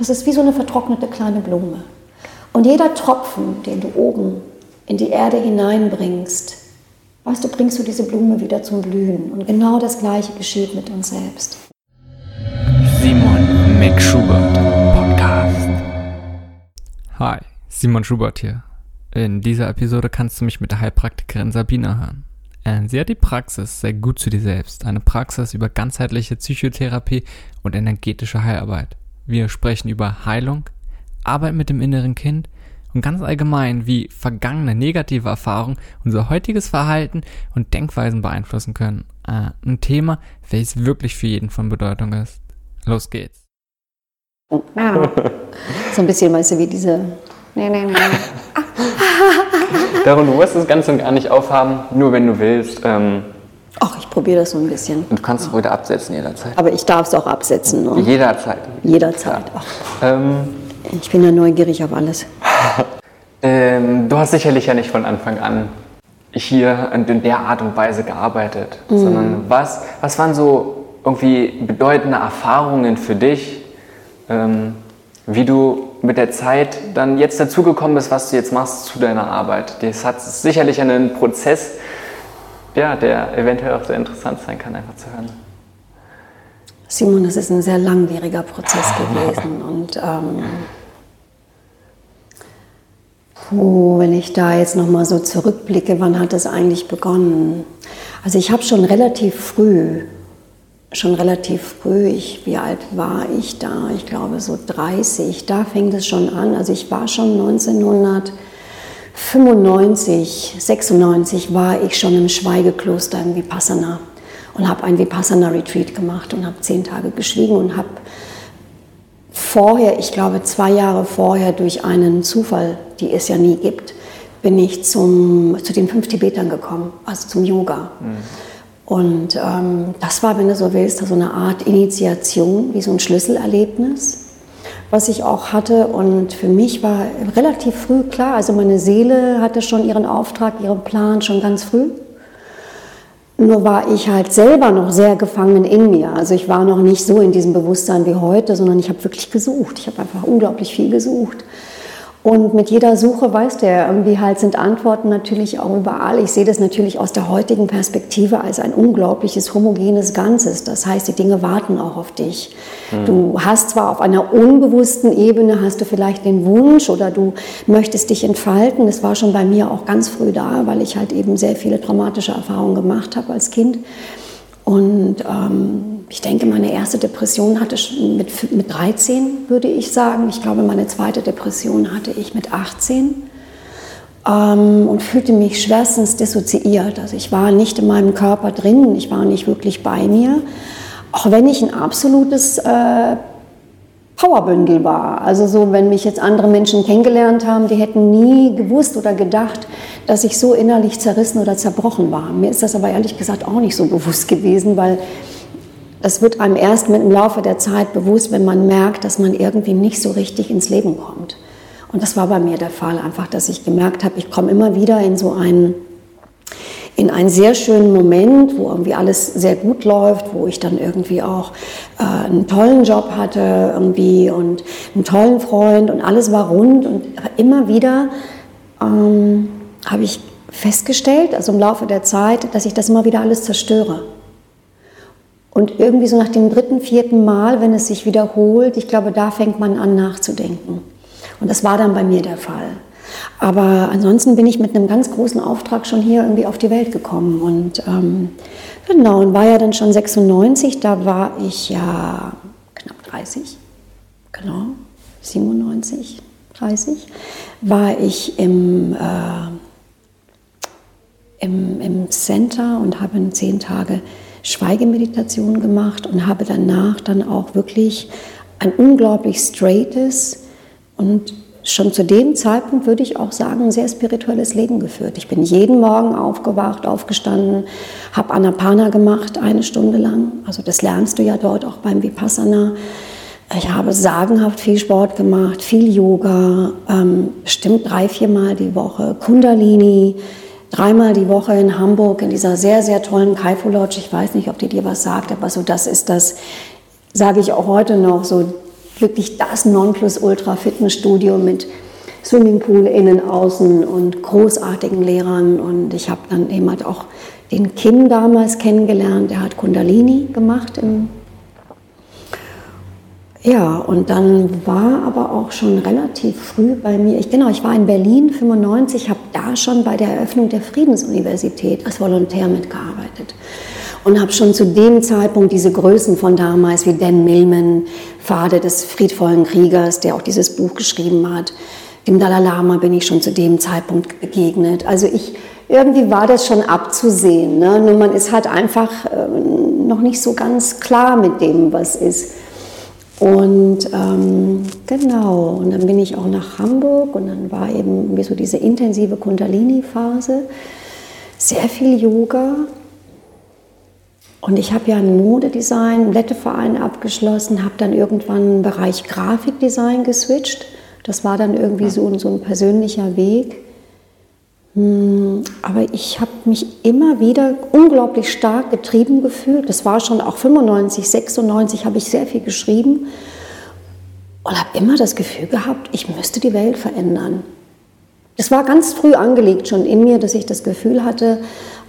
Das ist wie so eine vertrocknete kleine Blume. Und jeder Tropfen, den du oben in die Erde hineinbringst, weißt du, bringst du diese Blume wieder zum Blühen. Und genau das Gleiche geschieht mit uns selbst. Simon Mick Schubert Podcast. Hi, Simon Schubert hier. In dieser Episode kannst du mich mit der Heilpraktikerin Sabina hören. Äh, sie hat die Praxis sehr gut zu dir selbst, eine Praxis über ganzheitliche Psychotherapie und energetische Heilarbeit. Wir sprechen über Heilung, Arbeit mit dem inneren Kind und ganz allgemein, wie vergangene negative Erfahrungen unser heutiges Verhalten und Denkweisen beeinflussen können. Äh, ein Thema, welches wirklich für jeden von Bedeutung ist. Los geht's. So ein bisschen, weißt du, wie diese. Nee, nee, nee. Darum, du musst das Ganze gar nicht aufhaben, nur wenn du willst. Ähm, Ach, ich probiere das so ein bisschen. und du kannst es heute absetzen jederzeit. Aber ich darf es auch absetzen. Ne? Jederzeit. Jederzeit. Ähm, ich bin ja neugierig auf alles. ähm, du hast sicherlich ja nicht von Anfang an hier in der Art und Weise gearbeitet, sondern was, was waren so irgendwie bedeutende Erfahrungen für dich, ähm, wie du mit der Zeit dann jetzt dazugekommen bist, was du jetzt machst zu deiner Arbeit. Das hat sicherlich einen Prozess, ja, der eventuell auch sehr interessant sein kann, einfach zu hören. Simon, das ist ein sehr langwieriger Prozess gewesen. Und ähm, puh, wenn ich da jetzt nochmal so zurückblicke, wann hat es eigentlich begonnen? Also ich habe schon relativ früh, schon relativ früh, ich, wie alt war ich da? Ich glaube so 30, da fängt es schon an. Also ich war schon 1995, 96 war ich schon im Schweigekloster im Vipassana und habe ein Vipassana-Retreat gemacht und habe zehn Tage geschwiegen und habe vorher, ich glaube zwei Jahre vorher, durch einen Zufall, die es ja nie gibt, bin ich zum, zu den fünf Tibetern gekommen, also zum Yoga. Und ähm, das war, wenn du so willst, so eine Art Initiation, wie so ein Schlüsselerlebnis, was ich auch hatte. Und für mich war relativ früh klar, also meine Seele hatte schon ihren Auftrag, ihren Plan schon ganz früh. Nur war ich halt selber noch sehr gefangen in mir. Also ich war noch nicht so in diesem Bewusstsein wie heute, sondern ich habe wirklich gesucht. Ich habe einfach unglaublich viel gesucht. Und mit jeder Suche, weißt du ja, irgendwie halt sind Antworten natürlich auch überall. Ich sehe das natürlich aus der heutigen Perspektive als ein unglaubliches homogenes Ganzes. Das heißt, die Dinge warten auch auf dich. Du hast zwar auf einer unbewussten Ebene, hast du vielleicht den Wunsch oder du möchtest dich entfalten. Das war schon bei mir auch ganz früh da, weil ich halt eben sehr viele traumatische Erfahrungen gemacht habe als Kind. Und ähm, ich denke, meine erste Depression hatte ich mit, mit 13, würde ich sagen. Ich glaube, meine zweite Depression hatte ich mit 18 ähm, und fühlte mich schwerstens dissoziiert. Also ich war nicht in meinem Körper drin, ich war nicht wirklich bei mir, auch wenn ich ein absolutes äh, Powerbündel war. Also so, wenn mich jetzt andere Menschen kennengelernt haben, die hätten nie gewusst oder gedacht, dass ich so innerlich zerrissen oder zerbrochen war. Mir ist das aber ehrlich gesagt auch nicht so bewusst gewesen, weil das wird einem erst mit im Laufe der Zeit bewusst, wenn man merkt, dass man irgendwie nicht so richtig ins Leben kommt. Und das war bei mir der Fall, einfach, dass ich gemerkt habe, ich komme immer wieder in so einen in einen sehr schönen Moment, wo irgendwie alles sehr gut läuft, wo ich dann irgendwie auch äh, einen tollen Job hatte irgendwie und einen tollen Freund und alles war rund und immer wieder ähm, habe ich festgestellt, also im Laufe der Zeit, dass ich das immer wieder alles zerstöre. Und irgendwie so nach dem dritten, vierten Mal, wenn es sich wiederholt, ich glaube, da fängt man an nachzudenken. Und das war dann bei mir der Fall. Aber ansonsten bin ich mit einem ganz großen Auftrag schon hier irgendwie auf die Welt gekommen. Und ähm, genau, und war ja dann schon 96, da war ich ja knapp 30, genau, 97, 30, war ich im, äh, im, im Center und habe in zehn Tage Schweigemeditation gemacht und habe danach dann auch wirklich ein unglaublich straightes und schon zu dem Zeitpunkt würde ich auch sagen, ein sehr spirituelles Leben geführt. Ich bin jeden Morgen aufgewacht, aufgestanden, habe Anapana gemacht, eine Stunde lang. Also das lernst du ja dort auch beim Vipassana. Ich habe sagenhaft viel Sport gemacht, viel Yoga, ähm, bestimmt drei, viermal die Woche, Kundalini, dreimal die Woche in Hamburg in dieser sehr, sehr tollen Kaifu Lodge. Ich weiß nicht, ob die dir was sagt, aber so das ist das, sage ich auch heute noch, so wirklich das Nonplusultra-Fitnessstudio mit Swimmingpool innen, außen und großartigen Lehrern. Und ich habe dann eben halt auch den Kim damals kennengelernt, der hat Kundalini gemacht im ja, und dann war aber auch schon relativ früh bei mir, ich, genau, ich war in Berlin 95, habe da schon bei der Eröffnung der Friedensuniversität als Volontär mitgearbeitet und habe schon zu dem Zeitpunkt diese Größen von damals wie Dan Millman, Pfade des friedvollen Kriegers, der auch dieses Buch geschrieben hat, dem Dalai Lama bin ich schon zu dem Zeitpunkt begegnet. Also ich, irgendwie war das schon abzusehen. Ne? Nur man ist halt einfach äh, noch nicht so ganz klar mit dem, was ist. Und ähm, genau, und dann bin ich auch nach Hamburg und dann war eben wie so diese intensive Kundalini-Phase, sehr viel Yoga. Und ich habe ja ein Modedesign, einen Letteverein abgeschlossen, habe dann irgendwann im Bereich Grafikdesign geswitcht. Das war dann irgendwie so, so ein persönlicher Weg. Hm, aber ich habe mich immer wieder unglaublich stark getrieben gefühlt. Das war schon auch 95, 96 habe ich sehr viel geschrieben und habe immer das Gefühl gehabt, ich müsste die Welt verändern. Das war ganz früh angelegt schon in mir, dass ich das Gefühl hatte,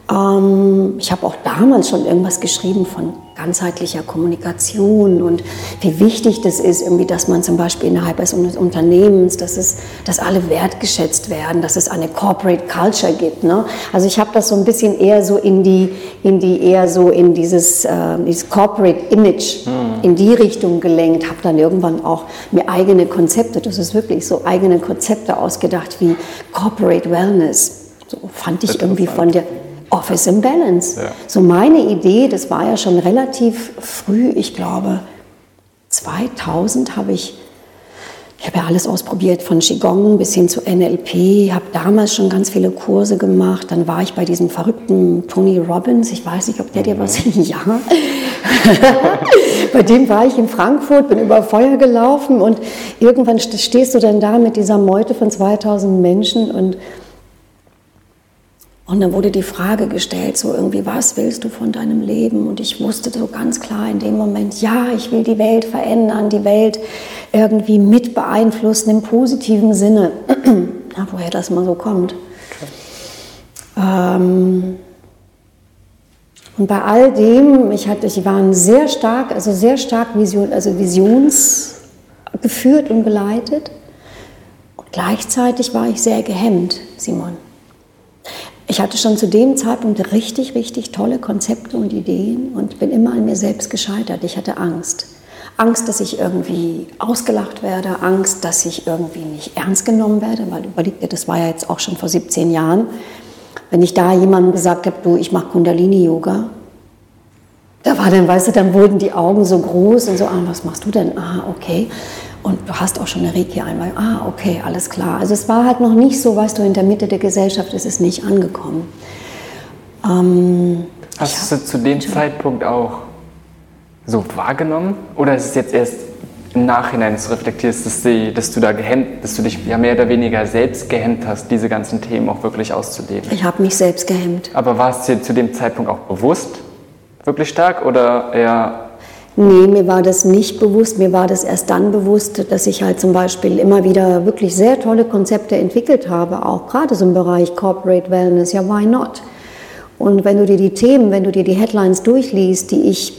ähm, ich habe auch damals schon irgendwas geschrieben von ganzheitlicher Kommunikation und wie wichtig das ist, irgendwie, dass man zum Beispiel innerhalb eines Unternehmens, dass, es, dass alle wertgeschätzt werden, dass es eine Corporate Culture gibt. Ne? Also ich habe das so ein bisschen eher so in die, in die eher so in dieses, äh, dieses Corporate Image mhm. in die Richtung gelenkt, habe dann irgendwann auch mir eigene Konzepte, das ist wirklich so eigene Konzepte ausgedacht wie Corporate Wellness. So fand ich irgendwie von der Office Imbalance. Ja. So meine Idee, das war ja schon relativ früh, ich glaube 2000 habe ich, ich habe ja alles ausprobiert, von Qigong bis hin zu NLP, habe damals schon ganz viele Kurse gemacht. Dann war ich bei diesem verrückten Tony Robbins, ich weiß nicht, ob der dir was, mhm. ja. bei dem war ich in Frankfurt, bin über Feuer gelaufen und irgendwann stehst du dann da mit dieser Meute von 2000 Menschen und und dann wurde die Frage gestellt, so irgendwie, was willst du von deinem Leben? Und ich wusste so ganz klar in dem Moment, ja, ich will die Welt verändern, die Welt irgendwie mit beeinflussen im positiven Sinne. ja, woher das mal so kommt. Ähm, und bei all dem, ich, hatte, ich war sehr stark, also sehr stark Vision, also visionsgeführt und geleitet. Und gleichzeitig war ich sehr gehemmt, Simon. Ich hatte schon zu dem Zeitpunkt richtig, richtig tolle Konzepte und Ideen und bin immer an mir selbst gescheitert. Ich hatte Angst. Angst, dass ich irgendwie ausgelacht werde, Angst, dass ich irgendwie nicht ernst genommen werde, weil überleg dir, das war ja jetzt auch schon vor 17 Jahren. Wenn ich da jemandem gesagt habe, du, ich mache Kundalini-Yoga, da war dann, weißt du, dann wurden die Augen so groß und so, ah, was machst du denn? Ah, okay. Und du hast auch schon eine Reiki einmal. Ah, okay, alles klar. Also es war halt noch nicht so, weißt du, in der Mitte der Gesellschaft ist es nicht angekommen. Ähm, hast du zu dem Zeitpunkt auch so wahrgenommen? Oder ist es jetzt erst im Nachhinein, dass du reflektierst, dass, die, dass du da gehemmt, dass du dich ja mehr oder weniger selbst gehemmt hast, diese ganzen Themen auch wirklich auszuleben? Ich habe mich selbst gehemmt. Aber war es dir zu dem Zeitpunkt auch bewusst, wirklich stark oder eher Nee, mir war das nicht bewusst. Mir war das erst dann bewusst, dass ich halt zum Beispiel immer wieder wirklich sehr tolle Konzepte entwickelt habe, auch gerade so im Bereich Corporate Wellness. Ja, why not? Und wenn du dir die Themen, wenn du dir die Headlines durchliest, die ich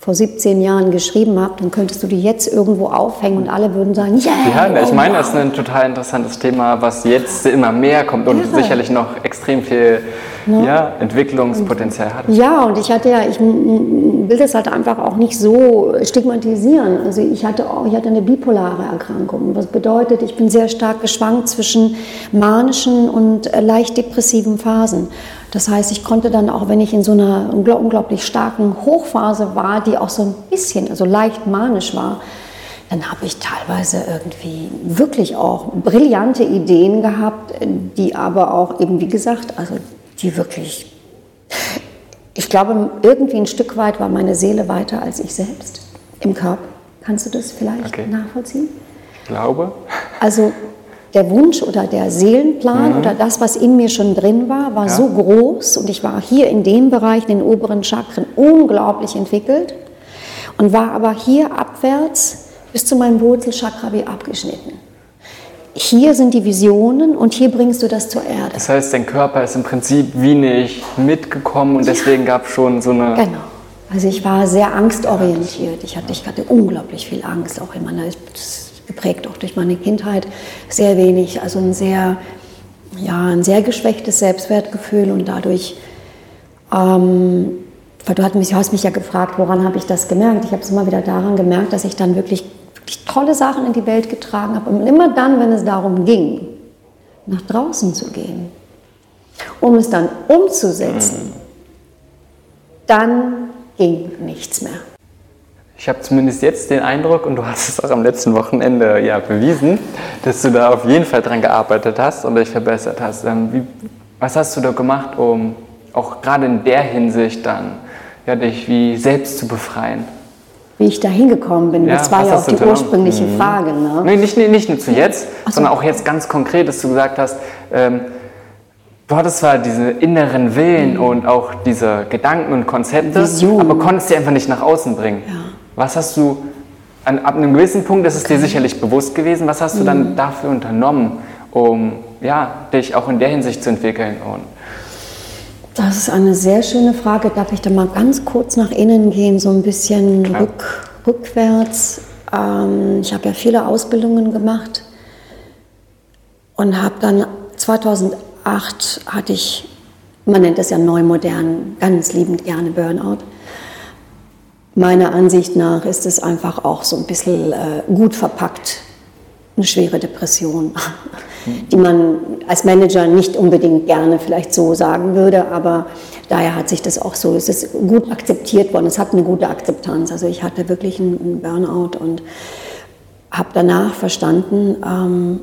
vor 17 Jahren geschrieben habe, dann könntest du die jetzt irgendwo aufhängen und alle würden sagen, yeah, ja. ich meine, das ist ein total interessantes Thema, was jetzt immer mehr kommt und ja. sicherlich noch extrem viel ja. ja Entwicklungspotenzial hat. Ja, und ich hatte ja, ich will das halt einfach auch nicht so stigmatisieren. Also ich hatte auch, ich hatte eine bipolare Erkrankung, was bedeutet, ich bin sehr stark geschwankt zwischen manischen und äh, leicht depressiven Phasen. Das heißt, ich konnte dann auch, wenn ich in so einer unglaublich starken Hochphase war, die auch so ein bisschen, also leicht manisch war, dann habe ich teilweise irgendwie wirklich auch brillante Ideen gehabt, die aber auch eben, wie gesagt, also die wirklich, ich glaube, irgendwie ein Stück weit war meine Seele weiter als ich selbst im Körper. Kannst du das vielleicht okay. nachvollziehen? Ich glaube. Also der Wunsch oder der Seelenplan mhm. oder das, was in mir schon drin war, war ja. so groß und ich war hier in dem Bereich, in den oberen Chakren, unglaublich entwickelt und war aber hier abwärts bis zu meinem Wurzelchakra wie abgeschnitten. Hier sind die Visionen und hier bringst du das zur Erde. Das heißt, dein Körper ist im Prinzip wie nicht mitgekommen und deswegen gab es schon so eine. Genau. Also ich war sehr angstorientiert. Ich hatte, ich hatte unglaublich viel Angst, auch in meiner, geprägt auch durch meine Kindheit, sehr wenig, also ein sehr, ja, ein sehr geschwächtes Selbstwertgefühl und dadurch, ähm, weil du hast mich, hast mich ja gefragt, woran habe ich das gemerkt? Ich habe es immer wieder daran gemerkt, dass ich dann wirklich, wirklich tolle Sachen in die Welt getragen habe und immer dann, wenn es darum ging, nach draußen zu gehen, um es dann umzusetzen, dann ging nichts mehr. Ich habe zumindest jetzt den Eindruck, und du hast es auch am letzten Wochenende ja bewiesen, dass du da auf jeden Fall dran gearbeitet hast und dich verbessert hast. Ähm, wie, was hast du da gemacht, um auch gerade in der Hinsicht dann ja, dich wie selbst zu befreien? Wie ich da hingekommen bin, ja, das war ja auch die ursprüngliche mhm. Frage. Ne? Nee, nicht, nicht nur zu jetzt, so. sondern auch jetzt ganz konkret, dass du gesagt hast, ähm, Du hattest zwar diese inneren Willen mhm. und auch diese Gedanken und Konzepte, Vision. aber konntest sie einfach nicht nach außen bringen. Ja. Was hast du, an, ab einem gewissen Punkt ist es dir sicherlich bewusst gewesen, was hast du dann mhm. dafür unternommen, um ja, dich auch in der Hinsicht zu entwickeln? Und das ist eine sehr schöne Frage. Darf ich da mal ganz kurz nach innen gehen, so ein bisschen rück, rückwärts? Ähm, ich habe ja viele Ausbildungen gemacht und habe dann 2008 2008 hatte ich, man nennt das ja neu modern, ganz liebend gerne Burnout. Meiner Ansicht nach ist es einfach auch so ein bisschen äh, gut verpackt, eine schwere Depression, die man als Manager nicht unbedingt gerne vielleicht so sagen würde, aber daher hat sich das auch so, es ist gut akzeptiert worden, es hat eine gute Akzeptanz. Also ich hatte wirklich einen, Burnout und habe danach verstanden, ähm,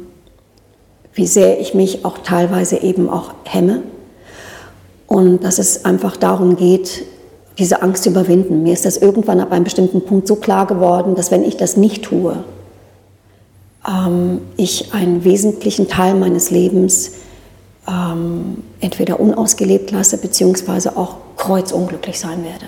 wie sehr ich mich auch teilweise eben auch hemme und dass es einfach darum geht, diese Angst zu überwinden. Mir ist das irgendwann ab einem bestimmten Punkt so klar geworden, dass wenn ich das nicht tue, ähm, ich einen wesentlichen Teil meines Lebens ähm, entweder unausgelebt lasse, beziehungsweise auch kreuzunglücklich sein werde.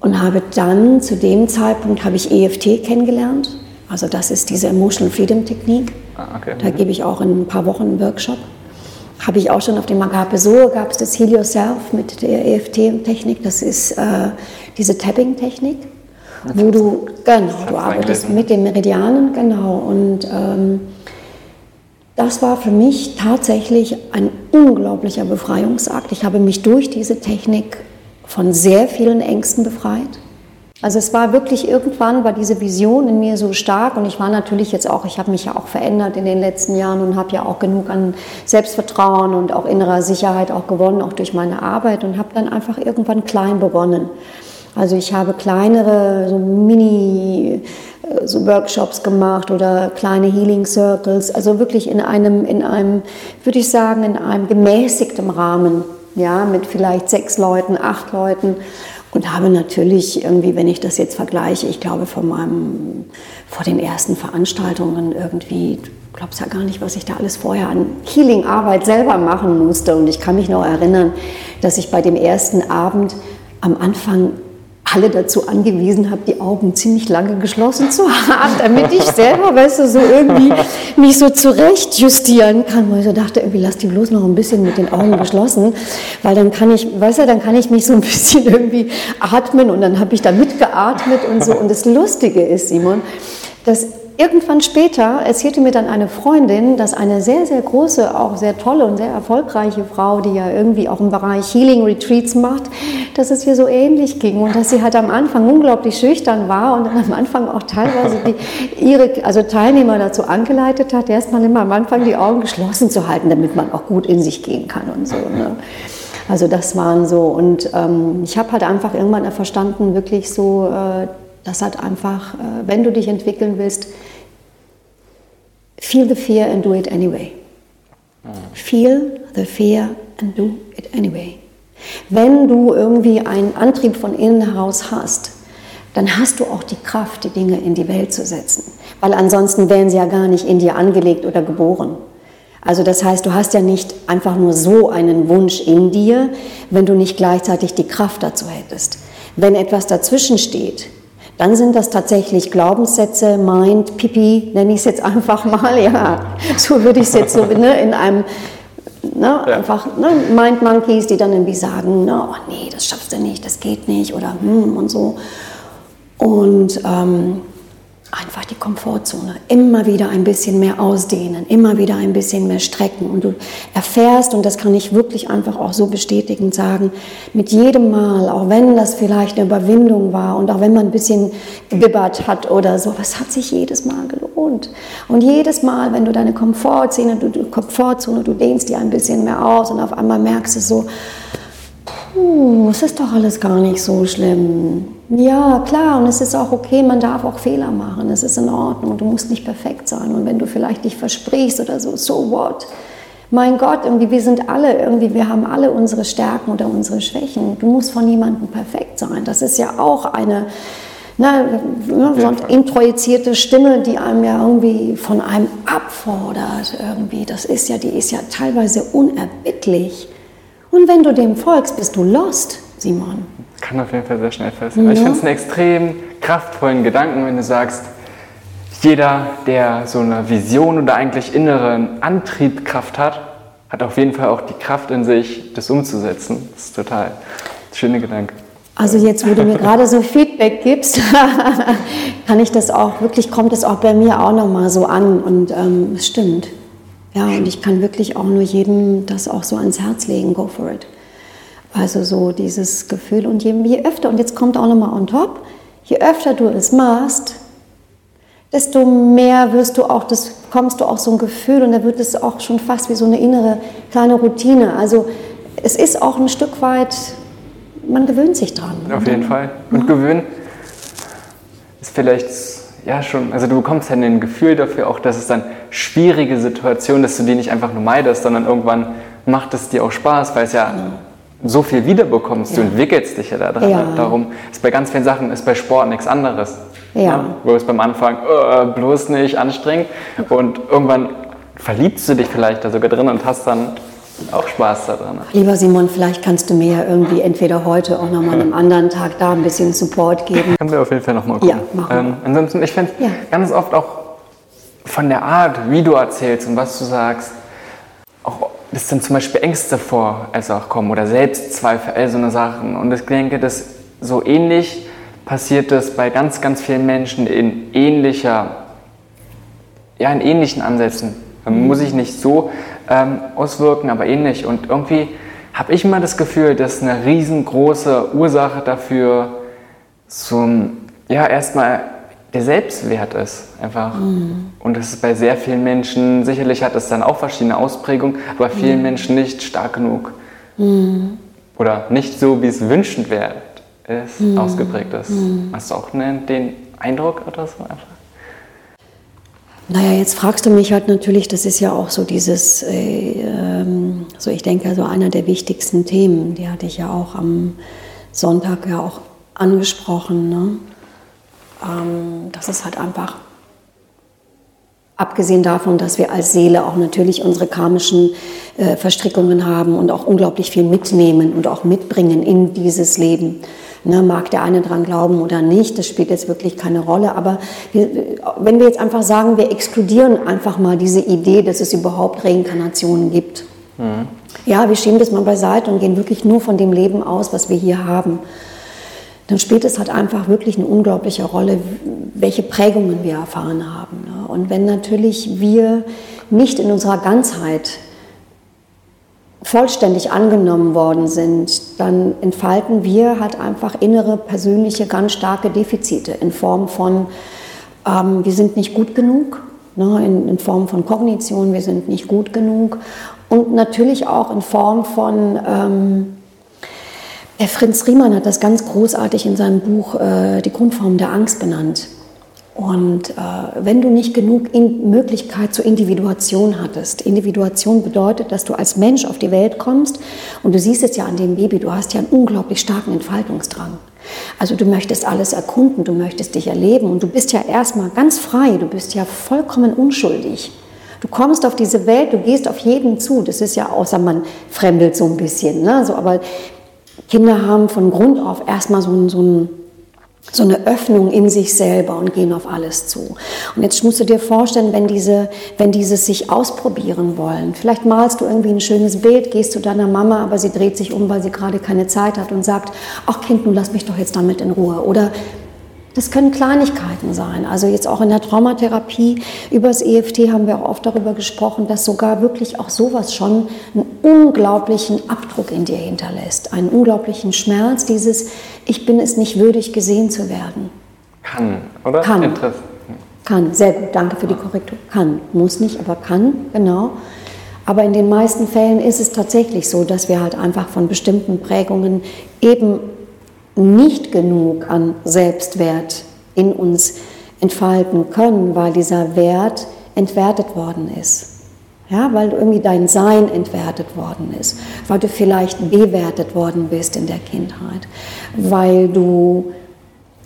Und habe dann, zu dem Zeitpunkt, habe ich EFT kennengelernt. Also das ist diese Emotional Freedom Technik. Ah, okay. Da gebe ich auch in ein paar Wochen einen Workshop. Habe ich auch schon auf dem Agape So, gab es das Heal Yourself mit der EFT-Technik. Das ist äh, diese Tapping-Technik, wo du, genau, du arbeitest mit den Meridianen, genau. Und ähm, das war für mich tatsächlich ein unglaublicher Befreiungsakt. Ich habe mich durch diese Technik von sehr vielen Ängsten befreit also es war wirklich irgendwann, war diese Vision in mir so stark und ich war natürlich jetzt auch, ich habe mich ja auch verändert in den letzten Jahren und habe ja auch genug an Selbstvertrauen und auch innerer Sicherheit auch gewonnen, auch durch meine Arbeit und habe dann einfach irgendwann klein begonnen. Also ich habe kleinere, so Mini äh, so Workshops gemacht oder kleine Healing Circles, also wirklich in einem, in einem, würde ich sagen, in einem gemäßigten Rahmen, ja, mit vielleicht sechs Leuten, acht Leuten und habe natürlich irgendwie, wenn ich das jetzt vergleiche, ich glaube von meinem, vor den ersten Veranstaltungen irgendwie, du glaubst ja gar nicht, was ich da alles vorher an Healing-Arbeit selber machen musste. Und ich kann mich noch erinnern, dass ich bei dem ersten Abend am Anfang alle dazu angewiesen habe, die Augen ziemlich lange geschlossen zu haben, damit ich selber, weißt du, so irgendwie mich so zurecht justieren kann, weil ich so dachte, irgendwie lass die bloß noch ein bisschen mit den Augen geschlossen, weil dann kann ich, weißt du, dann kann ich mich so ein bisschen irgendwie atmen und dann habe ich da mitgeatmet und so. Und das Lustige ist, Simon, dass Irgendwann später erzählte mir dann eine Freundin, dass eine sehr, sehr große, auch sehr tolle und sehr erfolgreiche Frau, die ja irgendwie auch im Bereich Healing Retreats macht, dass es ihr so ähnlich ging und dass sie halt am Anfang unglaublich schüchtern war und am Anfang auch teilweise die, ihre also Teilnehmer dazu angeleitet hat, erstmal immer am Anfang die Augen geschlossen zu halten, damit man auch gut in sich gehen kann und so. Ne? Also das waren so und ähm, ich habe halt einfach irgendwann verstanden, wirklich so, äh, das hat einfach, äh, wenn du dich entwickeln willst, Feel the fear and do it anyway. Feel the fear and do it anyway. Wenn du irgendwie einen Antrieb von innen heraus hast, dann hast du auch die Kraft, die Dinge in die Welt zu setzen. Weil ansonsten wären sie ja gar nicht in dir angelegt oder geboren. Also das heißt, du hast ja nicht einfach nur so einen Wunsch in dir, wenn du nicht gleichzeitig die Kraft dazu hättest. Wenn etwas dazwischen steht, dann sind das tatsächlich Glaubenssätze, Mind, Pipi, nenne ich es jetzt einfach mal, ja, so würde ich es jetzt so ne, in einem, ne, ja. einfach ne, Mind Monkeys, die dann irgendwie sagen, ne, oh nee, das schaffst du nicht, das geht nicht oder hm und so. Und ähm, einfach die Komfortzone immer wieder ein bisschen mehr ausdehnen, immer wieder ein bisschen mehr strecken. Und du erfährst, und das kann ich wirklich einfach auch so bestätigend sagen, mit jedem Mal, auch wenn das vielleicht eine Überwindung war und auch wenn man ein bisschen gebibbert hat oder so, es hat sich jedes Mal gelohnt. Und jedes Mal, wenn du deine Komfortzone, du, Komfortzone, du dehnst die ein bisschen mehr aus und auf einmal merkst du so, puh, es ist doch alles gar nicht so schlimm. Ja, klar, und es ist auch okay, man darf auch Fehler machen, es ist in Ordnung, du musst nicht perfekt sein. Und wenn du vielleicht dich versprichst oder so, so what? Mein Gott, irgendwie, wir sind alle, irgendwie, wir haben alle unsere Stärken oder unsere Schwächen. Du musst von niemandem perfekt sein. Das ist ja auch eine, na, ne, so eine introjizierte Stimme, die einem ja irgendwie von einem abfordert. Irgendwie. Das ist ja, die ist ja teilweise unerbittlich. Und wenn du dem folgst, bist du lost, Simon. Kann auf jeden Fall sehr schnell passieren. Ja. Ich finde es einen extrem kraftvollen Gedanken, wenn du sagst, jeder, der so eine Vision oder eigentlich inneren Antriebkraft hat, hat auf jeden Fall auch die Kraft in sich, das umzusetzen. Das ist total ein schöner Gedanke. Also jetzt, wo du mir gerade so Feedback gibst, kann ich das auch, wirklich kommt es auch bei mir auch nochmal so an und ähm, es stimmt. Ja, und ich kann wirklich auch nur jedem das auch so ans Herz legen, go for it. Also so dieses Gefühl und je, je öfter, und jetzt kommt auch nochmal on top, je öfter du es machst, desto mehr wirst du auch, das kommst du auch so ein Gefühl und da wird es auch schon fast wie so eine innere kleine Routine. Also es ist auch ein Stück weit, man gewöhnt sich dran. Auf jeden Fall. Und ja. gewöhnen ist vielleicht ja schon, also du bekommst dann ein Gefühl dafür auch, dass es dann schwierige Situationen, dass du die nicht einfach nur meidest, sondern irgendwann macht es dir auch Spaß, weil es ja, ja. so viel wiederbekommst. Ja. Du entwickelst dich ja da dran. Ja. Darum ist bei ganz vielen Sachen ist bei Sport nichts anderes. Ja. Wo es beim Anfang äh, bloß nicht anstrengend und irgendwann verliebst du dich vielleicht da sogar drin und hast dann auch Spaß daran. Lieber Simon, vielleicht kannst du mir ja irgendwie entweder heute auch nochmal an einem anderen Tag da ein bisschen Support geben. Können wir auf jeden Fall nochmal gucken. Ja, machen wir. Ähm, ansonsten, ich finde ja. ganz oft auch von der Art, wie du erzählst und was du sagst, auch dass dann zum Beispiel Ängste vor als auch kommen oder Selbstzweifel, all so eine Sachen. Und ich denke, dass so ähnlich passiert das bei ganz, ganz vielen Menschen in ähnlicher, ja, in ähnlichen Ansätzen. Mhm. Muss ich nicht so ähm, auswirken, aber ähnlich. Und irgendwie habe ich immer das Gefühl, dass eine riesengroße Ursache dafür so ein, ja, erstmal der Selbstwert ist. Einfach. Mhm. Und das ist bei sehr vielen Menschen, sicherlich hat es dann auch verschiedene Ausprägungen, aber vielen mhm. Menschen nicht stark genug. Mhm. Oder nicht so, wie es wünschenswert ist, mhm. ausgeprägt ist. Mhm. Hast du auch den Eindruck oder so einfach? Naja, jetzt fragst du mich halt natürlich, das ist ja auch so dieses, äh, ähm, so ich denke, so einer der wichtigsten Themen, die hatte ich ja auch am Sonntag ja auch angesprochen. Ne? Ähm, das ist halt einfach, abgesehen davon, dass wir als Seele auch natürlich unsere karmischen äh, Verstrickungen haben und auch unglaublich viel mitnehmen und auch mitbringen in dieses Leben Ne, mag der eine dran glauben oder nicht, das spielt jetzt wirklich keine Rolle. Aber wir, wenn wir jetzt einfach sagen, wir exkludieren einfach mal diese Idee, dass es überhaupt Reinkarnationen gibt. Mhm. Ja, wir schieben das mal beiseite und gehen wirklich nur von dem Leben aus, was wir hier haben. Dann spielt es halt einfach wirklich eine unglaubliche Rolle, welche Prägungen wir erfahren haben. Ne? Und wenn natürlich wir nicht in unserer Ganzheit vollständig angenommen worden sind, dann entfalten wir halt einfach innere, persönliche, ganz starke Defizite in Form von, ähm, wir sind nicht gut genug, ne, in, in, Form von Kognition, wir sind nicht gut genug und natürlich auch in Form von, ähm, der Fritz Riemann hat das ganz großartig in seinem Buch äh, Die Grundform der Angst benannt. Und äh, wenn du nicht genug in Möglichkeit zur Individuation hattest, Individuation bedeutet, dass du als Mensch auf die Welt kommst und du siehst es ja an dem Baby, du hast ja einen unglaublich starken Entfaltungsdrang. Also du möchtest alles erkunden, du möchtest dich erleben und du bist ja erstmal ganz frei, du bist ja vollkommen unschuldig. Du kommst auf diese Welt, du gehst auf jeden zu. Das ist ja, außer man fremdelt so ein bisschen. Ne? So, aber Kinder haben von Grund auf erstmal so ein, so ein so eine Öffnung in sich selber und gehen auf alles zu. Und jetzt musst du dir vorstellen, wenn diese, wenn dieses sich ausprobieren wollen, vielleicht malst du irgendwie ein schönes Bild, gehst zu deiner Mama, aber sie dreht sich um, weil sie gerade keine Zeit hat und sagt, ach Kind, nun lass mich doch jetzt damit in Ruhe. Oder das können Kleinigkeiten sein. Also jetzt auch in der Traumatherapie über das EFT haben wir auch oft darüber gesprochen, dass sogar wirklich auch sowas schon einen unglaublichen Abdruck in dir hinterlässt. Einen unglaublichen Schmerz, dieses Ich bin es nicht würdig, gesehen zu werden. Kann, oder? Kann. Kann, sehr gut, danke für die Korrektur. Kann, muss nicht, aber kann, genau. Aber in den meisten Fällen ist es tatsächlich so, dass wir halt einfach von bestimmten Prägungen eben nicht genug an Selbstwert in uns entfalten können, weil dieser Wert entwertet worden ist. Ja, weil irgendwie dein Sein entwertet worden ist, weil du vielleicht bewertet worden bist in der Kindheit, weil du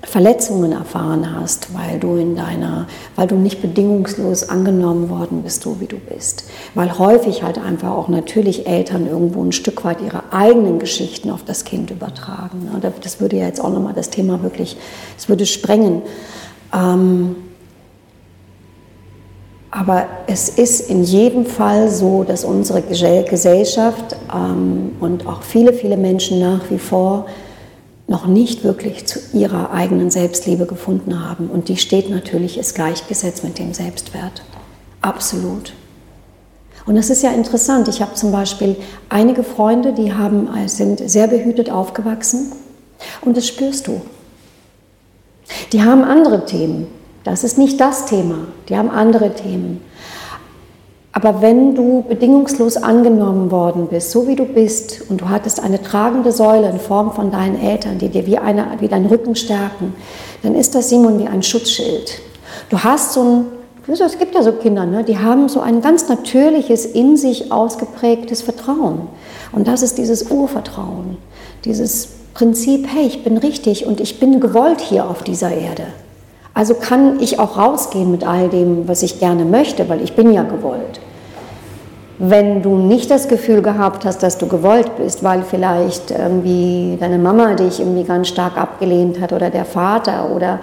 Verletzungen erfahren hast, weil du in deiner, weil du nicht bedingungslos angenommen worden bist, so wie du bist. Weil häufig halt einfach auch natürlich Eltern irgendwo ein Stück weit ihre eigenen Geschichten auf das Kind übertragen. Ne? Das würde ja jetzt auch nochmal das Thema wirklich, das würde sprengen. Ähm, aber es ist in jedem Fall so, dass unsere Gesellschaft ähm, und auch viele, viele Menschen nach wie vor noch nicht wirklich zu ihrer eigenen Selbstliebe gefunden haben. Und die steht natürlich, ist gleichgesetzt mit dem Selbstwert. Absolut. Und das ist ja interessant. Ich habe zum Beispiel einige Freunde, die haben, sind sehr behütet aufgewachsen. Und das spürst du. Die haben andere Themen. Das ist nicht das Thema. Die haben andere Themen. Aber wenn du bedingungslos angenommen worden bist, so wie du bist, und du hattest eine tragende Säule in Form von deinen Eltern, die dir wie, eine, wie deinen Rücken stärken, dann ist das, Simon, wie ein Schutzschild. Du hast so ein, es gibt ja so Kinder, ne, die haben so ein ganz natürliches, in sich ausgeprägtes Vertrauen. Und das ist dieses Urvertrauen, dieses Prinzip, hey, ich bin richtig und ich bin gewollt hier auf dieser Erde. Also kann ich auch rausgehen mit all dem, was ich gerne möchte, weil ich bin ja gewollt. Wenn du nicht das Gefühl gehabt hast, dass du gewollt bist, weil vielleicht irgendwie deine Mama dich irgendwie ganz stark abgelehnt hat oder der Vater oder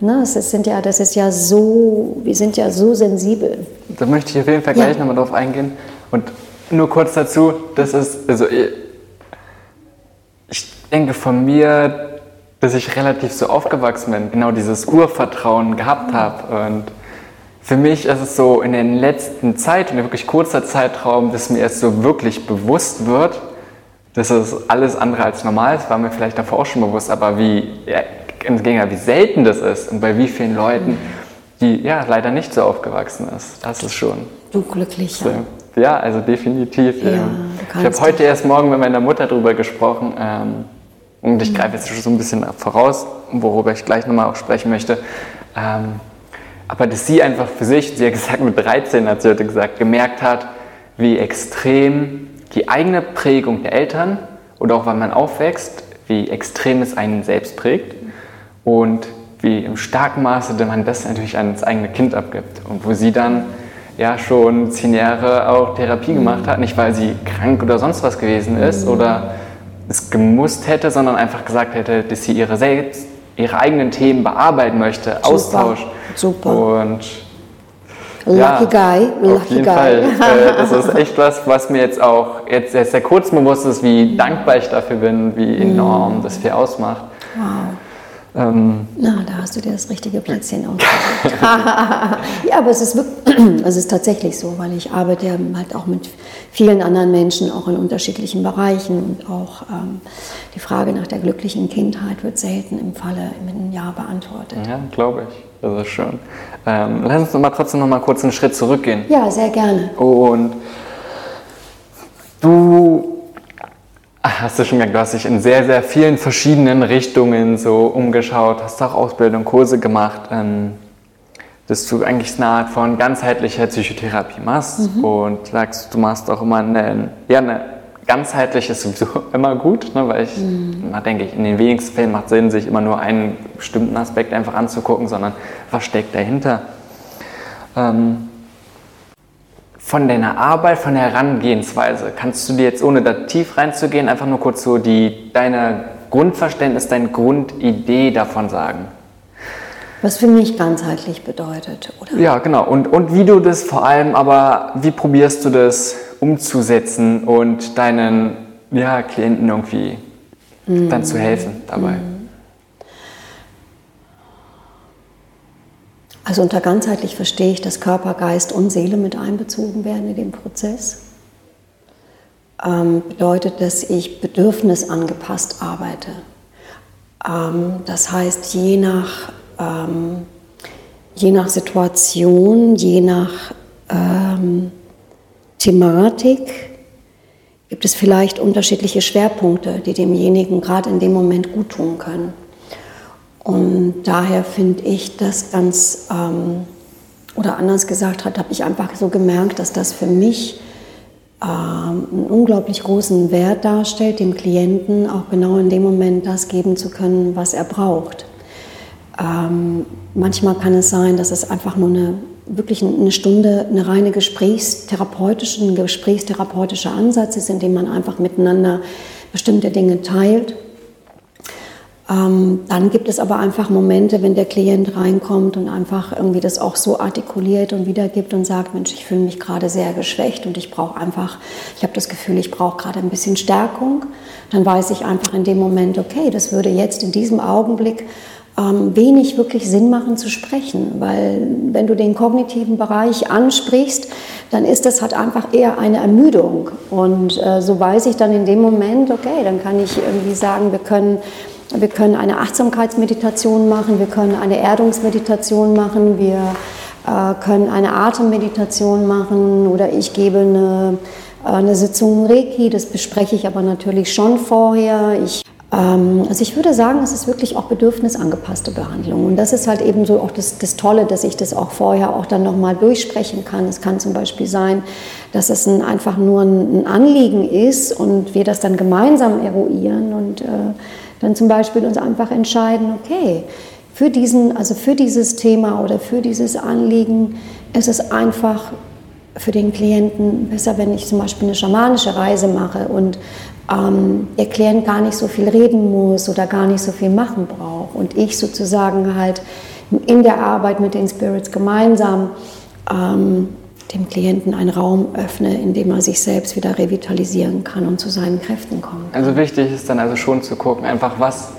ne, das sind ja, das ist ja so, wir sind ja so sensibel. Da möchte ich auf jeden Fall gleich ja. nochmal drauf eingehen. Und nur kurz dazu, das ist, also ich denke von mir, dass ich relativ so aufgewachsen bin, genau dieses Urvertrauen gehabt habe. Und für mich ist es so in den letzten Zeit, in wirklich kurzer Zeitraum, dass mir erst so wirklich bewusst wird, dass es alles andere als normal ist, war mir vielleicht davor auch schon bewusst, aber wie, ja, im Gegenteil, wie selten das ist und bei wie vielen Leuten, die ja leider nicht so aufgewachsen ist. Das ist schon. Du glücklicher. So, ja, also definitiv. Ja, ähm, ich habe heute erst morgen mit meiner Mutter darüber gesprochen. Ähm, und ich greife jetzt schon so ein bisschen voraus, worüber ich gleich nochmal auch sprechen möchte. Ähm, aber dass sie einfach für sich, sie hat gesagt, mit 13 hat sie heute gesagt, gemerkt hat, wie extrem die eigene Prägung der Eltern oder auch wenn man aufwächst, wie extrem es einen selbst prägt und wie im starken Maße man das natürlich ans eigene Kind abgibt. Und wo sie dann ja schon zehn Jahre auch Therapie gemacht hat, nicht weil sie krank oder sonst was gewesen ist oder es gemusst hätte, sondern einfach gesagt hätte, dass sie ihre selbst, ihre eigenen Themen bearbeiten möchte, Super. Austausch. Super. Und Lucky ja, Guy, Lucky auf jeden Guy. Fall. Äh, das ist echt was, was mir jetzt auch jetzt sehr kurz bewusst ist, wie dankbar ich dafür bin, wie enorm mm. das viel ausmacht. Wow. Ähm, Na, da hast du dir das richtige Plätzchen ausgesucht. ja, aber es ist, wirklich, es ist tatsächlich so, weil ich arbeite halt auch mit vielen anderen Menschen, auch in unterschiedlichen Bereichen. Und auch ähm, die Frage nach der glücklichen Kindheit wird selten im Falle mit einem Ja beantwortet. Ja, glaube ich. Das ist schön. Ähm, lass uns mal trotzdem noch mal kurz einen Schritt zurückgehen. Ja, sehr gerne. Und du hast du schon gemerkt, du hast dich in sehr, sehr vielen verschiedenen Richtungen so umgeschaut, hast auch Ausbildung, Kurse gemacht, ähm, dass du eigentlich eine Art von ganzheitlicher Psychotherapie machst mhm. und sagst, du machst auch immer eine, ja, eine ganzheitlich ist sowieso immer gut, ne, weil ich mhm. immer denke, in den wenigsten Fällen macht es Sinn, sich immer nur einen bestimmten Aspekt einfach anzugucken, sondern was steckt dahinter. Ähm, von deiner Arbeit, von der Herangehensweise, kannst du dir jetzt, ohne da tief reinzugehen, einfach nur kurz so die, deine Grundverständnis, deine Grundidee davon sagen. Was für mich ganzheitlich bedeutet, oder? Ja, genau. Und, und wie du das vor allem, aber wie probierst du das umzusetzen und deinen ja, Klienten irgendwie mm. dann zu helfen dabei? Mm. Also unter ganzheitlich verstehe ich, dass Körper, Geist und Seele mit einbezogen werden in den Prozess. Ähm, bedeutet, dass ich bedürfnisangepasst arbeite. Ähm, das heißt, je nach ähm, je nach Situation, je nach ähm, Thematik gibt es vielleicht unterschiedliche Schwerpunkte, die demjenigen gerade in dem Moment gut tun können. Und daher finde ich das ganz, ähm, oder anders gesagt habe ich einfach so gemerkt, dass das für mich ähm, einen unglaublich großen Wert darstellt, dem Klienten auch genau in dem Moment das geben zu können, was er braucht. Ähm, manchmal kann es sein, dass es einfach nur eine wirklich eine Stunde eine reine gesprächstherapeutische, ein gesprächstherapeutischer Ansatz ist, in dem man einfach miteinander bestimmte Dinge teilt. Ähm, dann gibt es aber einfach Momente, wenn der Klient reinkommt und einfach irgendwie das auch so artikuliert und wiedergibt und sagt, Mensch, ich fühle mich gerade sehr geschwächt und ich brauche einfach, ich habe das Gefühl, ich brauche gerade ein bisschen Stärkung. Dann weiß ich einfach in dem Moment, okay, das würde jetzt in diesem Augenblick ähm, wenig wirklich Sinn machen zu sprechen, weil wenn du den kognitiven Bereich ansprichst, dann ist das halt einfach eher eine Ermüdung. Und äh, so weiß ich dann in dem Moment, okay, dann kann ich irgendwie sagen, wir können, wir können eine Achtsamkeitsmeditation machen, wir können eine Erdungsmeditation machen, wir äh, können eine Atemmeditation machen oder ich gebe eine, äh, eine Sitzung Reiki, das bespreche ich aber natürlich schon vorher. Ich ähm, also ich würde sagen, es ist wirklich auch bedürfnisangepasste Behandlung. Und das ist halt eben so auch das, das Tolle, dass ich das auch vorher auch dann nochmal durchsprechen kann. Es kann zum Beispiel sein, dass es ein, einfach nur ein, ein, Anliegen ist und wir das dann gemeinsam eruieren und äh, dann zum Beispiel uns einfach entscheiden, okay, für, diesen, also für dieses Thema oder für dieses Anliegen ist es einfach für den Klienten besser, wenn ich zum Beispiel eine schamanische Reise mache und ähm, der Klient gar nicht so viel reden muss oder gar nicht so viel machen braucht. Und ich sozusagen halt in der Arbeit mit den Spirits gemeinsam ähm, dem Klienten einen Raum öffne, in dem er sich selbst wieder revitalisieren kann und zu seinen Kräften kann. Also wichtig ist dann also schon zu gucken, einfach was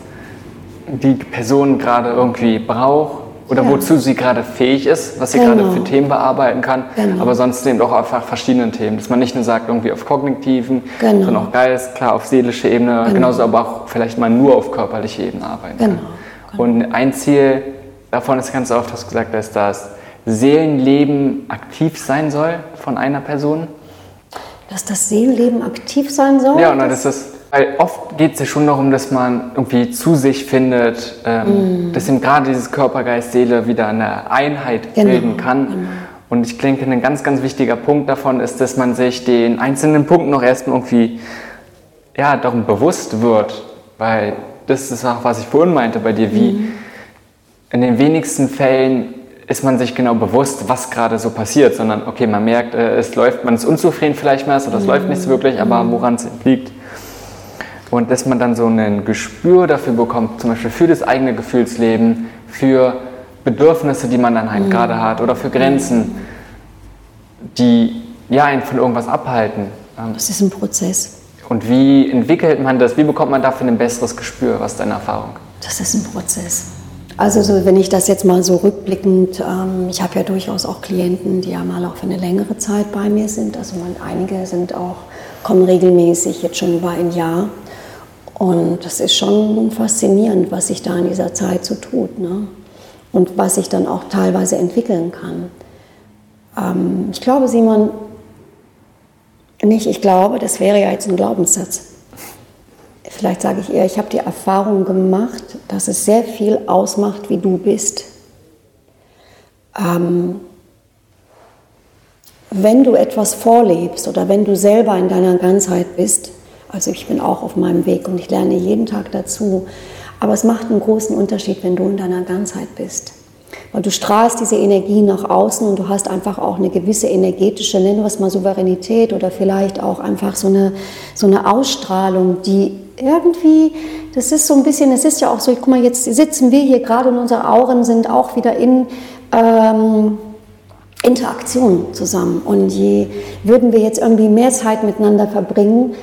die Person gerade irgendwie braucht oder ja. wozu sie gerade fähig ist, was sie genau. gerade für Themen bearbeiten kann, genau. aber sonst eben auch einfach verschiedene Themen, dass man nicht nur sagt irgendwie auf kognitiven, genau. sondern auch Geist, klar auf seelische Ebene, genau. genauso aber auch vielleicht mal nur auf körperliche Ebene arbeiten kann. Genau. Genau. Und ein Ziel davon ist ganz oft, hast du gesagt, dass das Seelenleben aktiv sein soll von einer Person. Dass das Seelenleben aktiv sein soll? Ja, und das ist weil oft geht es ja schon darum, dass man irgendwie zu sich findet, ähm, mm. dass eben gerade dieses Körper, Geist, Seele wieder eine Einheit genau, bilden kann. Genau. Und ich denke, ein ganz, ganz wichtiger Punkt davon ist, dass man sich den einzelnen Punkten noch erstmal irgendwie ja, darum bewusst wird, weil das ist auch, was ich vorhin meinte bei dir, wie mm. in den wenigsten Fällen ist man sich genau bewusst, was gerade so passiert, sondern okay, man merkt, äh, es läuft, man ist unzufrieden vielleicht mehr, oder es mm. läuft nicht so wirklich, aber mhm. woran es liegt, und dass man dann so ein Gespür dafür bekommt, zum Beispiel für das eigene Gefühlsleben, für Bedürfnisse, die man dann halt mhm. gerade hat oder für Grenzen, die ja einen von irgendwas abhalten. Ähm, das ist ein Prozess. Und wie entwickelt man das? Wie bekommt man dafür ein besseres Gespür? Was ist deine Erfahrung? Das ist ein Prozess. Also so, wenn ich das jetzt mal so rückblickend, ähm, ich habe ja durchaus auch Klienten, die ja mal auch für eine längere Zeit bei mir sind. Also man, einige sind auch, kommen regelmäßig jetzt schon über ein Jahr. Und das ist schon faszinierend, was sich da in dieser Zeit so tut. Ne? Und was sich dann auch teilweise entwickeln kann. Ähm, ich glaube, Simon, nicht, ich glaube, das wäre ja jetzt ein Glaubenssatz. Vielleicht sage ich eher, ich habe die Erfahrung gemacht, dass es sehr viel ausmacht, wie du bist. Ähm, wenn du etwas vorlebst oder wenn du selber in deiner Ganzheit bist, also ich bin auch auf meinem Weg und ich lerne jeden Tag dazu. Aber es macht einen großen Unterschied, wenn du in deiner Ganzheit bist. Weil du strahlst diese Energie nach außen und du hast einfach auch eine gewisse energetische, nennen wir es mal Souveränität oder vielleicht auch einfach so eine, so eine Ausstrahlung, die irgendwie, das ist so ein bisschen, es ist ja auch so, guck mal, jetzt sitzen wir hier gerade und unsere Auren sind auch wieder in ähm, Interaktion zusammen. Und je würden wir jetzt irgendwie mehr Zeit miteinander verbringen,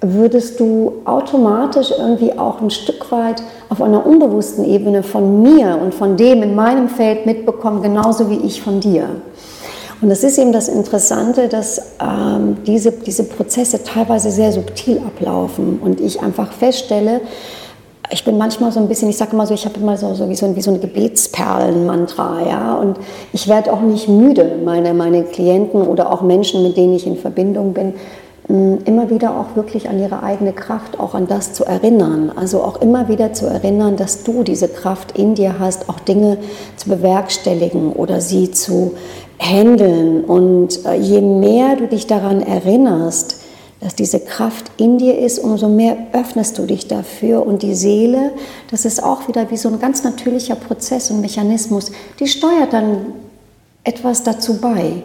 würdest du automatisch irgendwie auch ein Stück weit auf einer unbewussten Ebene von mir und von dem in meinem Feld mitbekommen, genauso wie ich von dir. Und das ist eben das Interessante, dass ähm, diese, diese Prozesse teilweise sehr subtil ablaufen und ich einfach feststelle, ich bin manchmal so ein bisschen, ich sage immer so, ich habe immer so, so, wie so, wie so ein Gebetsperlenmantra, ja, und ich werde auch nicht müde, meine, meine Klienten oder auch Menschen, mit denen ich in Verbindung bin, immer wieder auch wirklich an ihre eigene Kraft, auch an das zu erinnern. Also auch immer wieder zu erinnern, dass du diese Kraft in dir hast, auch Dinge zu bewerkstelligen oder sie zu handeln. Und äh, je mehr du dich daran erinnerst, dass diese Kraft in dir ist, umso mehr öffnest du dich dafür. Und die Seele, das ist auch wieder wie so ein ganz natürlicher Prozess und Mechanismus, die steuert dann etwas dazu bei.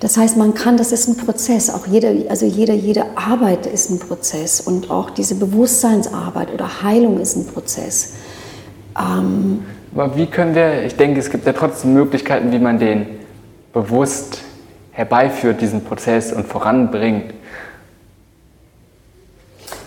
Das heißt, man kann, das ist ein Prozess, auch jede, also jede, jede Arbeit ist ein Prozess und auch diese Bewusstseinsarbeit oder Heilung ist ein Prozess. Ähm, Aber wie können wir, ich denke, es gibt ja trotzdem Möglichkeiten, wie man den bewusst herbeiführt, diesen Prozess und voranbringt.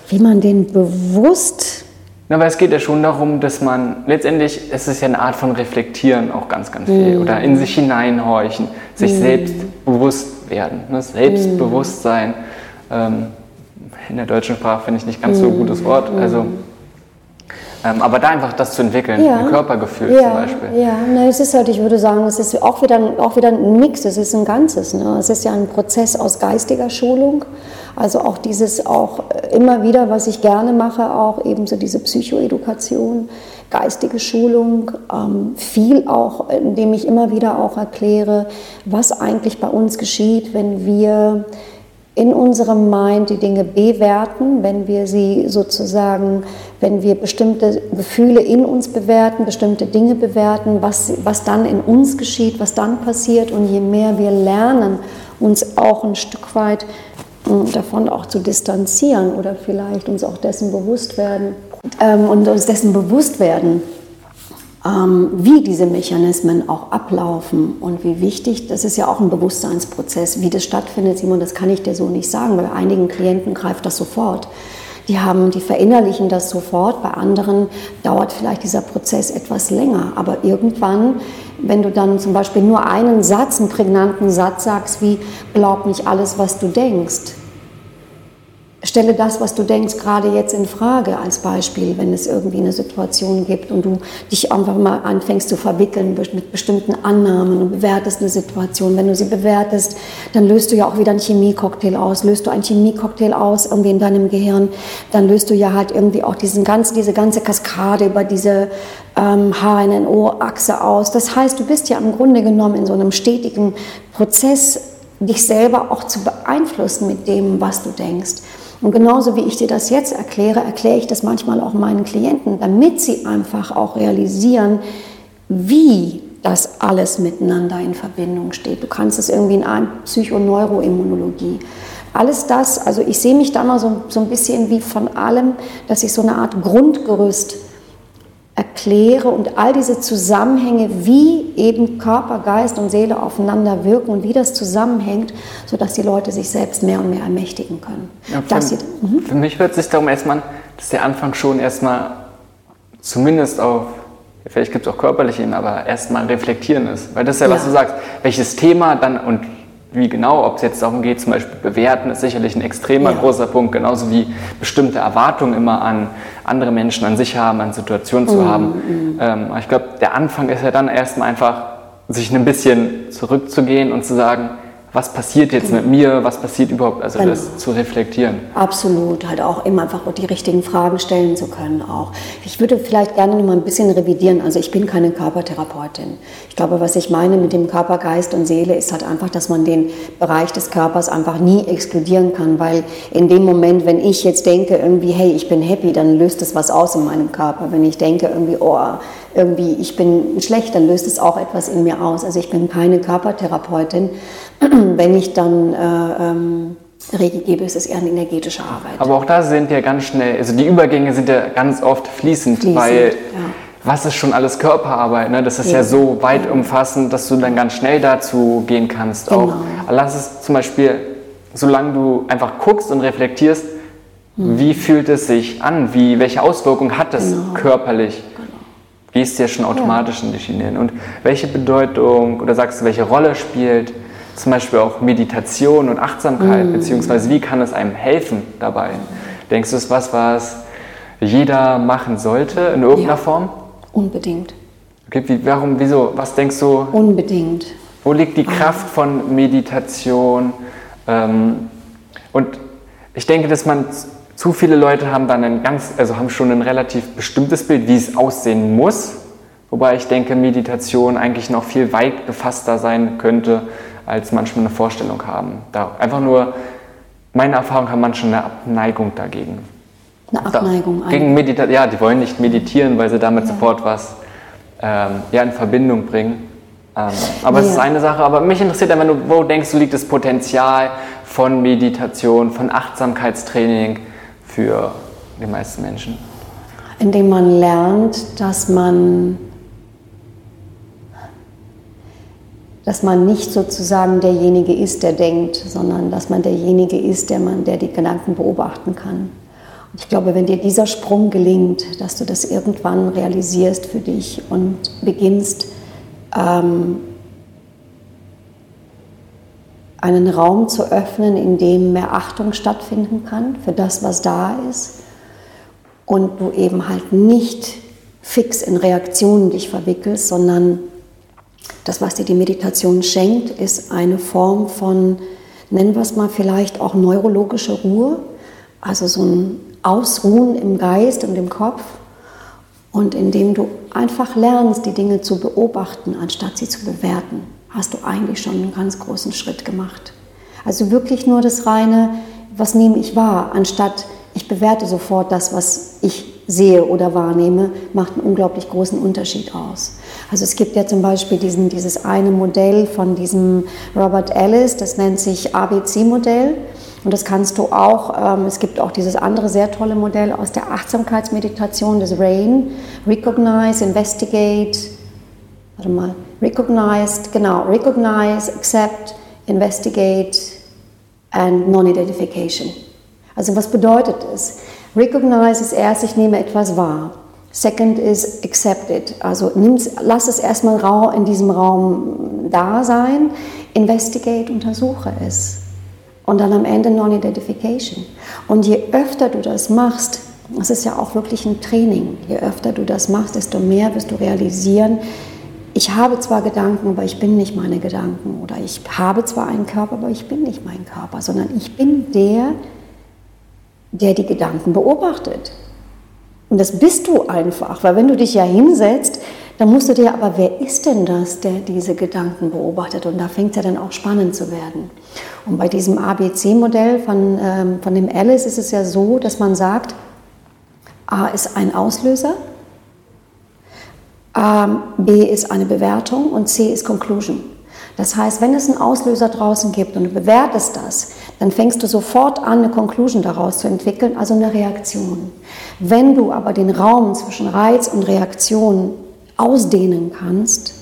Wie man den bewusst. Na, weil es geht ja schon darum, dass man letztendlich, es ist ja eine Art von Reflektieren auch ganz, ganz viel. Mm. Oder in sich hineinhorchen, sich mm. selbst bewusst werden. Ne? Selbstbewusstsein. Ähm, in der deutschen Sprache finde ich nicht ganz so ein gutes Wort. Also ähm, aber da einfach das zu entwickeln, ja. ein Körpergefühl ja. zum Beispiel. Ja, ne, es ist halt, ich würde sagen, es ist auch wieder, auch wieder ein Mix, es ist ein Ganzes. Ne? Es ist ja ein Prozess aus geistiger Schulung, also auch dieses, auch äh, immer wieder, was ich gerne mache, auch eben so diese Psychoedukation, geistige Schulung, ähm, viel auch, indem ich immer wieder auch erkläre, was eigentlich bei uns geschieht, wenn wir in unserem Mind die Dinge bewerten, wenn wir sie sozusagen, wenn wir bestimmte Gefühle in uns bewerten, bestimmte Dinge bewerten, was, was dann in uns geschieht, was dann passiert. Und je mehr wir lernen, uns auch ein Stück weit hm, davon auch zu distanzieren oder vielleicht uns auch dessen bewusst werden ähm, und uns dessen bewusst werden, wie diese Mechanismen auch ablaufen und wie wichtig, das ist ja auch ein Bewusstseinsprozess, wie das stattfindet, Simon, das kann ich dir so nicht sagen, bei einigen Klienten greift das sofort. Die haben, die verinnerlichen das sofort, bei anderen dauert vielleicht dieser Prozess etwas länger, aber irgendwann, wenn du dann zum Beispiel nur einen Satz, einen prägnanten Satz sagst, wie glaub nicht alles, was du denkst, Stelle das, was du denkst, gerade jetzt in Frage als Beispiel, wenn es irgendwie eine Situation gibt und du dich einfach mal anfängst zu verwickeln mit bestimmten Annahmen und bewertest eine Situation. Wenn du sie bewertest, dann löst du ja auch wieder einen Chemiecocktail aus. Löst du einen Chemiecocktail aus irgendwie in deinem Gehirn, dann löst du ja halt irgendwie auch diesen ganzen, diese ganze Kaskade über diese ähm, HNO-Achse aus. Das heißt, du bist ja im Grunde genommen in so einem stetigen Prozess, dich selber auch zu beeinflussen mit dem, was du denkst. Und genauso wie ich dir das jetzt erkläre, erkläre ich das manchmal auch meinen Klienten, damit sie einfach auch realisieren, wie das alles miteinander in Verbindung steht. Du kannst es irgendwie in Psychoneuroimmunologie. Alles das, also ich sehe mich da mal so, so ein bisschen wie von allem, dass ich so eine Art Grundgerüst erkläre und all diese Zusammenhänge, wie eben Körper, Geist und Seele aufeinander wirken und wie das zusammenhängt, sodass die Leute sich selbst mehr und mehr ermächtigen können. Ja, für, mhm. für, mich hört sich darum erstmal, dass der Anfang schon erstmal zumindest auf, vielleicht gibt es auch körperliche, aber erstmal reflektieren ist. Weil das ist ja, was ja. du sagst, welches Thema dann und wie genau, ob es jetzt darum geht, zum Beispiel bewerten, ist sicherlich ein extremer ja. großer Punkt, genauso wie bestimmte Erwartungen immer an andere Menschen, an sich haben, an Situationen zu mm, haben. Ähm, ich glaube, der Anfang ist ja dann erstmal einfach, sich ein bisschen zurückzugehen und zu sagen, was passiert jetzt genau. mit mir, was passiert überhaupt, also genau. das zu reflektieren. Absolut, halt auch immer einfach die richtigen Fragen stellen zu können auch. Ich würde vielleicht gerne noch mal ein bisschen revidieren, also ich bin keine Körpertherapeutin. Ich glaube, was ich meine mit dem Körper, Geist und Seele ist halt einfach, dass man den Bereich des Körpers einfach nie exkludieren kann, weil in dem Moment, wenn ich jetzt denke irgendwie, hey, ich bin happy, dann löst es was aus in meinem Körper. Wenn ich denke irgendwie, oh, irgendwie, ich bin schlecht, dann löst es auch etwas in mir aus. Also ich bin keine Körpertherapeutin. Wenn ich dann äh, ähm, Reiki gebe, ist es eher eine energetische Arbeit. Aber auch da sind ja ganz schnell, also die Übergänge sind ja ganz oft fließend, Fließend, weil ja. was ist schon alles Körperarbeit? Ne? Das ist ja, Ja. so weit umfassend, dass du dann ganz schnell dazu gehen kannst. Auch. Genau. Lass es zum Beispiel, solange du einfach guckst und reflektierst, wie fühlt es sich an? Wie, welche Auswirkungen hat es Hm. Genau. körperlich? Gehst ja schon automatisch in die Schiene. Und welche Bedeutung oder sagst du, welche Rolle spielt zum Beispiel auch Meditation und Achtsamkeit, Hm. beziehungsweise wie kann es einem helfen dabei? Denkst du, es ist was, was jeder machen sollte in irgendeiner Ja. Form? Unbedingt. Okay, wie, warum, wieso, was denkst du, Unbedingt. wo liegt die Kraft von Meditation? Ähm, und ich denke, dass man zu viele Leute haben dann ein ganz, also haben schon ein relativ bestimmtes Bild, wie es aussehen muss. Wobei ich denke, Meditation eigentlich noch viel weit gefasster sein könnte, als manchmal eine Vorstellung haben. Da einfach nur, meine Erfahrung haben manche eine Abneigung dagegen. Eine Abneigung. Da, gegen Medita ja, die wollen nicht meditieren, weil sie damit sofort was ähm, ja, in Verbindung bringen. Ähm, aber es Ja. ist eine Sache. Aber mich interessiert einfach nur, wo denkst du, liegt das Potenzial von Meditation, von Achtsamkeitstraining für die meisten Menschen? indem man lernt, dass man, dass man nicht sozusagen derjenige ist, der denkt, sondern dass man derjenige ist, der, man, der die Gedanken beobachten kann. Und ich glaube, wenn dir dieser Sprung gelingt, dass du das irgendwann realisierst für dich und beginnst, ähm, einen Raum zu öffnen, in dem mehr Achtung stattfinden kann für das, was da ist, und du eben halt nicht fix in Reaktionen dich verwickelst, sondern das, was dir die Meditation schenkt, ist eine Form von, nennen wir es mal vielleicht auch neurologische Ruhe, also so ein Ausruhen im Geist und im Kopf und indem du einfach lernst, die Dinge zu beobachten, anstatt sie zu bewerten, hast du eigentlich schon einen ganz großen Schritt gemacht. Also wirklich nur das reine, was nehme ich wahr, anstatt ich bewerte sofort das, was ich sehe oder wahrnehme, macht einen unglaublich großen Unterschied aus. Also es gibt ja zum Beispiel diesen, dieses eine Modell von diesem Robert Ellis, das nennt sich ABC-Modell. Und das kannst du auch, ähm, es gibt auch dieses andere sehr tolle Modell aus der Achtsamkeitsmeditation, das RAIN, Recognize, Investigate, warte mal, Recognized, genau, Recognize, Accept, Investigate and Non-Identification. Also was bedeutet es? Recognize ist erst, ich nehme etwas wahr. Second is accept it. Also nimm's, lass es erstmal in diesem Raum da sein. Investigate, untersuche es. Und dann am Ende Non-Identification. Und je öfter du das machst, das ist ja auch wirklich ein Training, je öfter du das machst, desto mehr wirst du realisieren, ich habe zwar Gedanken, aber ich bin nicht meine Gedanken. Oder ich habe zwar einen Körper, aber ich bin nicht mein Körper, sondern ich bin der, der die Gedanken beobachtet. Und das bist du einfach, weil wenn du dich ja hinsetzt, dann musst du dir, aber wer ist denn das, der diese Gedanken beobachtet? Und da fängt es ja dann auch spannend zu werden. Und bei diesem ABC-Modell von, ähm, von dem Alice ist es ja so, dass man sagt, A ist ein Auslöser, B ist eine Bewertung und C ist Conclusion. Das heißt, wenn es einen Auslöser draußen gibt und du bewertest das, dann fängst du sofort an, eine Conclusion daraus zu entwickeln, also eine Reaktion. Wenn du aber den Raum zwischen Reiz und Reaktion ausdehnen kannst,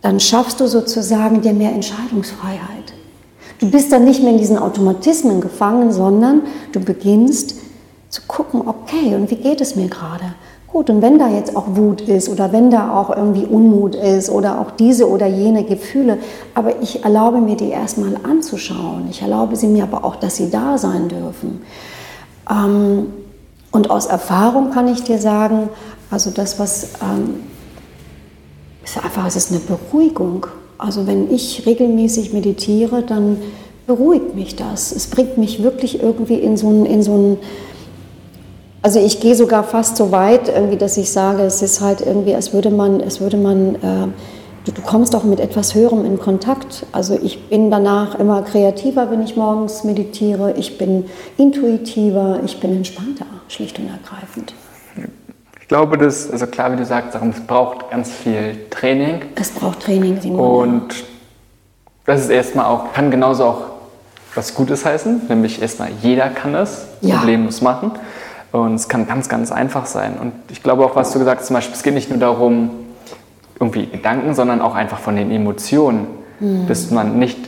dann schaffst du sozusagen dir mehr Entscheidungsfreiheit. Du bist dann nicht mehr in diesen Automatismen gefangen, sondern du beginnst zu gucken, okay, und wie geht es mir gerade? Gut, und wenn da jetzt auch Wut ist oder wenn da auch irgendwie Unmut ist oder auch diese oder jene Gefühle, aber ich erlaube mir die erstmal anzuschauen. Ich erlaube sie mir aber auch, dass sie da sein dürfen. Ähm, und aus Erfahrung kann ich dir sagen, also das, was ähm, ist einfach, es ist eine Beruhigung. Also wenn ich regelmäßig meditiere, dann beruhigt mich das. Es bringt mich wirklich irgendwie in so ein, in so ein also ich gehe sogar fast so weit, irgendwie, dass ich sage, es ist halt irgendwie, als würde man, als würde man, äh, du, du kommst auch mit etwas Höherem in Kontakt. Also ich bin danach immer kreativer, wenn ich morgens meditiere. Ich bin intuitiver, ich bin entspannter, schlicht und ergreifend. Ich glaube, das, also klar, wie du sagst, es braucht ganz viel Training. Es braucht Training, Simon. Und das ist erstmal auch, kann genauso auch was Gutes heißen, nämlich erstmal jeder kann es Ja. problemlos machen. Und es kann ganz, ganz einfach sein. Und ich glaube auch, was du gesagt hast, zum Beispiel, es geht nicht nur darum, irgendwie Gedanken, sondern auch einfach von den Emotionen, Mhm. dass man nicht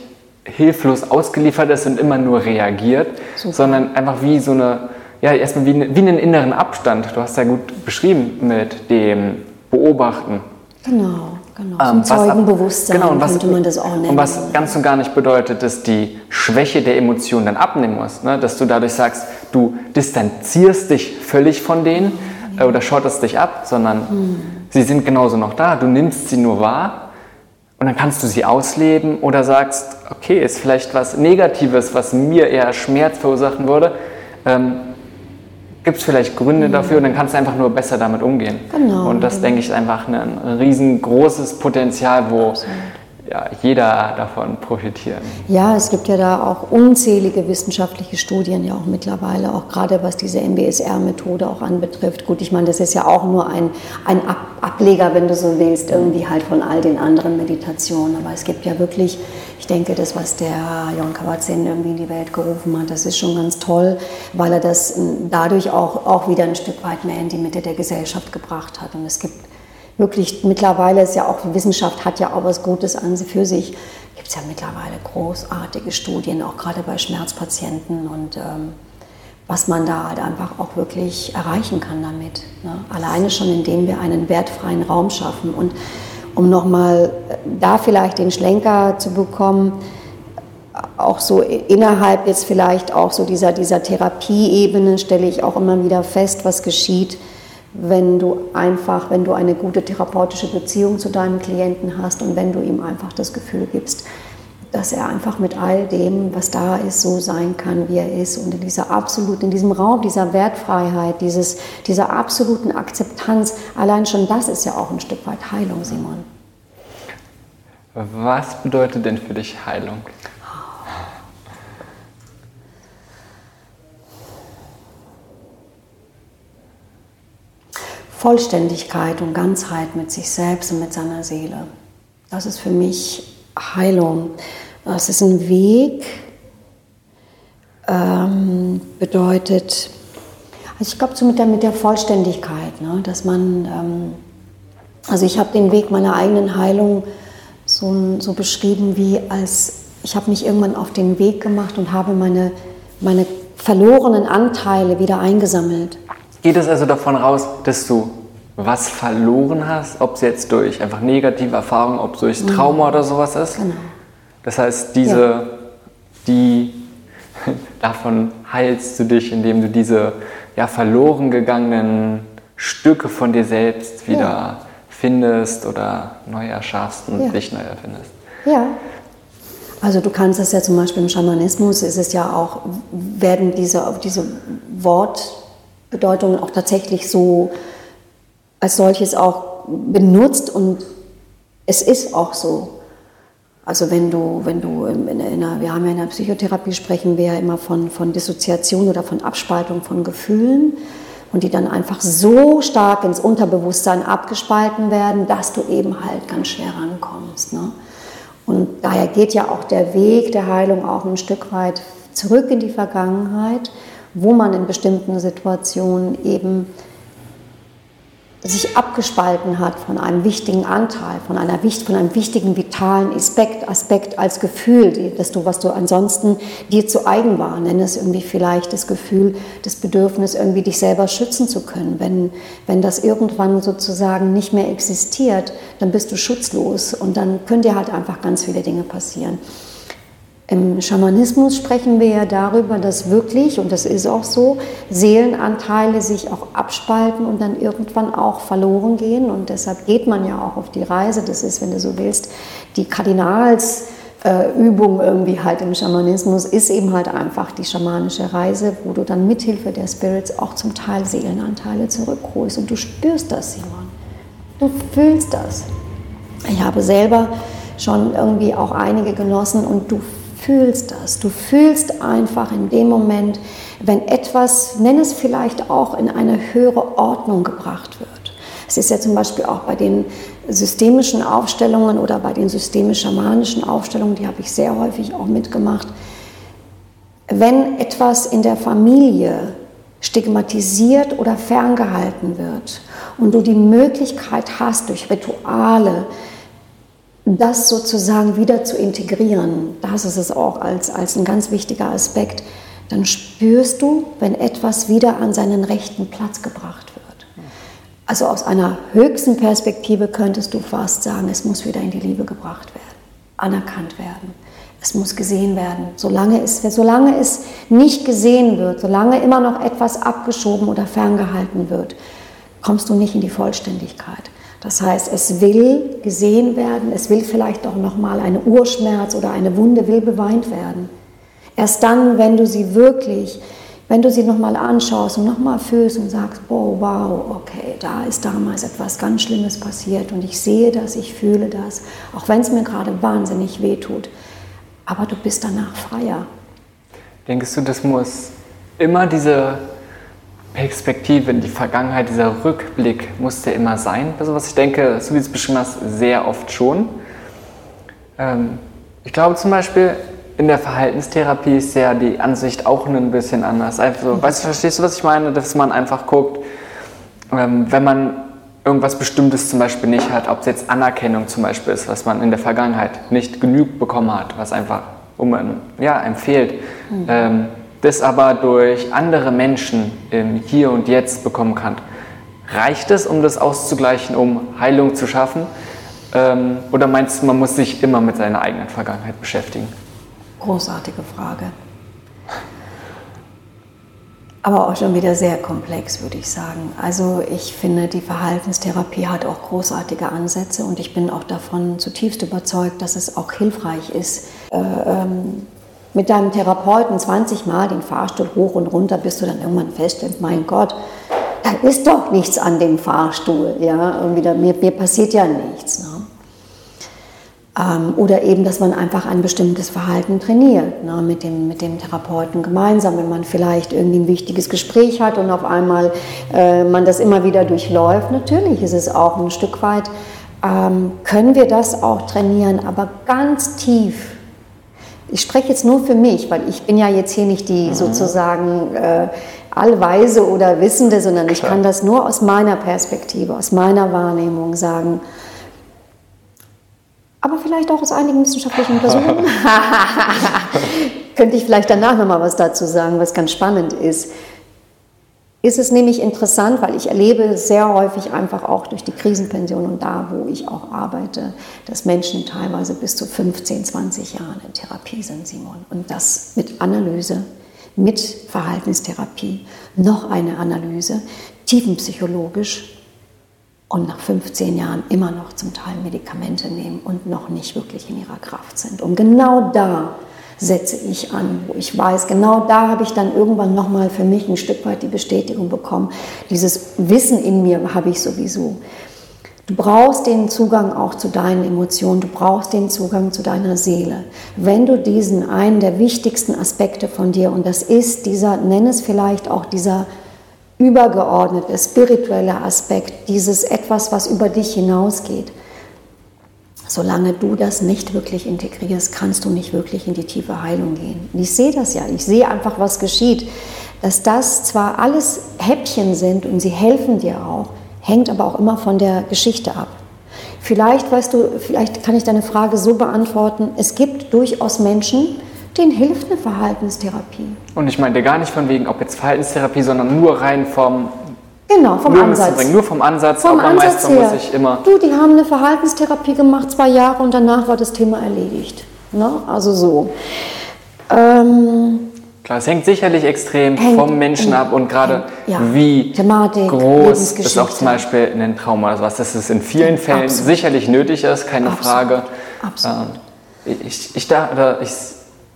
hilflos ausgeliefert ist und immer nur reagiert, sondern einfach wie so eine, ja, erstmal wie, eine- wie einen inneren Abstand. Du hast ja gut beschrieben mit dem Beobachten. Genau, genau. Ähm, Zum was Zeugenbewusstsein genau, und was, könnte man das auch nennen. Und was ganz und gar nicht bedeutet, dass die Schwäche der Emotionen dann abnehmen muss. Ne? Dass du dadurch sagst, du distanzierst dich völlig von denen äh, oder schottest dich ab, sondern Hm. sie sind genauso noch da. Du nimmst sie nur wahr und dann kannst du sie ausleben oder sagst, okay, ist vielleicht was Negatives, was mir eher Schmerz verursachen würde. Ähm, Gibt es vielleicht Gründe dafür und dann kannst du einfach nur besser damit umgehen. Genau, Und das, denke ich, ist einfach ein riesengroßes Potenzial, wo ja, jeder davon profitieren. Ja, es gibt ja da auch unzählige wissenschaftliche Studien ja auch mittlerweile, auch gerade was diese MBSR-Methode auch anbetrifft. Gut, ich meine, das ist ja auch nur ein, ein Ab Ableger, wenn du so willst, irgendwie halt von all den anderen Meditationen. Aber es gibt ja wirklich, ich denke, das, was der Jon Kabat-Zinn irgendwie in die Welt gerufen hat, das ist schon ganz toll, weil er das ähm, dadurch auch, auch wieder ein Stück weit mehr in die Mitte der Gesellschaft gebracht hat. Und es gibt wirklich mittlerweile ist ja auch die Wissenschaft hat ja auch was Gutes an sie für sich. Gibt es ja mittlerweile großartige Studien, auch gerade bei Schmerzpatienten und ähm, was man da halt einfach auch wirklich erreichen kann damit. Ne? Alleine schon, indem wir einen wertfreien Raum schaffen. Und um nochmal da vielleicht den Schlenker zu bekommen, auch so innerhalb jetzt vielleicht auch so dieser, dieser Therapieebene stelle ich auch immer wieder fest, was geschieht, wenn du einfach, wenn du eine gute therapeutische Beziehung zu deinem Klienten hast und wenn du ihm einfach das Gefühl gibst, dass er einfach mit all dem, was da ist, so sein kann, wie er ist und in dieser absoluten, in diesem Raum dieser Wertfreiheit, dieses, dieser absoluten Akzeptanz, allein schon das ist ja auch ein Stück weit Heilung, Simon. Was bedeutet denn für dich Heilung? Vollständigkeit und Ganzheit mit sich selbst und mit seiner Seele. Das ist für mich Heilung. Es ist ein Weg, ähm, bedeutet, also ich glaube so mit der, mit der Vollständigkeit, ne, dass man, ähm, also ich habe den Weg meiner eigenen Heilung so, so beschrieben wie als, ich habe mich irgendwann auf den Weg gemacht und habe meine, meine verlorenen Anteile wieder eingesammelt. Geht es also davon raus, dass du was verloren hast, ob es jetzt durch einfach negative Erfahrungen, ob es durch Trauma oder sowas ist? Genau. Das heißt, diese, die, davon heilst du dich, indem du diese ja, verloren gegangenen Stücke von dir selbst wieder Ja. findest oder neu erschaffst und Ja. dich neu erfindest. Ja. Also du kannst es ja zum Beispiel im Schamanismus, ist es ja auch, werden diese, diese Wortbedeutungen auch tatsächlich so als solches auch benutzt und es ist auch so. Also wenn du, wenn du in, in einer, wir haben ja in der Psychotherapie sprechen wir ja immer von, von Dissoziation oder von Abspaltung von Gefühlen und die dann einfach so stark ins Unterbewusstsein abgespalten werden, dass du eben halt ganz schwer rankommst. Ne? Und daher geht ja auch der Weg der Heilung auch ein Stück weit zurück in die Vergangenheit, wo man in bestimmten Situationen eben sich abgespalten hat von einem wichtigen Anteil, von, einer, von einem wichtigen vitalen Aspekt, Aspekt als Gefühl, dass du, was du ansonsten dir zu eigen war. Nenn es irgendwie vielleicht das Gefühl, das Bedürfnis, irgendwie dich selber schützen zu können. Wenn, wenn das irgendwann sozusagen nicht mehr existiert, dann bist du schutzlos und dann können dir halt einfach ganz viele Dinge passieren. Im Schamanismus sprechen wir ja darüber, dass wirklich, und das ist auch so, Seelenanteile sich auch abspalten und dann irgendwann auch verloren gehen. Und deshalb geht man ja auch auf die Reise. Das ist, wenn du so willst, die Kardinalsübung irgendwie halt im Schamanismus ist eben halt einfach die schamanische Reise, wo du dann mithilfe der Spirits auch zum Teil Seelenanteile zurückholst. Und du spürst das, Simon. Du fühlst das. Ich habe selber schon irgendwie auch einige genossen und du fühlst das. Du fühlst einfach in dem Moment, wenn etwas, nenn es vielleicht auch in eine höhere Ordnung gebracht wird. Es ist ja zum Beispiel auch bei den systemischen Aufstellungen oder bei den systemisch-schamanischen Aufstellungen, die habe ich sehr häufig auch mitgemacht. wenn etwas in der Familie stigmatisiert oder ferngehalten wird und du die Möglichkeit hast, durch Rituale das sozusagen wieder zu integrieren, das ist es auch als, als ein ganz wichtiger Aspekt, dann spürst du, wenn etwas wieder an seinen rechten Platz gebracht wird. Also aus einer höchsten Perspektive könntest du fast sagen, es muss wieder in die Liebe gebracht werden, anerkannt werden. Es muss gesehen werden. Solange es, solange es nicht gesehen wird, solange immer noch etwas abgeschoben oder ferngehalten wird, kommst du nicht in die Vollständigkeit. Das heißt, es will gesehen werden, es will vielleicht auch nochmal eine Urschmerz oder eine Wunde will beweint werden. Erst dann, wenn du sie wirklich, wenn du sie nochmal anschaust und nochmal fühlst und sagst, oh wow, okay, da ist damals etwas ganz Schlimmes passiert und ich sehe das, ich fühle das, auch wenn es mir gerade wahnsinnig weh tut, aber du bist danach freier. Denkst du, das muss immer diese Perspektive in die Vergangenheit, dieser Rückblick muss der immer sein? Also was ich denke, so wie du es beschrieben hast, sehr oft schon. Ähm, ich glaube zum Beispiel, in der Verhaltenstherapie ist ja die Ansicht auch ein bisschen anders. Also, weißt du, verstehst du, was ich meine? Dass man einfach guckt, ähm, wenn man irgendwas Bestimmtes zum Beispiel nicht hat, ob es jetzt Anerkennung zum Beispiel ist, was man in der Vergangenheit nicht genügt bekommen hat, was einfach um, ja, einem fehlt, mhm. ähm, das aber durch andere Menschen im Hier und Jetzt bekommen kann. Reicht es, um das auszugleichen, um Heilung zu schaffen? Ähm, oder meinst du, man muss sich immer mit seiner eigenen Vergangenheit beschäftigen? Großartige Frage aber auch schon wieder sehr komplex, würde ich sagen. Also ich finde, die Verhaltenstherapie hat auch großartige Ansätze und ich bin auch davon zutiefst überzeugt, dass es auch hilfreich ist, äh, ähm, mit deinem Therapeuten 20 Mal den Fahrstuhl hoch und runter, bis du dann irgendwann feststellst, mein Gott, da ist doch nichts an dem Fahrstuhl. Ja? Irgendwie da, mir, mir passiert ja nichts. Ne? Ähm, oder eben, dass man einfach ein bestimmtes Verhalten trainiert ne, mit, dem, mit dem Therapeuten gemeinsam, wenn man vielleicht irgendwie ein wichtiges Gespräch hat und auf einmal äh, man das immer wieder durchläuft. Natürlich ist es auch ein Stück weit, ähm, können wir das auch trainieren, aber ganz tief. Ich spreche jetzt nur für mich, weil ich bin ja jetzt hier nicht die mhm. sozusagen äh, Allweise oder Wissende, sondern ich kann das nur aus meiner Perspektive, aus meiner Wahrnehmung sagen aber vielleicht auch aus einigen wissenschaftlichen Untersuchungen. Könnte ich vielleicht danach nochmal was dazu sagen, was ganz spannend ist. Ist es nämlich interessant, weil ich erlebe sehr häufig einfach auch durch die Krisenpension und da, wo ich auch arbeite, dass Menschen teilweise bis zu 15, 20 Jahren in Therapie sind, Simon. Und das mit Analyse, mit Verhaltenstherapie, noch eine Analyse, tiefenpsychologisch, und nach 15 Jahren immer noch zum Teil Medikamente nehmen und noch nicht wirklich in ihrer Kraft sind. Und genau da setze ich an, wo ich weiß, genau da habe ich dann irgendwann nochmal für mich ein Stück weit die Bestätigung bekommen. Dieses Wissen in mir habe ich sowieso. Du brauchst den Zugang auch zu deinen Emotionen, du brauchst den Zugang zu deiner Seele. Wenn du diesen einen der wichtigsten Aspekte von dir, und das ist dieser, nenn es vielleicht auch dieser übergeordnete, spirituelle Aspekt, dieses etwas, was über dich hinausgeht. Solange du das nicht wirklich integrierst, kannst du nicht wirklich in die tiefe Heilung gehen. Und ich sehe das ja, ich sehe einfach, was geschieht. Dass das zwar alles Häppchen sind und sie helfen dir auch, hängt aber auch immer von der Geschichte ab. Vielleicht, weißt du, vielleicht kann ich deine Frage so beantworten, es gibt durchaus Menschen, denen hilft eine Verhaltenstherapie. Und ich meinte gar nicht von wegen, ob jetzt Verhaltenstherapie, sondern nur rein vom Genau, vom Ansatz. Nur vom Ansatz, vom Ansatz her. muss ich immer. Du, die haben eine Verhaltenstherapie gemacht, zwei Jahre und danach war das Thema erledigt. Ne? Also so. Ähm, Klar, es hängt sicherlich extrem hängt, vom Menschen ab und gerade ja. wie Thematik, groß ist auch zum Beispiel ein Trauma oder sowas, dass es in vielen Fällen Absolut. sicherlich nötig ist, keine Absolut. Frage. Absolut. Ähm, ich, ich, da, ich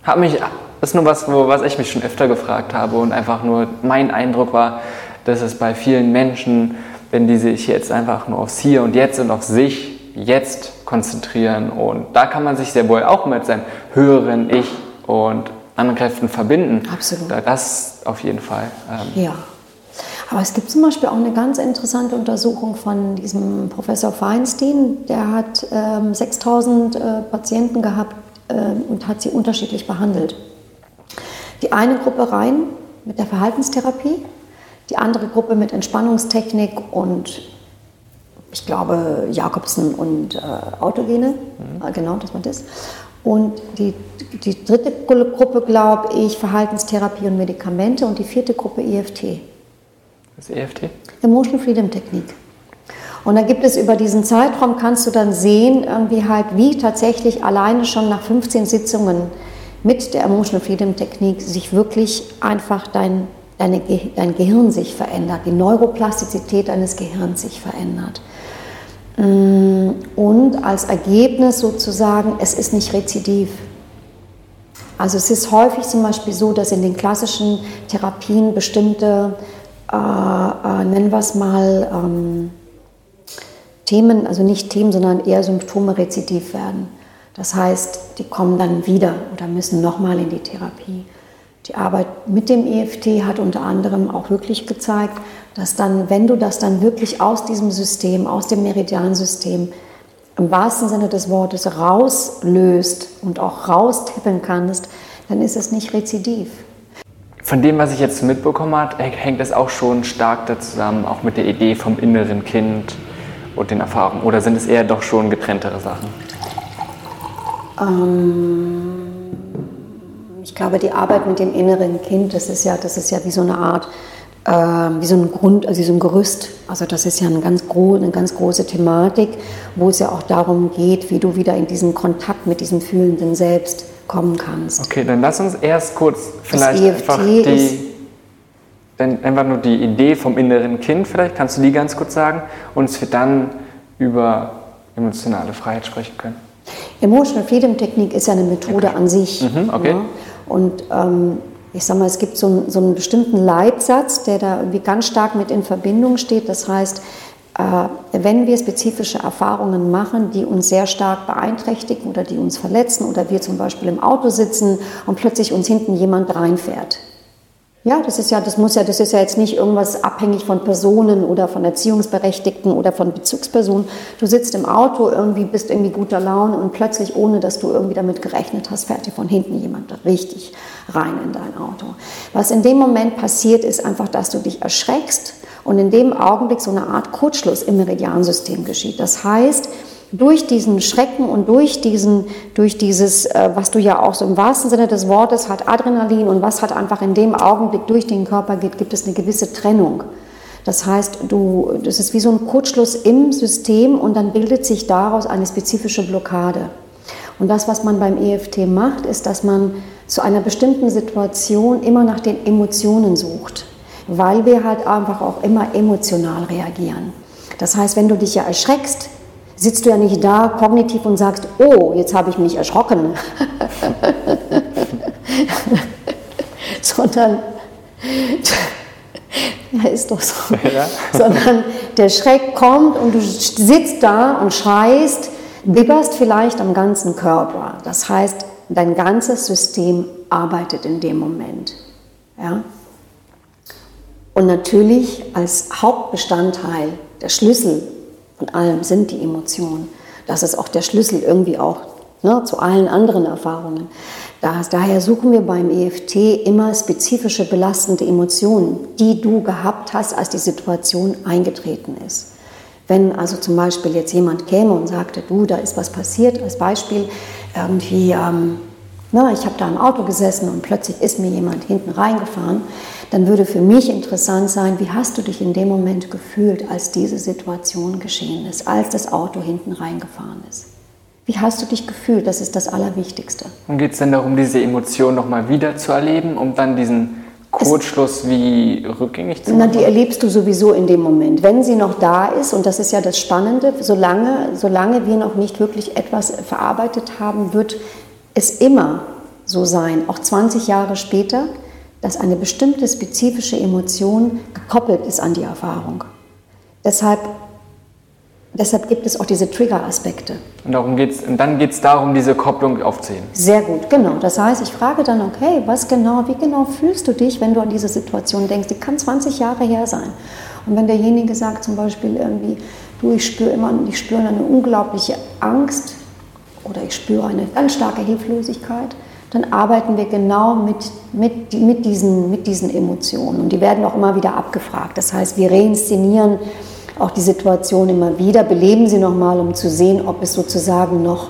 habe mich, das ist nur was, wo, was ich mich schon öfter gefragt habe und einfach nur mein Eindruck war, dass es bei vielen Menschen, wenn die sich jetzt einfach nur aufs Hier und Jetzt und auf sich jetzt konzentrieren und da kann man sich sehr wohl auch mit seinem höheren Ich und anderen Kräften verbinden. Absolut. Das auf jeden Fall. Ähm, ja. Aber es gibt zum Beispiel auch eine ganz interessante Untersuchung von diesem Professor Feinstein. Der hat ähm, 6000 äh, Patienten gehabt, ähm, und hat sie unterschiedlich behandelt. Die eine Gruppe rein mit der Verhaltenstherapie, die andere Gruppe mit Entspannungstechnik und ich glaube Jakobsen und äh, Autogene, mhm. Äh, genau, das war das. Und die, die dritte Gruppe, glaube ich, Verhaltenstherapie und Medikamente und die vierte Gruppe EFT. Was ist EFT? Emotional Freedom Technik. Und dann gibt es über diesen Zeitraum, kannst du dann sehen, irgendwie halt, wie tatsächlich alleine schon nach 15 Sitzungen mit der Emotional Freedom Technik sich wirklich einfach dein, deine, dein Gehirn sich verändert, die Neuroplastizität deines Gehirns sich verändert. Mm, und als Ergebnis sozusagen, es ist nicht rezidiv. Also es ist häufig zum Beispiel so, dass in den klassischen Therapien bestimmte, äh, äh, nennen wir es mal, ähm, Themen, also nicht Themen, sondern eher Symptome rezidiv werden. Das heißt, die kommen dann wieder oder müssen nochmal in die Therapie. Die Arbeit mit dem EFT hat unter anderem auch wirklich gezeigt, dass dann, wenn du das dann wirklich aus diesem System, aus dem Meridiansystem, im wahrsten Sinne des Wortes rauslöst und auch raustippen kannst, dann ist es nicht rezidiv. Von dem, was ich jetzt mitbekommen habe, hängt es auch schon stark da zusammen, auch mit der Idee vom inneren Kind und den Erfahrungen. Oder sind es eher doch schon getrenntere Sachen? Ähm, ich glaube, die Arbeit mit dem inneren Kind, das ist ja, das ist ja wie so eine Art äh, wie so ein Grund, also so ein Gerüst. Also das ist ja eine ganz, eine ganz große Thematik, wo es ja auch darum geht, wie du wieder in diesen Kontakt mit diesem fühlenden Selbst kommen kannst. Okay, dann lass uns erst kurz vielleicht einfach die, einfach nur die Idee vom inneren Kind, vielleicht kannst du die ganz kurz sagen und wir dann über emotionale Freiheit sprechen können. Emotional Freedom Technik ist ja eine Methode okay. an sich. Mhm, okay. Ja? Und ähm, ich sage mal, es gibt so einen, so einen, bestimmten Leitsatz, der da irgendwie ganz stark mit in Verbindung steht. Das heißt, äh, wenn wir spezifische Erfahrungen machen, die uns sehr stark beeinträchtigen oder die uns verletzen oder wir zum Beispiel im Auto sitzen und plötzlich uns hinten jemand reinfährt, ja, das ist ja, das muss ja, das ist ja jetzt nicht irgendwas abhängig von Personen oder von Erziehungsberechtigten oder von Bezugspersonen. Du sitzt im Auto, irgendwie bist irgendwie guter Laune und plötzlich, ohne dass du irgendwie damit gerechnet hast, fährt dir von hinten jemand richtig rein in dein Auto. Was in dem Moment passiert, ist einfach, dass du dich erschreckst und in dem Augenblick so eine Art Kurzschluss im Meridiansystem geschieht. Das heißt, durch diesen Schrecken und durch, diesen, durch dieses, äh, was du ja auch so im wahrsten Sinne des Wortes hat, Adrenalin und was hat einfach in dem Augenblick durch den Körper geht, gibt es eine gewisse Trennung. Das heißt, du, das ist wie so ein Kurzschluss im System und dann bildet sich daraus eine spezifische Blockade. Und das, was man beim EFT macht, ist, dass man zu einer bestimmten Situation immer nach den Emotionen sucht, weil wir halt einfach auch immer emotional reagieren. Das heißt, wenn du dich ja erschreckst, sitzt du ja nicht da kognitiv und sagst, oh, jetzt habe ich mich erschrocken, sondern ja, ist doch so. Ja. Sondern der Schreck kommt und du sitzt da und schreist, bibberst vielleicht am ganzen Körper. Das heißt, dein ganzes System arbeitet in dem Moment. Ja? Und natürlich als Hauptbestandteil, der Schlüssel von allem sind die Emotionen. Das ist auch der Schlüssel irgendwie auch ne, zu allen anderen Erfahrungen. daher suchen wir beim EFT immer spezifische belastende Emotionen, die du gehabt hast, als die Situation eingetreten ist. Wenn also zum Beispiel jetzt jemand käme und sagte, du, da ist was passiert, als Beispiel, irgendwie, ähm, na, ich habe da im Auto gesessen und plötzlich ist mir jemand hinten reingefahren, dann würde für mich interessant sein, wie hast du dich in dem Moment gefühlt, als diese Situation geschehen ist, als das Auto hinten reingefahren ist? Wie hast du dich gefühlt? Das ist das Allerwichtigste. Und geht es denn darum, diese Emotion nochmal wieder zu erleben, um dann diesen Kurzschluss wie rückgängig zu machen? Na, die erlebst du sowieso in dem Moment. Wenn sie noch da ist, und das ist ja das Spannende, solange, solange wir noch nicht wirklich etwas verarbeitet haben, wird es immer so sein, auch 20 Jahre später, dass eine bestimmte spezifische Emotion gekoppelt ist an die Erfahrung. Deshalb, deshalb gibt es auch diese Trigger-Aspekte. Und, darum geht's, und dann geht es darum, diese Kopplung aufzuheben. Sehr gut, genau. Das heißt, ich frage dann, okay, was genau, wie genau fühlst du dich, wenn du an diese Situation denkst? Die kann 20 Jahre her sein. Und wenn derjenige sagt zum Beispiel irgendwie, du, ich spüre immer, ich spüre eine unglaubliche Angst oder ich spüre eine ganz starke Hilflosigkeit, dann arbeiten wir genau mit, mit, mit, diesen, mit diesen Emotionen. Und die werden auch immer wieder abgefragt. Das heißt, wir reinszenieren auch die Situation immer wieder, beleben sie nochmal, um zu sehen, ob es sozusagen noch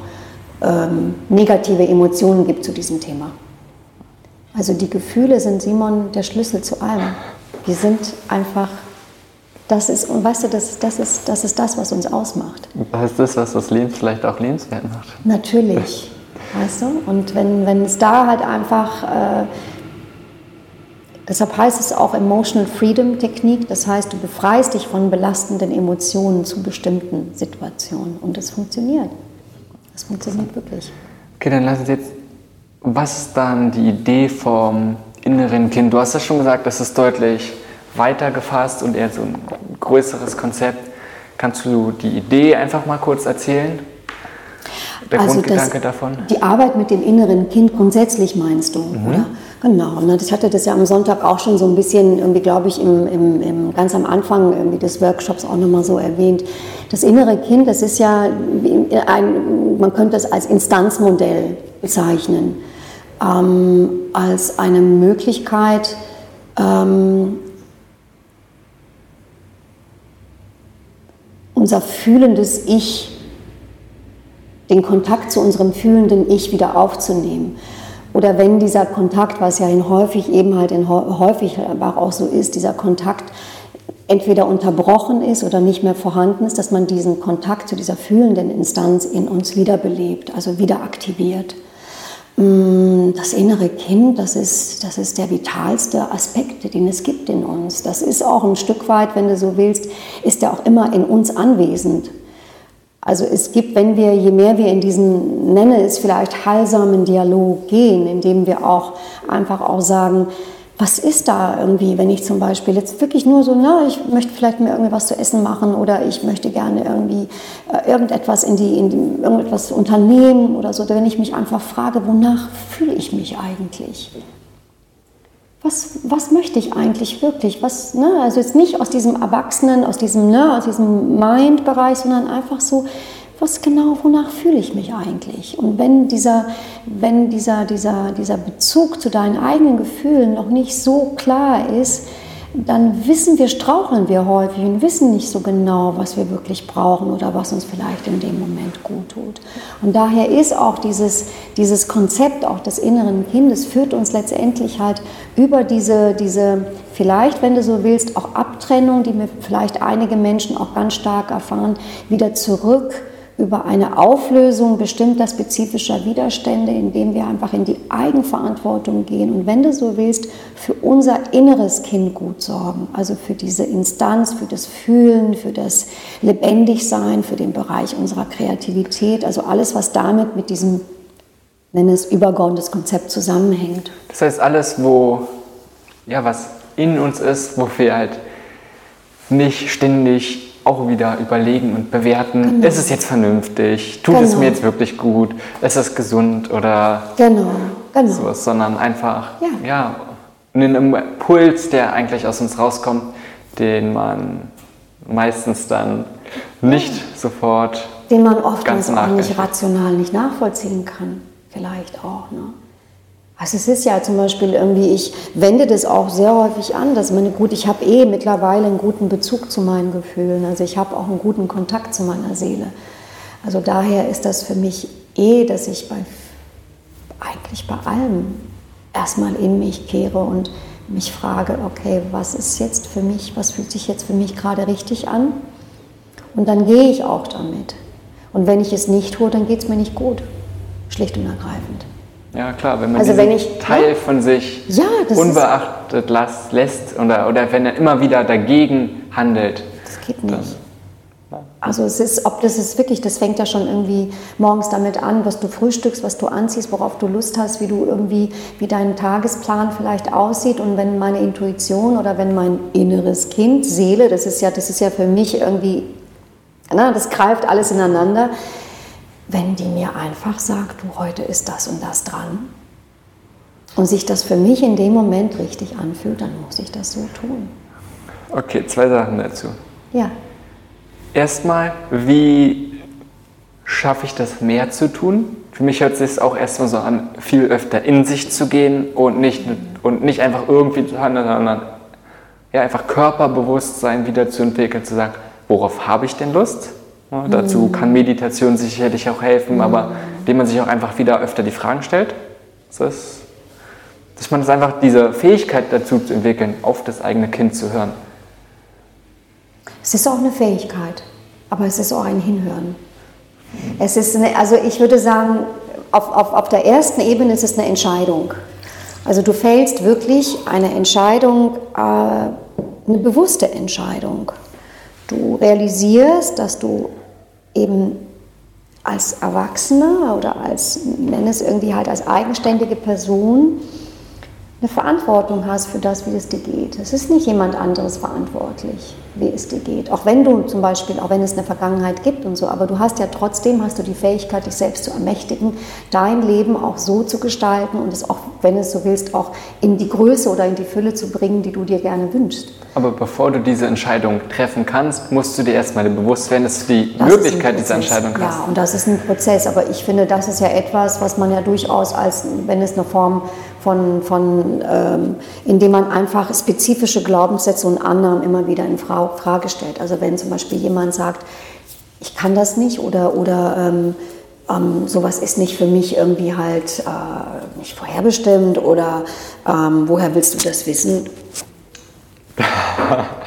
ähm, negative Emotionen gibt zu diesem Thema. Also die Gefühle sind, Simon, der Schlüssel zu allem. Wir sind einfach, das ist, und weißt du, das, das, ist, das ist das, was uns ausmacht. Das ist das, was das Leben vielleicht auch lebenswert macht. Natürlich, weißt du? Und wenn, wenn es da halt einfach, äh, deshalb heißt es auch Emotional Freedom Technik, das heißt, du befreist dich von belastenden Emotionen zu bestimmten Situationen und das funktioniert. Das funktioniert wirklich. Okay, dann lass uns jetzt, was ist dann die Idee vom inneren Kind? Du hast ja schon gesagt, das ist deutlich weiter gefasst und eher so ein größeres Konzept. Kannst du die Idee einfach mal kurz erzählen? Der also Grundgedanke das, davon? Die Arbeit mit dem inneren Kind grundsätzlich meinst du, mhm. oder? Genau, ne? ich hatte das ja am Sonntag auch schon so ein bisschen, irgendwie glaube ich, im, im, im, ganz am Anfang irgendwie des Workshops auch nochmal so erwähnt. Das innere Kind, das ist ja, ein, man könnte es als Instanzmodell bezeichnen, ähm, als eine Möglichkeit, ähm, unser fühlendes Ich, den Kontakt zu unserem fühlenden Ich wieder aufzunehmen. Oder wenn dieser Kontakt, was ja in häufig eben halt in häufig auch so ist, dieser Kontakt entweder unterbrochen ist oder nicht mehr vorhanden ist, dass man diesen Kontakt zu dieser fühlenden Instanz in uns wiederbelebt, also wieder aktiviert. Mm, das innere Kind, das ist, das ist der vitalste Aspekt, den es gibt in uns. Das ist auch ein Stück weit, wenn du so willst, ist er auch immer in uns anwesend. Also es gibt, wenn wir, je mehr wir in diesen, nenne es vielleicht heilsamen Dialog gehen, indem wir auch einfach auch sagen, was ist da irgendwie, wenn ich zum Beispiel jetzt wirklich nur so, na, ich möchte vielleicht mir irgendwie was zu essen machen oder ich möchte gerne irgendwie äh, irgendetwas in die, in die, irgendetwas unternehmen oder so, wenn ich mich einfach frage, wonach fühle ich mich eigentlich? Was, was möchte ich eigentlich wirklich? Was, ne? Also jetzt nicht aus diesem Erwachsenen, aus diesem, ne, aus diesem Mind-Bereich, sondern einfach so, was genau, wonach fühle ich mich eigentlich? Und wenn dieser, wenn dieser, dieser, dieser Bezug zu deinen eigenen Gefühlen noch nicht so klar ist, dann wissen wir, straucheln wir häufig und wissen nicht so genau, was wir wirklich brauchen oder was uns vielleicht in dem Moment gut tut. Und daher ist auch dieses, dieses Konzept auch des inneren Kindes, führt uns letztendlich halt über diese, diese, vielleicht, wenn du so willst, auch Abtrennung, die mir vielleicht einige Menschen auch ganz stark erfahren, wieder zurück über eine Auflösung bestimmter spezifischer Widerstände, indem wir einfach in die Eigenverantwortung gehen und wenn du so willst, für unser inneres Kind gut sorgen, also für diese Instanz, für das Fühlen, für das Lebendigsein, für den Bereich unserer Kreativität, also alles, was damit mit diesem, nenne es übergeordnetes Konzept zusammenhängt. Das heißt, alles, wo, ja, was in uns ist, wo wir halt nicht ständig auch wieder überlegen und bewerten, genau. ist es jetzt vernünftig, tut genau. es mir jetzt wirklich gut, ist es gesund oder genau. Genau. sowas, sondern einfach ja. ja, einen Impuls, der eigentlich aus uns rauskommt, den man meistens dann nicht ja. sofort den man oftmals auch nicht rational nicht nachvollziehen kann, vielleicht auch. Ne? Also es ist ja zum Beispiel irgendwie, ich wende das auch sehr häufig an, dass meine gut, ich habe eh mittlerweile einen guten Bezug zu meinen Gefühlen, also ich habe auch einen guten Kontakt zu meiner Seele. Also daher ist das für mich eh, dass ich bei eigentlich bei allem erstmal in mich kehre und mich frage, okay, was ist jetzt für mich, was fühlt sich jetzt für mich gerade richtig an? Und dann gehe ich auch damit. Und wenn ich es nicht tue, dann geht es mir nicht gut, schlicht und ergreifend. Ja, klar, wenn man also wenn ich, Teil ja, von sich ja, unbeachtet ist, lässt oder, oder wenn er immer wieder dagegen handelt. Das geht nicht. Ja. Also es ist, ob das ist wirklich, das fängt ja schon irgendwie morgens damit an, was du frühstückst, was du anziehst, worauf du Lust hast, wie du irgendwie, wie dein Tagesplan vielleicht aussieht und wenn meine Intuition oder wenn mein inneres Kind, Seele, das ist ja, das ist ja für mich irgendwie, na, das greift alles ineinander wenn die mir einfach sagt, du, heute ist das und das dran und sich das für mich in dem Moment richtig anfühlt, dann muss ich das so tun. Okay, zwei Sachen dazu. Ja. Erstmal, wie schaffe ich das mehr zu tun? für mich hört es sich auch erstmal so an, viel öfter in sich zu gehen und nicht, und nicht einfach irgendwie zu handeln, sondern ja, einfach Körperbewusstsein wieder zu entwickeln, zu sagen, worauf habe ich denn Lust? Dazu mhm. kann Meditation sicherlich auch helfen, mhm. aber indem man sich auch einfach wieder öfter die Fragen stellt. Das dass man es einfach diese Fähigkeit dazu zu entwickeln, auf das eigene Kind zu hören. Es ist auch eine Fähigkeit, aber es ist auch ein Hinhören. Es ist eine, also ich würde sagen, auf, auf, auf der ersten Ebene ist es eine Entscheidung. Also du fällst wirklich eine Entscheidung, äh, eine bewusste Entscheidung. Du realisierst, dass du eben als Erwachsener oder als, nenne es irgendwie halt als eigenständige Person, eine Verantwortung hast für das, wie es dir geht. Es ist nicht jemand anderes verantwortlich, wie es dir geht. Auch wenn du zum Beispiel, auch wenn es eine Vergangenheit gibt und so, aber du hast ja trotzdem, hast du die Fähigkeit, dich selbst zu ermächtigen, dein Leben auch so zu gestalten und es auch, wenn es so willst, auch in die Größe oder in die Fülle zu bringen, die du dir gerne wünschst. Aber bevor du diese Entscheidung treffen kannst, musst du dir erstmal bewusst werden, dass du die das Möglichkeit dieser Entscheidung hast. Ja, und das ist ein Prozess. Aber ich finde, das ist ja etwas, was man ja durchaus als, wenn es eine Form von, von ähm, indem man einfach spezifische Glaubenssätze und Annahmen immer wieder in Frage stellt. Also wenn zum Beispiel jemand sagt, ich kann das nicht oder, oder ähm, ähm, sowas ist nicht für mich irgendwie halt äh, nicht vorherbestimmt oder ähm, woher willst du das wissen?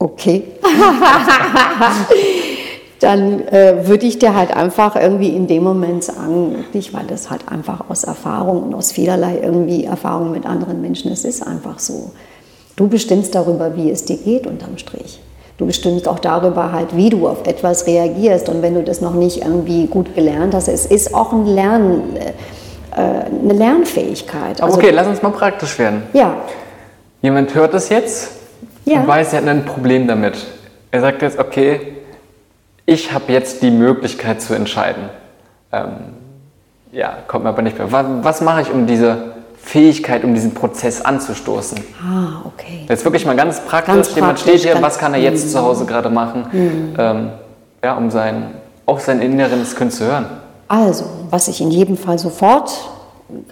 Okay. Dann äh, würde ich dir halt einfach irgendwie in dem Moment sagen, wirklich, weil das halt einfach aus Erfahrung und aus vielerlei irgendwie Erfahrung mit anderen Menschen, es ist einfach so. Du bestimmst darüber, wie es dir geht unterm Strich. Du bestimmst auch darüber halt, wie du auf etwas reagierst. Und wenn du das noch nicht irgendwie gut gelernt hast, es ist auch ein Lernen, äh, eine Lernfähigkeit. Also, okay, lass uns mal praktisch werden. Ja. Jemand hört das jetzt ja. und weiß, er hat ein Problem damit. Er sagt jetzt, okay, ich habe jetzt die Möglichkeit zu entscheiden. Ähm, ja, kommt mir aber nicht mehr. Was, was mache ich, um diese Fähigkeit, um diesen Prozess anzustoßen? Ah, okay. Jetzt wirklich mal ganz praktisch. Ganz Jemand steht hier, was kann er jetzt mhm. zu Hause gerade machen, mhm. ähm, ja, um sein, auf sein inneres Kind zu hören? Also, was ich in jedem Fall sofort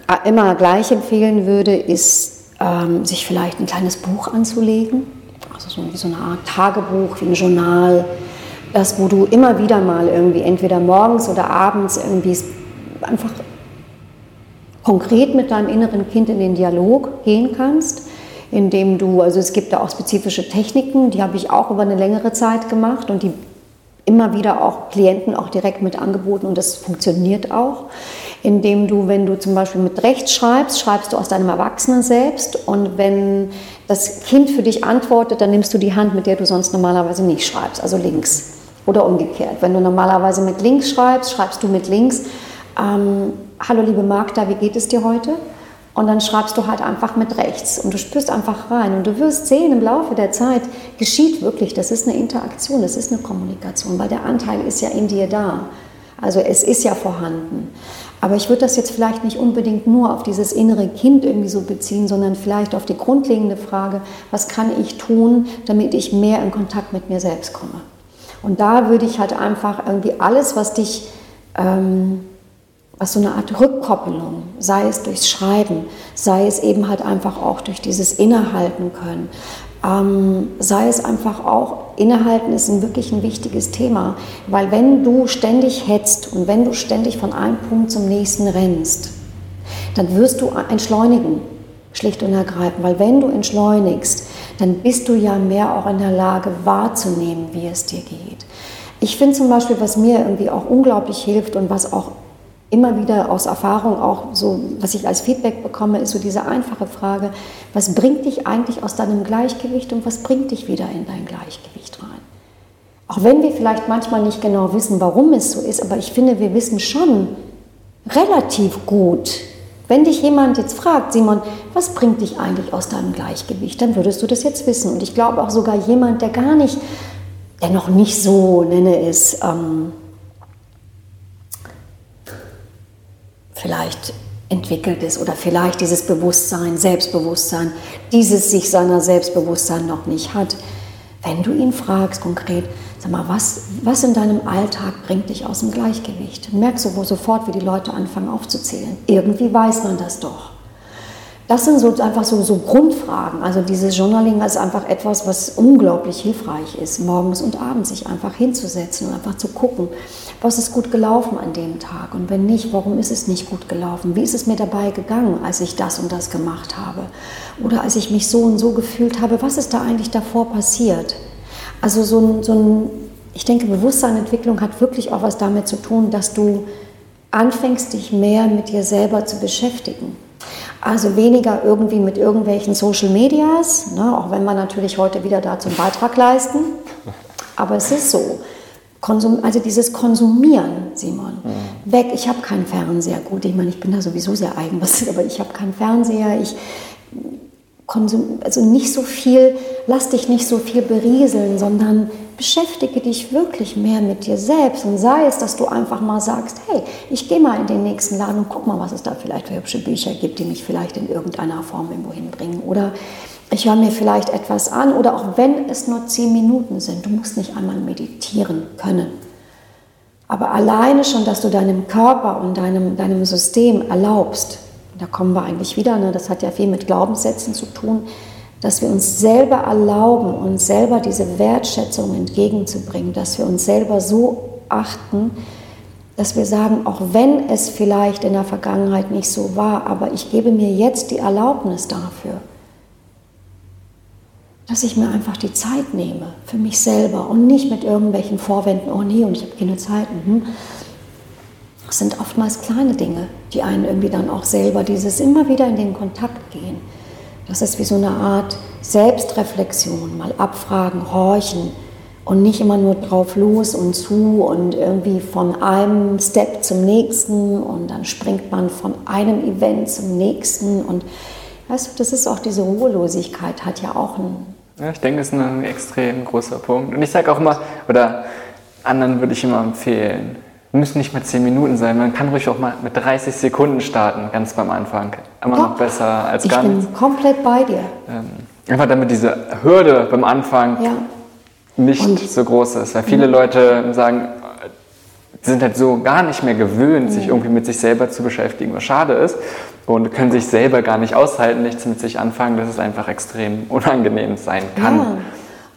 äh, immer gleich empfehlen würde, ist ähm, sich vielleicht ein kleines Buch anzulegen, also so wie so eine Art Tagebuch, wie ein Journal, das, wo du immer wieder mal irgendwie entweder morgens oder abends irgendwie einfach konkret mit deinem inneren Kind in den Dialog gehen kannst, indem du, also es gibt da auch spezifische Techniken, die habe ich auch über eine längere Zeit gemacht und die immer wieder auch Klienten auch direkt mit angeboten und das funktioniert auch indem du, wenn du zum Beispiel mit rechts schreibst, schreibst du aus deinem Erwachsenen selbst und wenn das Kind für dich antwortet, dann nimmst du die Hand, mit der du sonst normalerweise nicht schreibst, also links oder umgekehrt. Wenn du normalerweise mit links schreibst, schreibst du mit links, ähm, hallo liebe Magda, wie geht es dir heute? Und dann schreibst du halt einfach mit rechts und du spürst einfach rein und du wirst sehen, im Laufe der Zeit geschieht wirklich, das ist eine Interaktion, das ist eine Kommunikation, weil der Anteil ist ja in dir da. Also es ist ja vorhanden. Aber ich würde das jetzt vielleicht nicht unbedingt nur auf dieses innere Kind irgendwie so beziehen, sondern vielleicht auf die grundlegende Frage, was kann ich tun, damit ich mehr in Kontakt mit mir selbst komme. Und da würde ich halt einfach irgendwie alles, was dich, ähm, was so eine Art Rückkoppelung, sei es durchs Schreiben, sei es eben halt einfach auch durch dieses Innehalten können, ähm, sei es einfach auch, innehalten ist ein wirklich ein wichtiges Thema, weil wenn du ständig hetzt und wenn du ständig von einem Punkt zum nächsten rennst, dann wirst du entschleunigen, schlicht und ergreifend, weil wenn du entschleunigst, dann bist du ja mehr auch in der Lage wahrzunehmen, wie es dir geht. Ich finde zum Beispiel, was mir irgendwie auch unglaublich hilft und was auch immer wieder aus Erfahrung auch so, was ich als Feedback bekomme, ist so diese einfache Frage, was bringt dich eigentlich aus deinem Gleichgewicht und was bringt dich wieder in dein Gleichgewicht rein? Auch wenn wir vielleicht manchmal nicht genau wissen, warum es so ist, aber ich finde, wir wissen schon relativ gut, wenn dich jemand jetzt fragt, Simon, was bringt dich eigentlich aus deinem Gleichgewicht, dann würdest du das jetzt wissen. Und ich glaube auch sogar jemand, der gar nicht, der noch nicht so, nenne es, ähm, vielleicht entwickelt ist oder vielleicht dieses Bewusstsein, Selbstbewusstsein, dieses sich seiner Selbstbewusstsein noch nicht hat, Wenn du ihn fragst konkret, sag mal, was, was in deinem Alltag bringt dich aus dem Gleichgewicht? Merkst du sofort, wie die Leute anfangen aufzuzählen. Irgendwie weiß man das doch. Das sind so einfach so, so Grundfragen. Also dieses Journaling ist einfach etwas, was unglaublich hilfreich ist, morgens und abends sich einfach hinzusetzen und einfach zu gucken, was ist gut gelaufen an dem Tag und wenn nicht, warum ist es nicht gut gelaufen? Wie ist es mir dabei gegangen, als ich das und das gemacht habe? Oder als ich mich so und so gefühlt habe, was ist da eigentlich davor passiert? Also so ein, so ein ich denke, Bewusstseinentwicklung hat wirklich auch was damit zu tun, dass du anfängst, dich mehr mit dir selber zu beschäftigen. Also weniger irgendwie mit irgendwelchen Social Medias, ne, auch wenn wir natürlich heute wieder dazu einen Beitrag leisten. Aber es ist so. Konsum, also dieses Konsumieren, Simon, mhm. weg. Ich habe keinen Fernseher. Gut, ich meine, ich bin da sowieso sehr eigenbasiert, aber ich habe keinen Fernseher. Ich konsum, also nicht so viel, lass dich nicht so viel berieseln, sondern beschäftige dich wirklich mehr mit dir selbst und sei es, dass du einfach mal sagst, hey, ich gehe mal in den nächsten Laden und guck mal, was es da vielleicht für hübsche Bücher gibt, die mich vielleicht in irgendeiner Form irgendwo hinbringen. Oder ich höre mir vielleicht etwas an oder auch wenn es nur zehn Minuten sind, du musst nicht einmal meditieren können. Aber alleine schon, dass du deinem Körper und deinem, deinem System erlaubst, da kommen wir eigentlich wieder, ne, das hat ja viel mit Glaubenssätzen zu tun, dass wir uns selber erlauben, uns selber diese Wertschätzung entgegenzubringen, dass wir uns selber so achten, dass wir sagen, auch wenn es vielleicht in der Vergangenheit nicht so war, aber ich gebe mir jetzt die Erlaubnis dafür, dass ich mir einfach die Zeit nehme für mich selber und nicht mit irgendwelchen Vorwänden, oh nee, und ich habe keine Zeit. Mhm. Das sind oftmals kleine Dinge, die einen irgendwie dann auch selber dieses immer wieder in den Kontakt gehen das ist wie so eine Art Selbstreflexion, mal abfragen, horchen und nicht immer nur drauf los und zu und irgendwie von einem Step zum nächsten und dann springt man von einem Event zum nächsten und weißt du, das ist auch diese Ruhelosigkeit, hat ja auch einen. Ja, ich denke, das ist ein extrem großer Punkt. Und ich sage auch immer, oder anderen würde ich immer empfehlen, müssen nicht mal 10 Minuten sein. Man kann ruhig auch mal mit 30 Sekunden starten, ganz beim Anfang. Immer ja, noch besser als gar nichts. Ich bin komplett bei dir. Ähm, einfach damit diese Hürde beim Anfang ja. nicht Und, so groß ist. Weil viele Leute sagen, die sind halt so gar nicht mehr gewöhnt, sich irgendwie mit sich selber zu beschäftigen, was schade ist. Und können sich selber gar nicht aushalten, nichts mit sich anfangen, dass es einfach extrem unangenehm sein kann. Ja.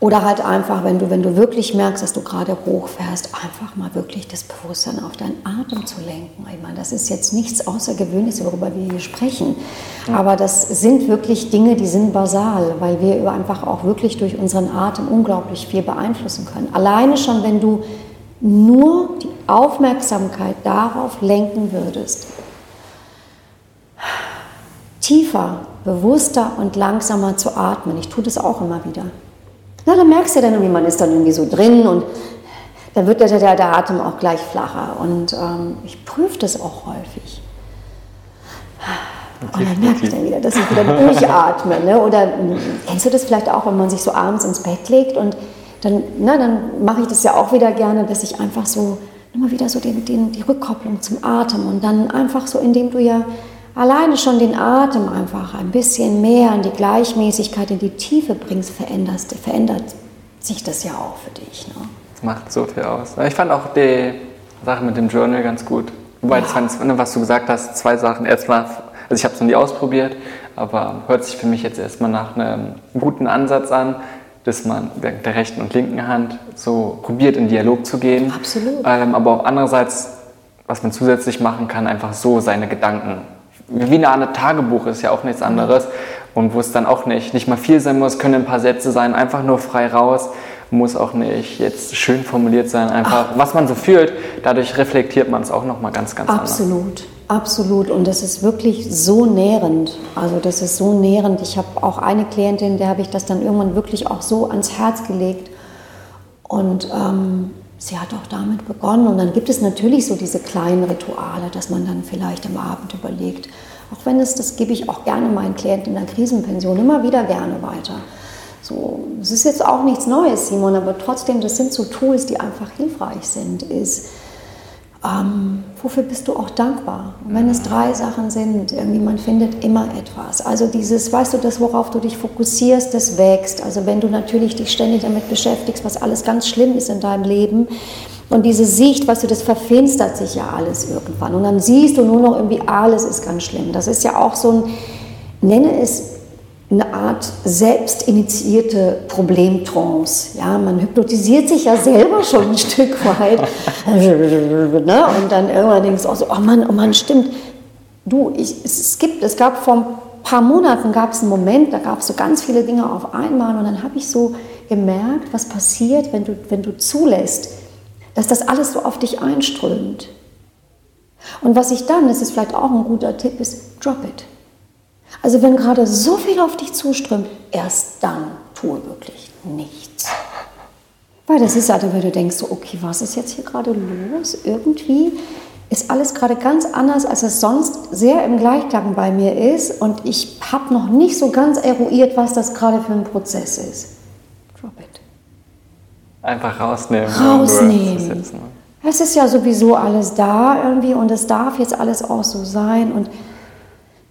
Oder halt einfach, wenn du, wenn du wirklich merkst, dass du gerade hochfährst, einfach mal wirklich das Bewusstsein auf deinen Atem zu lenken. Ich meine, das ist jetzt nichts Außergewöhnliches, worüber wir hier sprechen. Ja. Aber das sind wirklich Dinge, die sind basal, weil wir einfach auch wirklich durch unseren Atem unglaublich viel beeinflussen können. Alleine schon, wenn du nur die Aufmerksamkeit darauf lenken würdest, tiefer, bewusster und langsamer zu atmen. Ich tue das auch immer wieder. Na, dann merkst du dann irgendwie, man ist dann irgendwie so drin und dann wird der, der, der Atem auch gleich flacher. Und ähm, ich prüfe das auch häufig. Und dann merke ich dann wieder, dass ich wieder durchatme. Ne? Oder hm, kennst du das vielleicht auch, wenn man sich so abends ins Bett legt und dann, na, dann mache ich das ja auch wieder gerne, dass ich einfach so immer wieder so den, den, die Rückkopplung zum Atem und dann einfach so, indem du ja alleine schon den Atem einfach ein bisschen mehr in die Gleichmäßigkeit, in die Tiefe bringst, veränderst, verändert sich das ja auch für dich. Ne? Das macht so viel aus. Ich fand auch die Sache mit dem Journal ganz gut. Wobei, ja. das, was du gesagt hast, zwei Sachen. Erstmal, also ich habe es noch nie ausprobiert, aber hört sich für mich jetzt erstmal nach einem guten Ansatz an, dass man mit der rechten und linken Hand so probiert, in Dialog zu gehen. Absolut. Ähm, aber auch andererseits, was man zusätzlich machen kann, einfach so seine Gedanken wie eine Art Tagebuch ist ja auch nichts anderes und wo es dann auch nicht, nicht mal viel sein muss, können ein paar Sätze sein, einfach nur frei raus, muss auch nicht jetzt schön formuliert sein, einfach Ach. was man so fühlt, dadurch reflektiert man es auch nochmal ganz, ganz Absolut. Anders. Absolut. Und das ist wirklich so nährend. Also das ist so nährend. Ich habe auch eine Klientin, der habe ich das dann irgendwann wirklich auch so ans Herz gelegt. Und ähm, sie hat auch damit begonnen. Und dann gibt es natürlich so diese kleinen Rituale, dass man dann vielleicht am Abend überlegt, auch wenn es, das gebe ich auch gerne meinen Klienten in der Krisenpension immer wieder gerne weiter. So, es ist jetzt auch nichts Neues, Simon, aber trotzdem, das sind so Tools, die einfach hilfreich sind, ist, ähm, wofür bist du auch dankbar? Und wenn es drei Sachen sind, irgendwie man findet immer etwas. Also dieses, weißt du, das, worauf du dich fokussierst, das wächst. Also wenn du natürlich dich ständig damit beschäftigst, was alles ganz schlimm ist in deinem Leben, und diese Sicht, weißt du, das verfinstert sich ja alles irgendwann. Und dann siehst du nur noch irgendwie, alles ist ganz schlimm. Das ist ja auch so ein, nenne es eine Art selbstinitiierte Problemtrance. Ja, man hypnotisiert sich ja selber schon ein Stück weit. ne? Und dann irgendwann denkst du auch so, oh Mann, oh Mann, stimmt. Du, ich, es, gibt, es gab vor ein paar Monaten gab es einen Moment, da gab es so ganz viele Dinge auf einmal und dann habe ich so gemerkt, was passiert, wenn du, wenn du zulässt, dass das alles so auf dich einströmt. Und was ich dann, das ist vielleicht auch ein guter Tipp, ist, drop it. Also wenn gerade so viel auf dich zuströmt, erst dann tue wirklich nichts. Weil das ist halt, wenn du denkst, so, okay, was ist jetzt hier gerade los? Irgendwie ist alles gerade ganz anders, als es sonst sehr im Gleichklang bei mir ist. Und ich habe noch nicht so ganz eruiert, was das gerade für ein Prozess ist. Drop it. Einfach rausnehmen. Rausnehmen. Es ist ja sowieso alles da irgendwie und es darf jetzt alles auch so sein. Und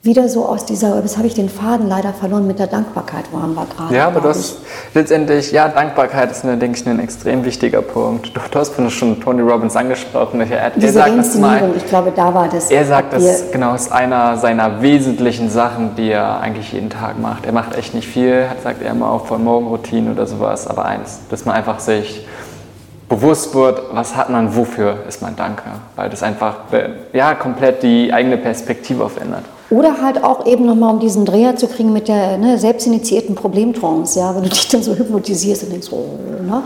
wieder so aus dieser, jetzt habe ich den Faden leider verloren, mit der Dankbarkeit waren wir gerade. Ja, aber du hast letztendlich, ja, Dankbarkeit ist, eine, denke ich, ein extrem wichtiger Punkt. Du, du hast schon Tony Robbins angesprochen. Er, Diese er sagt das mal, ich glaube, da war das. Er sagt, das genau ist einer seiner wesentlichen Sachen, die er eigentlich jeden Tag macht. Er macht echt nicht viel, sagt er immer auch von Morgenroutine oder sowas, aber eins, dass man einfach sich bewusst wird, was hat man, wofür ist man dankbar, weil das einfach ja, komplett die eigene Perspektive verändert. Oder halt auch eben nochmal, um diesen Dreher zu kriegen mit der ne, selbstinitiierten Problemtrance, ja, wenn du dich dann so hypnotisierst und denkst, oh, ne,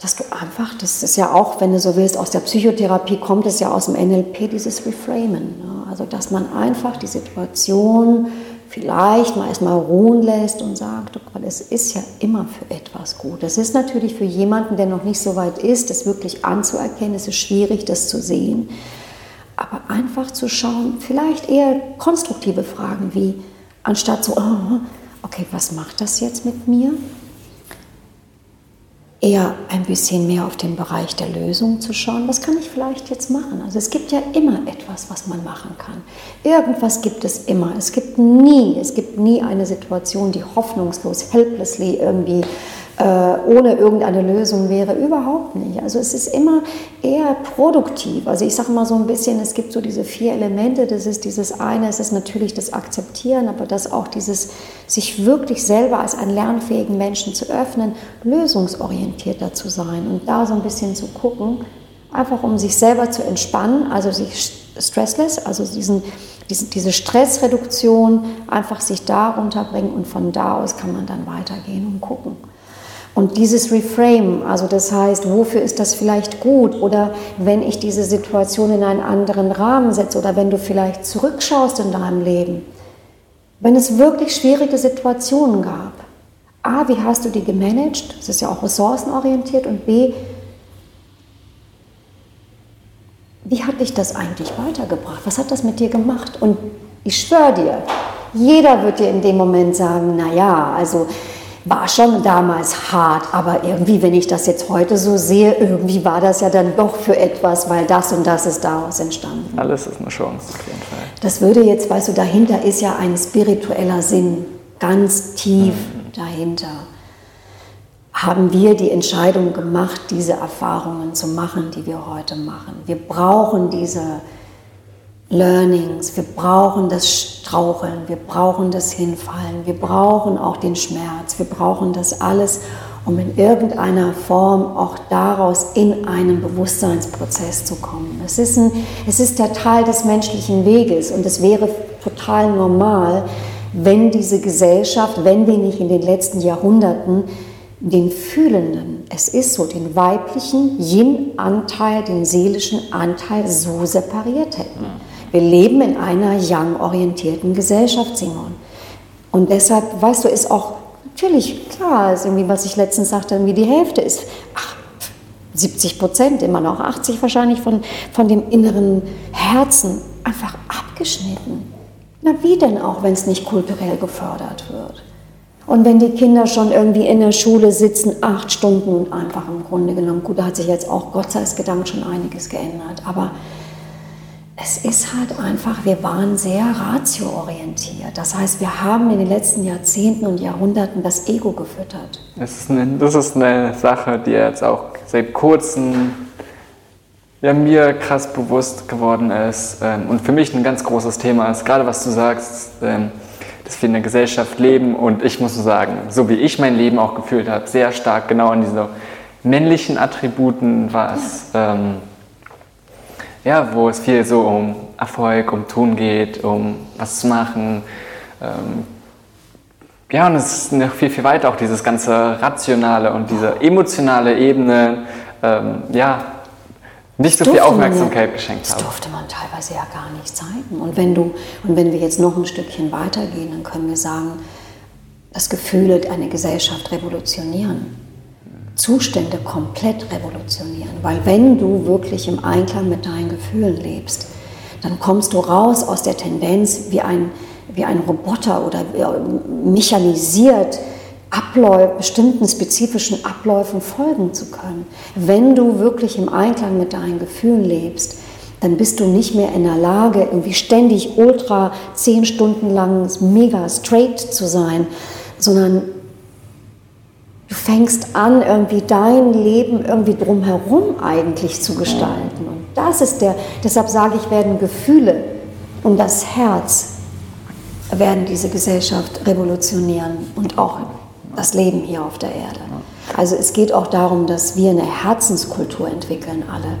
dass du einfach, das ist ja auch, wenn du so willst, aus der Psychotherapie kommt es ja aus dem NLP, dieses Reframen. Ne? Also, dass man einfach die Situation vielleicht mal erstmal ruhen lässt und sagt, weil es ist ja immer für etwas gut. Das ist natürlich für jemanden, der noch nicht so weit ist, das wirklich anzuerkennen, es ist schwierig, das zu sehen. Aber einfach zu schauen, vielleicht eher konstruktive Fragen wie, anstatt so, oh, okay, was macht das jetzt mit mir? Eher ein bisschen mehr auf den Bereich der Lösung zu schauen, was kann ich vielleicht jetzt machen? Also es gibt ja immer etwas, was man machen kann. Irgendwas gibt es immer. Es gibt nie, es gibt nie eine Situation, die hoffnungslos, helplessly irgendwie äh, ohne irgendeine Lösung wäre. Überhaupt nicht. Also es ist immer eher produktiv. Also ich sage mal so ein bisschen, es gibt so diese vier Elemente. Das ist dieses eine, es ist natürlich das Akzeptieren, aber das auch dieses, sich wirklich selber als einen lernfähigen Menschen zu öffnen, lösungsorientierter zu sein und da so ein bisschen zu gucken, einfach um sich selber zu entspannen, also sich stressless, also diesen, diese, diese Stressreduktion, einfach sich da runterbringen und von da aus kann man dann weitergehen und gucken. Und dieses Reframe, also das heißt, wofür ist das vielleicht gut? Oder wenn ich diese Situation in einen anderen Rahmen setze oder wenn du vielleicht zurückschaust in deinem Leben, wenn es wirklich schwierige Situationen gab, A, wie hast du die gemanagt? Das ist ja auch ressourcenorientiert. Und B, wie hat dich das eigentlich weitergebracht? Was hat das mit dir gemacht? Und ich schwöre dir, jeder wird dir in dem Moment sagen, naja, also war schon damals hart, aber irgendwie, wenn ich das jetzt heute so sehe, irgendwie war das ja dann doch für etwas, weil das und das ist daraus entstanden. Alles ist eine Chance, auf jeden Fall. Das würde jetzt, weißt du, dahinter ist ja ein spiritueller Sinn, ganz tief mhm. dahinter. Haben wir die Entscheidung gemacht, diese Erfahrungen zu machen, die wir heute machen. Wir brauchen diese Learnings, wir brauchen das Straucheln, wir brauchen das Hinfallen, wir brauchen auch den Schmerz, wir brauchen das alles, um in irgendeiner Form auch daraus in einen Bewusstseinsprozess zu kommen. Es ist, ein, es ist der Teil des menschlichen Weges und es wäre total normal, wenn diese Gesellschaft, wenn wir nicht in den letzten Jahrhunderten den Fühlenden, es ist so, den weiblichen Yin-Anteil, den seelischen Anteil so separiert hätten. Wir leben in einer young-orientierten Gesellschaft, Simon. Und deshalb, weißt du, ist auch natürlich klar, ist irgendwie, was ich letztens sagte, irgendwie die Hälfte ist, ach, 70 Prozent, immer noch 80 wahrscheinlich von, von dem inneren Herzen einfach abgeschnitten. Na wie denn auch, wenn es nicht kulturell gefördert wird? Und wenn die Kinder schon irgendwie in der Schule sitzen, acht Stunden und einfach im Grunde genommen, gut, da hat sich jetzt auch Gott sei Dank schon einiges geändert, aber es ist halt einfach, wir waren sehr ratioorientiert. Das heißt, wir haben in den letzten Jahrzehnten und Jahrhunderten das Ego gefüttert. Das ist eine, das ist eine Sache, die jetzt auch seit kurzem ja, mir krass bewusst geworden ist ähm, und für mich ein ganz großes Thema ist, gerade was du sagst, ähm, dass wir in der Gesellschaft leben und ich muss sagen, so wie ich mein Leben auch gefühlt habe, sehr stark genau an diese männlichen Attributen, was... Ja. Ähm, ja, wo es viel so um Erfolg, um Tun geht, um was zu machen. Ähm, ja, und es ist noch viel, viel weiter, auch dieses ganze rationale und diese emotionale Ebene, ähm, ja, nicht so viel Aufmerksamkeit ja, geschenkt haben. Das durfte man teilweise ja gar nicht zeigen. Und wenn, du, und wenn wir jetzt noch ein Stückchen weitergehen, dann können wir sagen, dass Gefühle eine Gesellschaft revolutionieren. Zustände komplett revolutionieren. Weil wenn du wirklich im Einklang mit deinen Gefühlen lebst, dann kommst du raus aus der Tendenz, wie ein, wie ein Roboter oder mechanisiert Abläufe, bestimmten spezifischen Abläufen folgen zu können. Wenn du wirklich im Einklang mit deinen Gefühlen lebst, dann bist du nicht mehr in der Lage, irgendwie ständig ultra zehn Stunden lang mega straight zu sein, sondern Du fängst an, irgendwie dein Leben irgendwie drumherum eigentlich zu gestalten. Und das ist der, deshalb sage ich, werden Gefühle und das Herz werden diese Gesellschaft revolutionieren und auch das Leben hier auf der Erde. Also es geht auch darum, dass wir eine Herzenskultur entwickeln alle.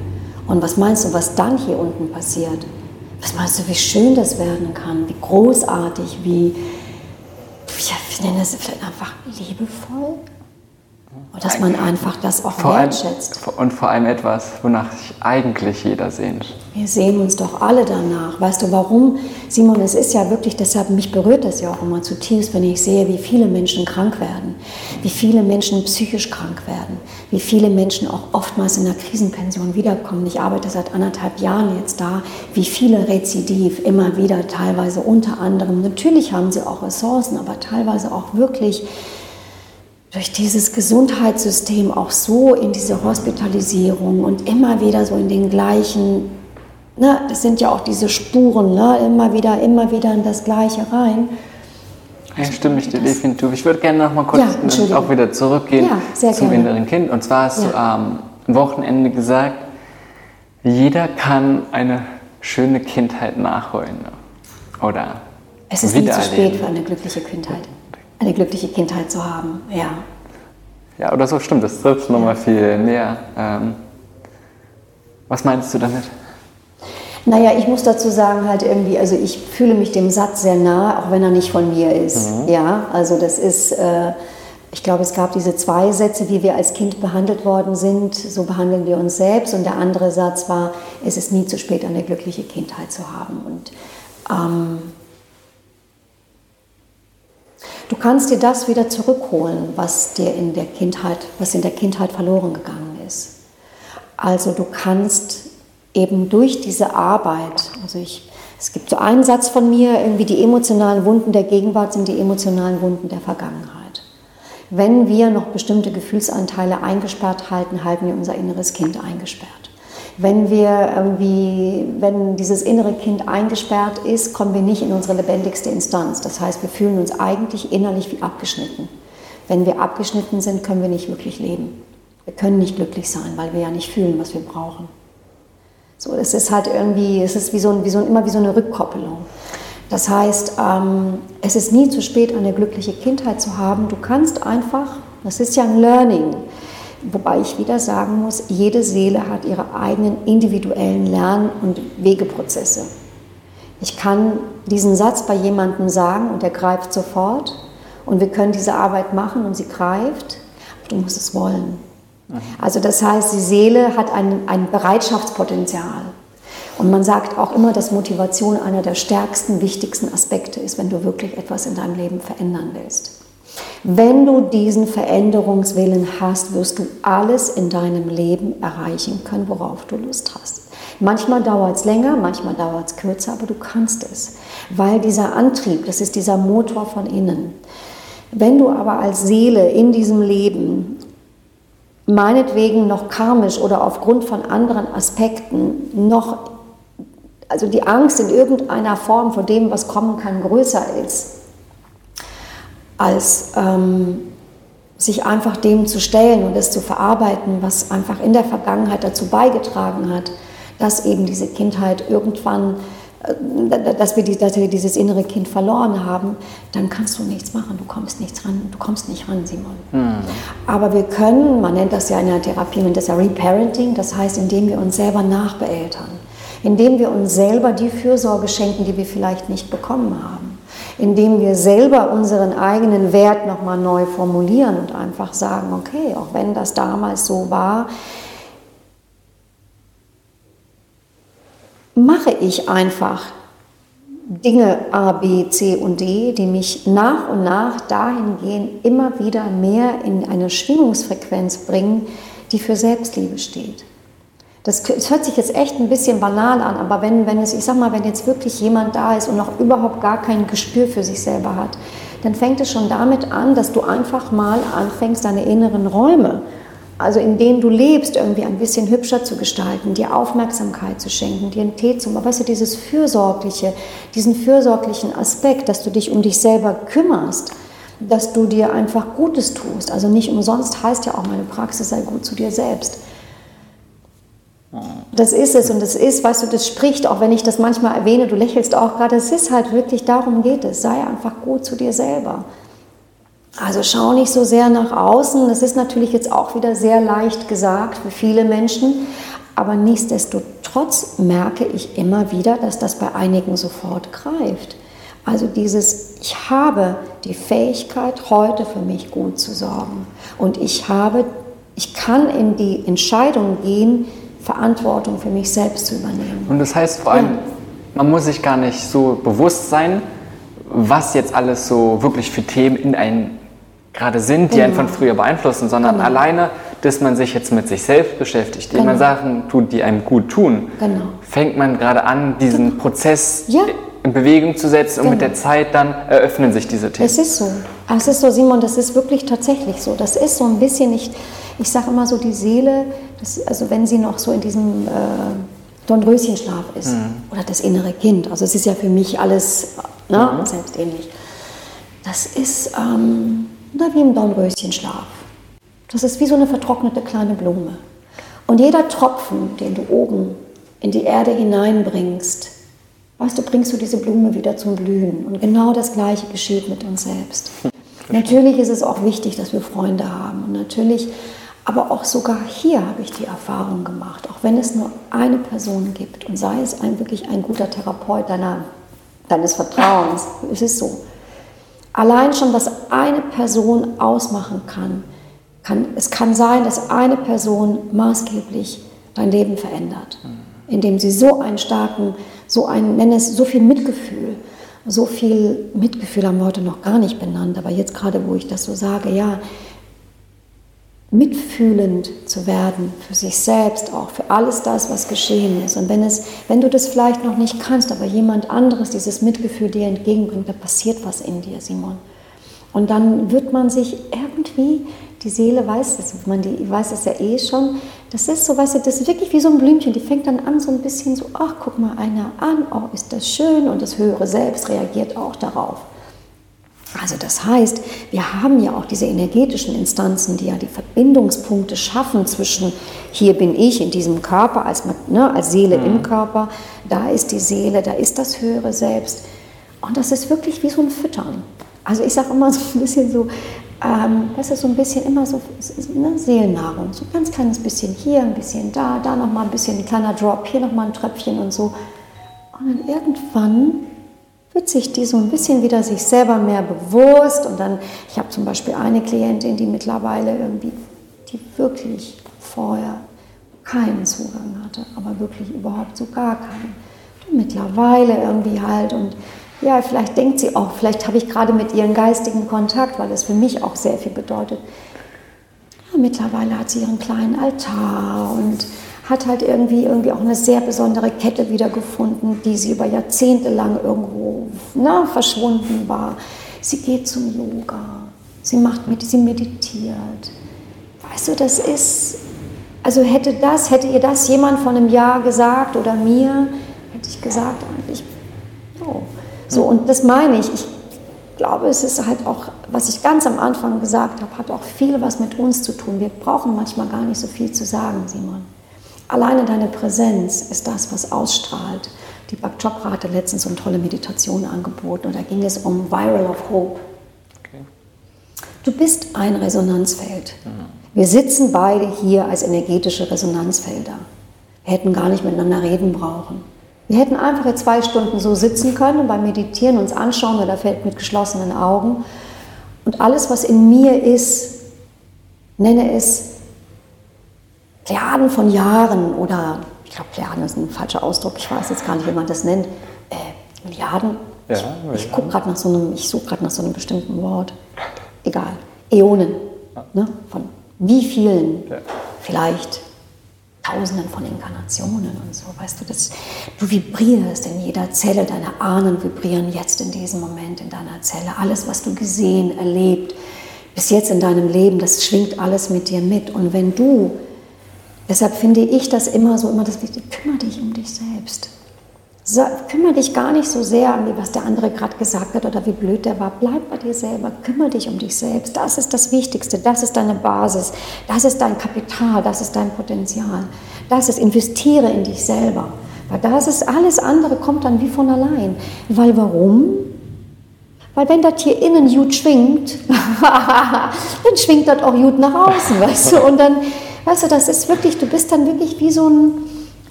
Und was meinst du, was dann hier unten passiert? Was meinst du, wie schön das werden kann, wie großartig, wie, ich nenne es vielleicht einfach liebevoll? Und dass man einfach das auch vor wertschätzt. Allem, und vor allem etwas, wonach sich eigentlich jeder sehnt. Wir sehen uns doch alle danach. Weißt du warum? Simon, es ist ja wirklich, deshalb mich berührt das ja auch immer zutiefst, wenn ich sehe, wie viele Menschen krank werden, wie viele Menschen psychisch krank werden, wie viele Menschen auch oftmals in der Krisenpension wiederkommen. Ich arbeite seit anderthalb Jahren jetzt da, wie viele Rezidiv immer wieder, teilweise unter anderem. Natürlich haben sie auch Ressourcen, aber teilweise auch wirklich durch dieses Gesundheitssystem auch so in diese Hospitalisierung und immer wieder so in den gleichen, ne, das sind ja auch diese Spuren, ne, immer wieder, immer wieder in das Gleiche rein. Ja, stimme ich dir definitiv. Ich würde gerne noch mal kurz ja, auch wieder zurückgehen ja, zum gerne. inneren Kind. Und zwar hast du am Wochenende gesagt, jeder kann eine schöne Kindheit nachholen. Oder es ist nie zu spät für eine glückliche Kindheit eine glückliche Kindheit zu haben. Ja. Ja, oder so stimmt, das trifft nochmal viel näher. Ähm, was meinst du damit? Naja, ich muss dazu sagen, halt irgendwie, also ich fühle mich dem Satz sehr nah, auch wenn er nicht von mir ist. Mhm. Ja, also das ist, äh, ich glaube, es gab diese zwei Sätze, wie wir als Kind behandelt worden sind, so behandeln wir uns selbst. Und der andere Satz war, es ist nie zu spät, eine glückliche Kindheit zu haben. Und ähm, Du kannst dir das wieder zurückholen, was dir in der Kindheit, was in der Kindheit verloren gegangen ist. Also du kannst eben durch diese Arbeit, also ich, es gibt so einen Satz von mir, irgendwie die emotionalen Wunden der Gegenwart sind die emotionalen Wunden der Vergangenheit. Wenn wir noch bestimmte Gefühlsanteile eingesperrt halten, halten wir unser inneres Kind eingesperrt. Wenn wir irgendwie, wenn dieses innere Kind eingesperrt ist, kommen wir nicht in unsere lebendigste Instanz. Das heißt, wir fühlen uns eigentlich innerlich wie abgeschnitten. Wenn wir abgeschnitten sind, können wir nicht wirklich leben. Wir können nicht glücklich sein, weil wir ja nicht fühlen, was wir brauchen. So, es ist halt irgendwie, es ist wie so, wie so, immer wie so eine Rückkoppelung. Das heißt, ähm, es ist nie zu spät, eine glückliche Kindheit zu haben. Du kannst einfach, das ist ja ein Learning, Wobei ich wieder sagen muss, jede Seele hat ihre eigenen individuellen Lern- und Wegeprozesse. Ich kann diesen Satz bei jemandem sagen und er greift sofort und wir können diese Arbeit machen und sie greift, aber du musst es wollen. Also das heißt, die Seele hat ein, ein Bereitschaftspotenzial. Und man sagt auch immer, dass Motivation einer der stärksten, wichtigsten Aspekte ist, wenn du wirklich etwas in deinem Leben verändern willst. Wenn du diesen Veränderungswillen hast, wirst du alles in deinem Leben erreichen können, worauf du Lust hast. Manchmal dauert es länger, manchmal dauert es kürzer, aber du kannst es, weil dieser Antrieb, das ist dieser Motor von innen. Wenn du aber als Seele in diesem Leben meinetwegen noch karmisch oder aufgrund von anderen Aspekten noch also die Angst in irgendeiner Form vor dem, was kommen kann, größer ist, als ähm, sich einfach dem zu stellen und es zu verarbeiten, was einfach in der Vergangenheit dazu beigetragen hat, dass eben diese Kindheit irgendwann, äh, dass wir, die, dass wir dieses innere Kind verloren haben, dann kannst du nichts machen, du kommst nichts ran, du kommst nicht ran, Simon. Mhm. Aber wir können, man nennt das ja in der Therapie, man nennt das ja Reparenting, das heißt, indem wir uns selber nachbeeltern, indem wir uns selber die Fürsorge schenken, die wir vielleicht nicht bekommen haben indem wir selber unseren eigenen Wert nochmal neu formulieren und einfach sagen, okay, auch wenn das damals so war, mache ich einfach Dinge A, B, C und D, die mich nach und nach dahingehend immer wieder mehr in eine Schwingungsfrequenz bringen, die für Selbstliebe steht. Das, das, hört sich jetzt echt ein bisschen banal an, aber wenn, wenn es, ich sag mal, wenn jetzt wirklich jemand da ist und noch überhaupt gar kein Gespür für sich selber hat, dann fängt es schon damit an, dass du einfach mal anfängst, deine inneren Räume, also in denen du lebst, irgendwie ein bisschen hübscher zu gestalten, dir Aufmerksamkeit zu schenken, dir einen Tee zu machen. Weißt du, dieses fürsorgliche, diesen fürsorglichen Aspekt, dass du dich um dich selber kümmerst, dass du dir einfach Gutes tust. Also nicht umsonst heißt ja auch meine Praxis sei gut zu dir selbst. Das ist es und das ist, weißt du, das spricht, auch wenn ich das manchmal erwähne, du lächelst auch gerade, es ist halt wirklich, darum geht es, sei einfach gut zu dir selber. Also schau nicht so sehr nach außen, das ist natürlich jetzt auch wieder sehr leicht gesagt für viele Menschen, aber nichtsdestotrotz merke ich immer wieder, dass das bei einigen sofort greift. Also dieses, ich habe die Fähigkeit, heute für mich gut zu sorgen. Und ich habe, ich kann in die Entscheidung gehen, Verantwortung für mich selbst zu übernehmen. Und das heißt vor allem, ja. man muss sich gar nicht so bewusst sein, was jetzt alles so wirklich für Themen in einem gerade sind, die genau. einen von früher beeinflussen, sondern genau. alleine, dass man sich jetzt mit sich selbst beschäftigt, genau. man Sachen tut, die einem gut tun, genau. fängt man gerade an, diesen genau. Prozess ja. in Bewegung zu setzen und mit der genau. Zeit dann eröffnen sich diese Themen. Es ist so. Es ist so, Simon, das ist wirklich tatsächlich so. Das ist so ein bisschen nicht, ich sage immer so, die Seele das, also wenn sie noch so in diesem äh, Dornröschenschlaf ist mhm. oder das innere Kind, also es ist ja für mich alles ne, mhm. selbstähnlich, das ist ähm, wie im Dornröschenschlaf. Das ist wie so eine vertrocknete kleine Blume. Und jeder Tropfen, den du oben in die Erde hineinbringst, weißt du, bringst du diese Blume wieder zum Blühen. Und genau das Gleiche geschieht mit uns selbst. Natürlich ist es auch wichtig, dass wir Freunde haben. Und natürlich aber auch sogar hier habe ich die Erfahrung gemacht, auch wenn es nur eine Person gibt und sei es ein wirklich ein guter Therapeut deiner, deines Vertrauens, es ist so. Allein schon, was eine Person ausmachen kann, kann, es kann sein, dass eine Person maßgeblich dein Leben verändert, indem sie so einen starken, so ein, nenne es so viel Mitgefühl, so viel Mitgefühl haben wir heute noch gar nicht benannt, aber jetzt gerade, wo ich das so sage, ja, mitfühlend zu werden für sich selbst auch, für alles das, was geschehen ist. Und wenn, es, wenn du das vielleicht noch nicht kannst, aber jemand anderes dieses Mitgefühl dir entgegenbringt, dann passiert was in dir, Simon. Und dann wird man sich irgendwie, die Seele weiß das, man die, weiß das ja eh schon, das ist so, weißt du, das ist wirklich wie so ein Blümchen, die fängt dann an so ein bisschen so, ach, guck mal einer an, oh, ist das schön und das höhere Selbst reagiert auch darauf. Also das heißt, wir haben ja auch diese energetischen Instanzen, die ja die Verbindungspunkte schaffen zwischen hier bin ich in diesem Körper als, ne, als Seele mhm. im Körper, da ist die Seele, da ist das höhere Selbst. Und das ist wirklich wie so ein Füttern. Also ich sage immer so ein bisschen so, ähm, das ist so ein bisschen immer so ne, Seelennahrung, so ein ganz kleines bisschen hier, ein bisschen da, da nochmal ein bisschen ein kleiner Drop, hier nochmal ein Tröpfchen und so. Und dann irgendwann wird sich die so ein bisschen wieder sich selber mehr bewusst. Und dann, ich habe zum Beispiel eine Klientin, die mittlerweile irgendwie, die wirklich vorher keinen Zugang hatte, aber wirklich überhaupt so gar keinen. Und mittlerweile irgendwie halt und ja, vielleicht denkt sie auch, vielleicht habe ich gerade mit ihren geistigen Kontakt, weil das für mich auch sehr viel bedeutet. Ja, mittlerweile hat sie ihren kleinen Altar und hat halt irgendwie, irgendwie auch eine sehr besondere Kette wiedergefunden, die sie über Jahrzehnte lang irgendwo na, verschwunden war. Sie geht zum Yoga, sie macht sie meditiert. Weißt du, das ist, also hätte das, hätte ihr das jemand vor einem Jahr gesagt oder mir, hätte Hätte ich gesagt, eigentlich. Oh. So, und das meine ich. Ich glaube, es ist halt auch, was ich ganz am Anfang gesagt habe, hat auch viel was mit uns zu tun. Wir brauchen manchmal gar nicht so viel zu sagen, Simon. Alleine deine Präsenz ist das, was ausstrahlt. Die Bak Chopra hatte letztens so eine tolle Meditation angeboten und da ging es um Viral of Hope. Okay. Du bist ein Resonanzfeld. Mhm. Wir sitzen beide hier als energetische Resonanzfelder. Wir hätten gar nicht miteinander reden brauchen. Wir hätten einfach zwei Stunden so sitzen können und beim Meditieren uns anschauen oder fällt mit geschlossenen Augen. Und alles, was in mir ist, nenne es Plejaden von Jahren oder, ich glaube, Plejaden ist ein falscher Ausdruck, ich weiß jetzt gar nicht, wie man das nennt, äh, Milliarden. Ja, ich, ich gucke gerade nach so einem, ich suche gerade nach so einem bestimmten Wort. Egal. Äonen. Ne? Von wie vielen? Ja. Vielleicht Tausenden von Inkarnationen und so, weißt du, das, du vibrierst in jeder Zelle, deine Ahnen vibrieren jetzt in diesem Moment in deiner Zelle. Alles, was du gesehen, erlebt, bis jetzt in deinem Leben, das schwingt alles mit dir mit. Und wenn du, deshalb finde ich das immer so, immer das Wichtige, kümmere dich um dich selbst kümmere dich gar nicht so sehr an, was der andere gerade gesagt hat oder wie blöd der war. Bleib bei dir selber, kümmere dich um dich selbst. Das ist das Wichtigste, das ist deine Basis, das ist dein Kapital, das ist dein Potenzial. Das ist, investiere in dich selber. Weil das ist, alles andere kommt dann wie von allein. Weil warum? Weil wenn das hier innen gut schwingt, dann schwingt das auch gut nach außen, weißt du? Und dann, weißt du, das ist wirklich, du bist dann wirklich wie so ein,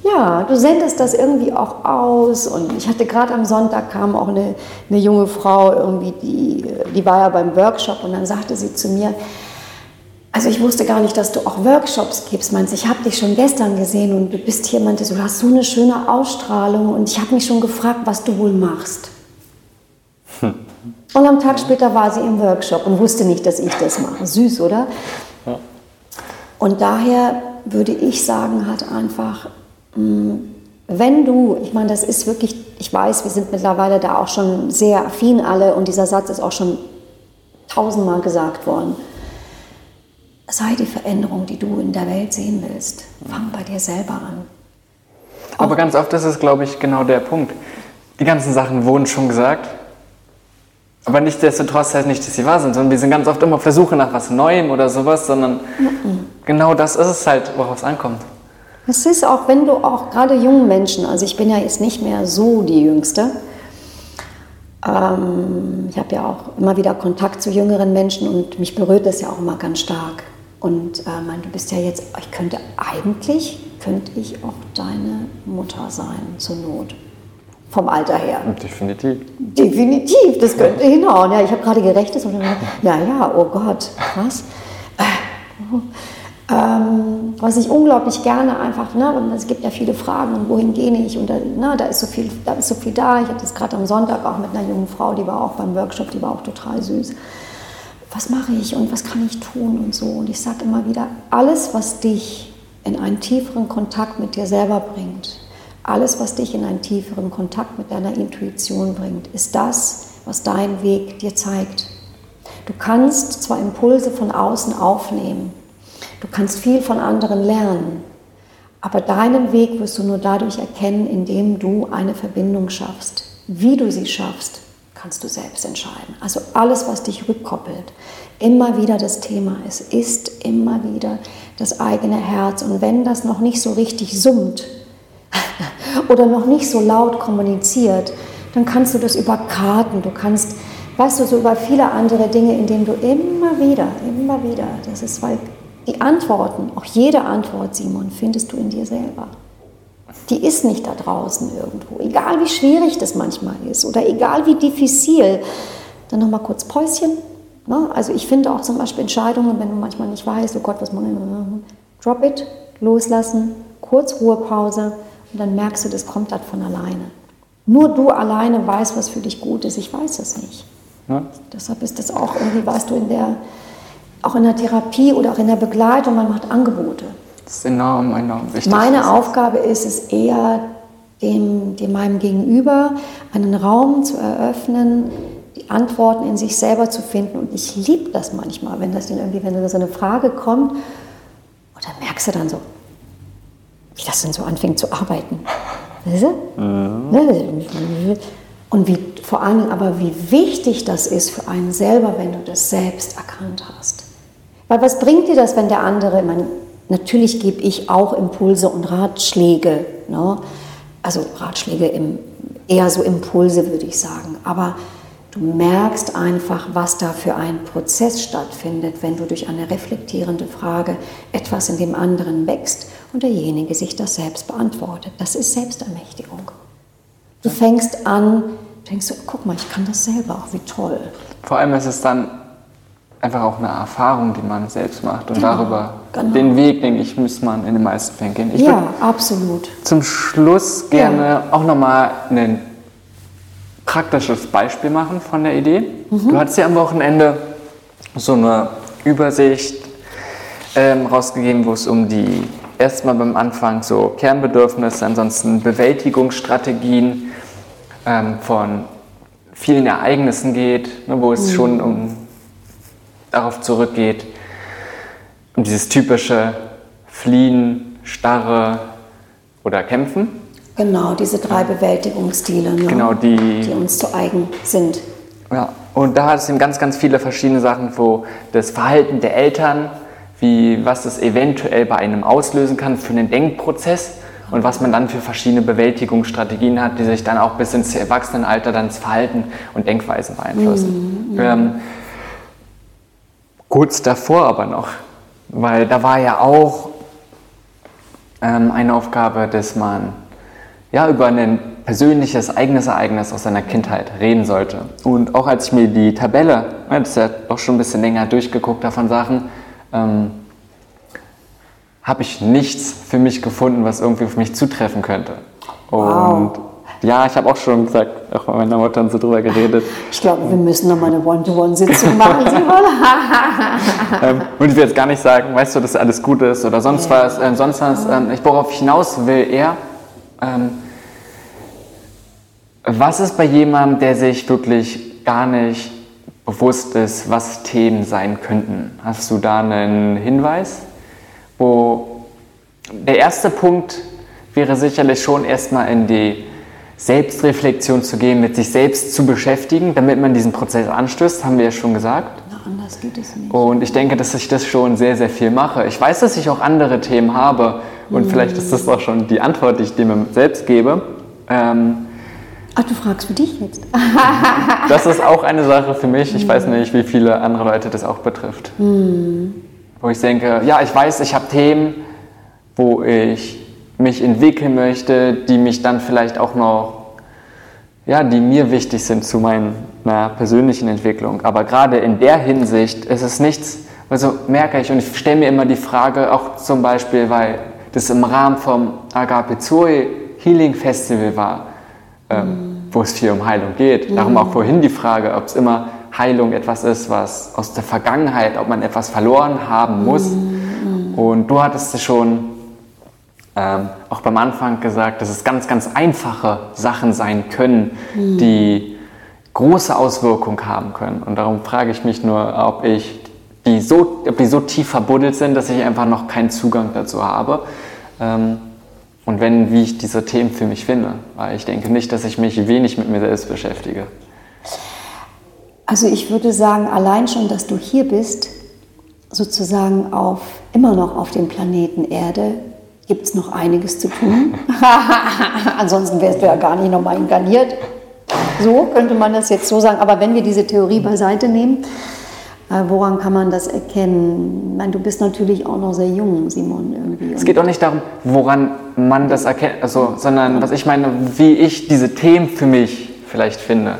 ja, du sendest das irgendwie auch aus. Und ich hatte gerade am Sonntag kam auch eine, eine junge Frau, irgendwie, die, die war ja beim Workshop und dann sagte sie zu mir, also ich wusste gar nicht, dass du auch Workshops gibst. Meinst, ich habe dich schon gestern gesehen und du bist hier, meinte, du hast so eine schöne Ausstrahlung und ich habe mich schon gefragt, was du wohl machst. Hm. Und am Tag später war sie im Workshop und wusste nicht, dass ich das mache. Süß, oder? Ja. Und daher würde ich sagen, hat einfach wenn du, ich meine, das ist wirklich, ich weiß, wir sind mittlerweile da auch schon sehr affin alle und dieser Satz ist auch schon tausendmal gesagt worden. Sei die Veränderung, die du in der Welt sehen willst. Fang bei dir selber an. Aber auch ganz oft ist es, glaube ich, genau der Punkt. Die ganzen Sachen wurden schon gesagt, aber nichtsdestotrotz heißt nicht, dass sie wahr sind, sondern wir sind ganz oft immer auf der Suche nach was Neuem oder sowas, sondern mhm. genau das ist es halt, worauf es ankommt. Es ist auch, wenn du auch gerade jungen Menschen, also ich bin ja jetzt nicht mehr so die Jüngste, ähm, ich habe ja auch immer wieder Kontakt zu jüngeren Menschen und mich berührt das ja auch immer ganz stark. Und äh, mein, du bist ja jetzt, ich könnte eigentlich, könnte ich auch deine Mutter sein, zur Not. Vom Alter her. Definitiv. Definitiv, das könnte hinhauen. Ja, ich habe gerade gerechnet und dann, ja, ja, oh Gott, was? Äh. Ähm, was ich unglaublich gerne einfach, ne, und es gibt ja viele Fragen, und wohin gehe ich? Und da, ne, da, ist so viel, da ist so viel da. Ich hatte es gerade am Sonntag auch mit einer jungen Frau, die war auch beim Workshop, die war auch total süß. Was mache ich und was kann ich tun und so? Und ich sage immer wieder, alles, was dich in einen tieferen Kontakt mit dir selber bringt, alles, was dich in einen tieferen Kontakt mit deiner Intuition bringt, ist das, was dein Weg dir zeigt. Du kannst zwar Impulse von außen aufnehmen, Du kannst viel von anderen lernen, aber deinen Weg wirst du nur dadurch erkennen, indem du eine Verbindung schaffst. Wie du sie schaffst, kannst du selbst entscheiden. Also alles, was dich rückkoppelt, immer wieder das Thema. Es ist immer wieder das eigene Herz. Und wenn das noch nicht so richtig summt oder noch nicht so laut kommuniziert, dann kannst du das über Karten, du kannst, weißt du, so über viele andere Dinge, indem du immer wieder, immer wieder, das ist, weil die Antworten, auch jede Antwort, Simon, findest du in dir selber. Die ist nicht da draußen irgendwo. Egal wie schwierig das manchmal ist oder egal wie diffizil. Dann nochmal kurz Päuschen. Ne? Also ich finde auch zum Beispiel Entscheidungen, wenn du manchmal nicht weißt, oh Gott, was mache ich? Drop it, loslassen, kurz Ruhepause und dann merkst du, das kommt halt von alleine. Nur du alleine weißt, was für dich gut ist. Ich weiß es nicht. Ja. Deshalb ist das auch irgendwie, weißt du, in der auch in der Therapie oder auch in der Begleitung, man macht Angebote. Das ist enorm, enorm wichtig. Meine Aufgabe ist es eher, dem, dem meinem Gegenüber einen Raum zu eröffnen, die Antworten in sich selber zu finden. Und ich liebe das manchmal, wenn das dann irgendwie, wenn da so eine Frage kommt, und dann merkst du dann so, wie das denn so anfängt zu arbeiten. Und wie, vor allem aber, wie wichtig das ist für einen selber, wenn du das selbst erkannt hast. Weil was bringt dir das, wenn der andere, meine, natürlich gebe ich auch Impulse und Ratschläge, ne? also Ratschläge im, eher so Impulse, würde ich sagen. Aber du merkst einfach, was da für ein Prozess stattfindet, wenn du durch eine reflektierende Frage etwas in dem anderen wächst und derjenige sich das selbst beantwortet. Das ist Selbstermächtigung. Du fängst an, denkst du, guck mal, ich kann das selber, auch wie toll. Vor allem ist es dann einfach auch eine Erfahrung, die man selbst macht. Und Genau, darüber, genau. den Weg, denke ich, muss man in den meisten Fällen gehen. Ich ja, absolut. zum Schluss gerne auch nochmal ein praktisches Beispiel machen von der Idee. Du hattest ja am Wochenende so eine Übersicht ähm, rausgegeben, wo es um die erstmal beim Anfang so Kernbedürfnisse, ansonsten Bewältigungsstrategien ähm, von vielen Ereignissen geht, ne, wo es schon um darauf zurückgeht, um dieses typische Fliehen, Starre oder Kämpfen. Genau, diese drei Bewältigungsstile, ne, Genau, die- die uns zu eigen sind. Ja, und da hat es eben ganz, ganz viele verschiedene Sachen, wo das Verhalten der Eltern, wie, was es eventuell bei einem auslösen kann für einen Denkprozess und was man dann für verschiedene Bewältigungsstrategien hat, die sich dann auch bis ins Erwachsenenalter dann das Verhalten und Denkweisen beeinflussen. Ähm, kurz davor aber noch, weil da war ja auch ähm, eine Aufgabe, dass man ja, über ein persönliches eigenes Ereignis aus seiner Kindheit reden sollte. Und auch als ich mir die Tabelle, das ist ja doch schon ein bisschen länger durchgeguckt davon Sachen, ähm, habe ich nichts für mich gefunden, was irgendwie auf mich zutreffen könnte. Und ja, ich habe auch schon gesagt, auch mit meiner Mutter und so drüber geredet. Ich glaube, wir müssen noch mal eine One-to-One-Sitzung machen, Simon. ähm, und ich will jetzt gar nicht sagen, weißt du, dass alles gut ist oder sonst was. Ähm, sonst was ähm, ich, worauf ich hinaus will, eher, ähm, was ist bei jemandem, der sich wirklich gar nicht bewusst ist, was Themen sein könnten? Hast du da einen Hinweis? Wo der erste Punkt wäre sicherlich schon erstmal in die Selbstreflexion zu gehen, mit sich selbst zu beschäftigen, damit man diesen Prozess anstößt, haben wir ja schon gesagt. Na, anders geht es nicht. Und ich denke, dass ich das schon sehr, sehr viel mache. Ich weiß, dass ich auch andere Themen habe und vielleicht ist das auch schon die Antwort, die ich dem selbst gebe. Ähm, Ach, du fragst für dich jetzt. das ist auch eine Sache für mich. Ich weiß nicht, wie viele andere Leute das auch betrifft. Wo ich denke, ja, ich weiß, ich habe Themen, wo ich mich entwickeln möchte, die mich dann vielleicht auch noch, ja, die mir wichtig sind zu meiner persönlichen Entwicklung. Aber gerade in der Hinsicht ist es nichts, also merke ich, und ich stelle mir immer die Frage, auch zum Beispiel, weil das im Rahmen vom Agape Zoe Healing Festival war, ähm, wo es viel um Heilung geht. Darum auch vorhin die Frage, ob es immer Heilung etwas ist, was aus der Vergangenheit, ob man etwas verloren haben muss. Und du hattest es schon ähm, auch beim Anfang gesagt, dass es ganz, ganz einfache Sachen sein können, die große Auswirkungen haben können. Und darum frage ich mich nur, ob ich die so, ob die so tief verbuddelt sind, dass ich einfach noch keinen Zugang dazu habe. Ähm, und wenn, wie ich diese Themen für mich finde. Weil ich denke nicht, dass ich mich wenig mit mir selbst beschäftige. Also ich würde sagen, allein schon, dass du hier bist, sozusagen auf, immer noch auf dem Planeten Erde, gibt es noch einiges zu tun. Ansonsten wärst du ja gar nicht nochmal inkarniert. So könnte man das jetzt so sagen. Aber wenn wir diese Theorie beiseite nehmen, woran kann man das erkennen? Ich meine, du bist natürlich auch noch sehr jung, Simon, irgendwie. Es geht auch nicht darum, woran man das erkennt, also, sondern was ich meine, wie ich diese Themen für mich vielleicht finde.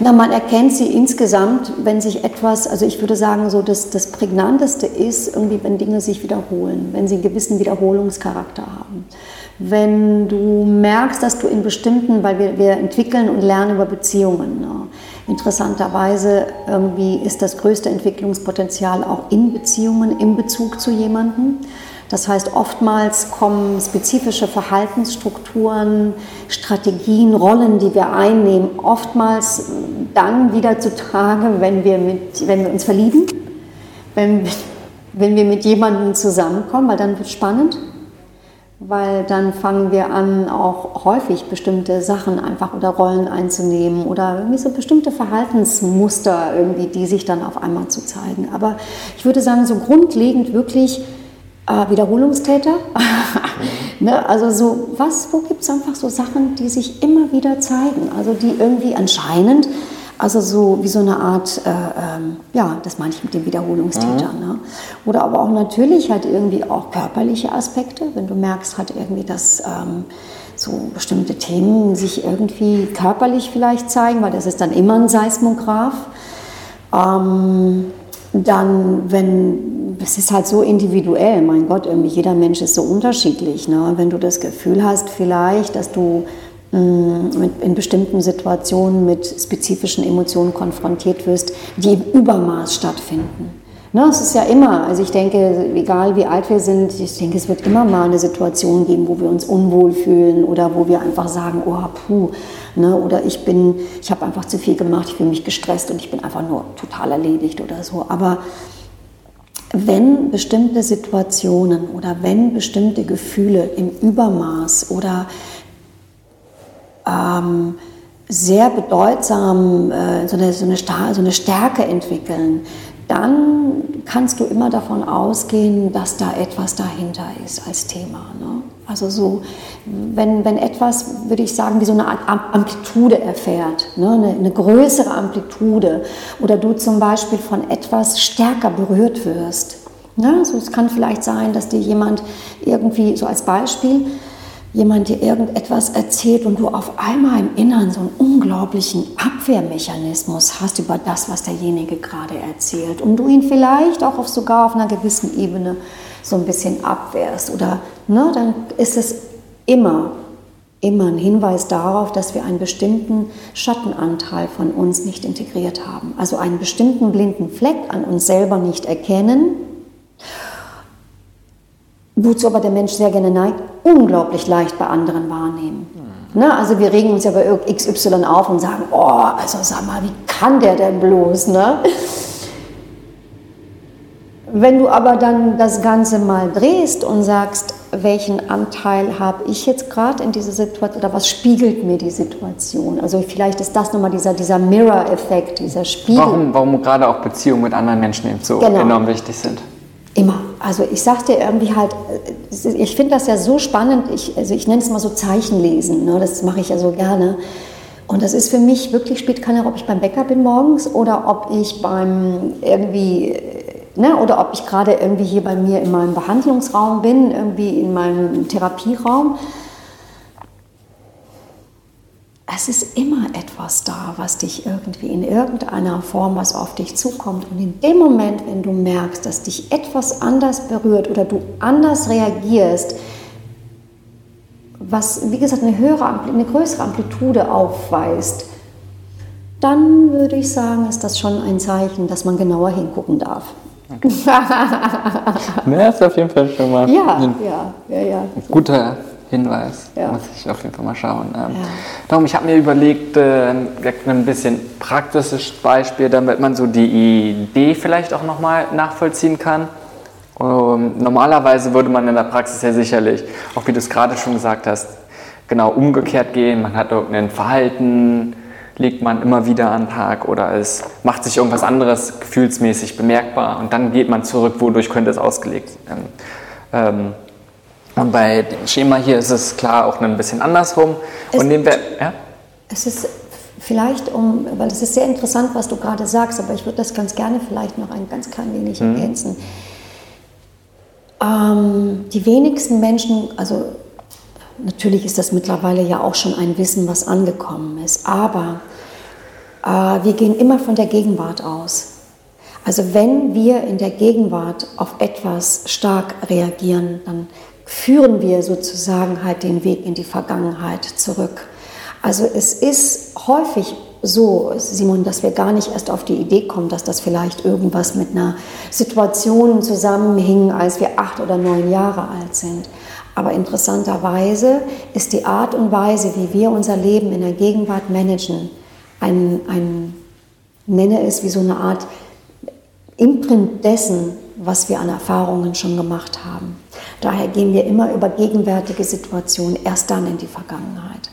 Na, man erkennt sie insgesamt, wenn sich etwas, also ich würde sagen, so das, das Prägnanteste ist, irgendwie, wenn Dinge sich wiederholen, wenn sie einen gewissen Wiederholungscharakter haben. Wenn du merkst, dass du in bestimmten, weil wir, wir entwickeln und lernen über Beziehungen. Ne? Interessanterweise irgendwie ist das größte Entwicklungspotenzial auch in Beziehungen, im Bezug zu jemandem. Das heißt, oftmals kommen spezifische Verhaltensstrukturen, Strategien, Rollen, die wir einnehmen, oftmals dann wieder zutage, wenn wir, mit, wenn wir uns verlieben, wenn, wenn wir mit jemandem zusammenkommen, weil dann wird es spannend. Weil dann fangen wir an, auch häufig bestimmte Sachen einfach oder Rollen einzunehmen oder irgendwie so bestimmte Verhaltensmuster irgendwie, die sich dann auf einmal zu zeigen. Aber ich würde sagen, so grundlegend wirklich äh, Wiederholungstäter. ne? Also so, was, wo gibt es einfach so Sachen, die sich immer wieder zeigen, also die irgendwie anscheinend also so wie so eine Art, äh, ähm, ja, das meine ich mit dem Wiederholungstäter. Mhm. Ne? Oder aber auch natürlich halt irgendwie auch körperliche Aspekte, wenn du merkst halt irgendwie, dass ähm, so bestimmte Themen sich irgendwie körperlich vielleicht zeigen, weil das ist dann immer ein Seismograph. Ähm, dann, wenn, es ist halt so individuell, mein Gott, irgendwie jeder Mensch ist so unterschiedlich. Ne? Wenn du das Gefühl hast, vielleicht, dass du in bestimmten Situationen mit spezifischen Emotionen konfrontiert wirst, die im Übermaß stattfinden. Ne, es ist ja immer, also ich denke, egal wie alt wir sind, ich denke, es wird immer mal eine Situation geben, wo wir uns unwohl fühlen oder wo wir einfach sagen, oh, puh, ne, oder ich bin, ich habe einfach zu viel gemacht, ich fühle mich gestresst und ich bin einfach nur total erledigt oder so. Aber wenn bestimmte Situationen oder wenn bestimmte Gefühle im Übermaß oder ähm, sehr bedeutsam äh, so, eine, so, eine so eine Stärke entwickeln, dann kannst du immer davon ausgehen, dass da etwas dahinter ist als Thema. Ne? Also so, wenn, wenn etwas, würde ich sagen, wie so eine Art Amplitude erfährt, ne? eine, eine größere Amplitude, oder du zum Beispiel von etwas stärker berührt wirst. Ne? Also es kann vielleicht sein, dass dir jemand irgendwie, so als Beispiel, jemand dir irgendetwas erzählt und du auf einmal im Inneren so einen unglaublichen Abwehrmechanismus hast über das, was derjenige gerade erzählt und du ihn vielleicht auch auf sogar auf einer gewissen Ebene so ein bisschen abwehrst oder ne, dann ist es immer immer ein Hinweis darauf, dass wir einen bestimmten Schattenanteil von uns nicht integriert haben, also einen bestimmten blinden Fleck an uns selber nicht erkennen wozu aber der Mensch sehr gerne neigt, unglaublich leicht bei anderen wahrnehmen. Mhm. Ne? Also wir regen uns ja bei XY auf und sagen, oh, also sag mal, wie kann der denn bloß? Ne? Wenn du aber dann das Ganze mal drehst und sagst, welchen Anteil habe ich jetzt gerade in dieser Situation oder was spiegelt mir die Situation? Also vielleicht ist das nochmal dieser, dieser Mirror-Effekt, dieser Spiegel. Warum, warum gerade auch Beziehungen mit anderen Menschen eben so genau. enorm wichtig sind. Immer. Also ich sagte irgendwie halt, ich finde das ja so spannend, ich, also ich nenne es mal so Zeichenlesen, ne? das mache ich ja so gerne. Und das ist für mich wirklich, spielt keine Rolle, ob ich beim Bäcker bin morgens oder ob ich beim irgendwie, ne, oder ob ich gerade irgendwie hier bei mir in meinem Behandlungsraum bin, irgendwie in meinem Therapieraum es ist immer etwas da, was dich irgendwie in irgendeiner Form, was auf dich zukommt. Und in dem Moment, wenn du merkst, dass dich etwas anders berührt oder du anders reagierst, was, wie gesagt, eine, höhere, eine größere Amplitude aufweist, dann würde ich sagen, ist das schon ein Zeichen, dass man genauer hingucken darf. Okay. ne, ist auf jeden Fall schon mal ja, ein ja, ja, ja. guter Hinweis. Ja. Muss ich auf jeden Fall mal schauen. Ähm, ja. Darum, ich habe mir überlegt, äh, ein bisschen praktisches Beispiel, damit man so die Idee vielleicht auch nochmal nachvollziehen kann. Ähm, normalerweise würde man in der Praxis ja sicherlich, auch wie du es gerade schon gesagt hast, genau umgekehrt gehen. Man hat irgendein Verhalten, legt man immer wieder an den Tag oder es macht sich irgendwas anderes gefühlsmäßig bemerkbar und dann geht man zurück, wodurch könnte es ausgelegt werden. Ähm, und bei dem Schema hier ist es klar auch ein bisschen andersrum. Es, und nehmen wir, ja? es ist vielleicht um, weil es ist sehr interessant, was du gerade sagst, aber ich würde das ganz gerne vielleicht noch ein ganz klein wenig mhm. ergänzen. Ähm, die wenigsten Menschen, also natürlich ist das mittlerweile ja auch schon ein Wissen, was angekommen ist, aber äh, wir gehen immer von der Gegenwart aus. Also wenn wir in der Gegenwart auf etwas stark reagieren, dann führen wir sozusagen halt den Weg in die Vergangenheit zurück. Also es ist häufig so, Simon, dass wir gar nicht erst auf die Idee kommen, dass das vielleicht irgendwas mit einer Situation zusammenhing, als wir acht oder neun Jahre alt sind. Aber interessanterweise ist die Art und Weise, wie wir unser Leben in der Gegenwart managen, ein, ein nenne es wie so eine Art Imprint dessen, was wir an Erfahrungen schon gemacht haben. Daher gehen wir immer über gegenwärtige Situationen erst dann in die Vergangenheit.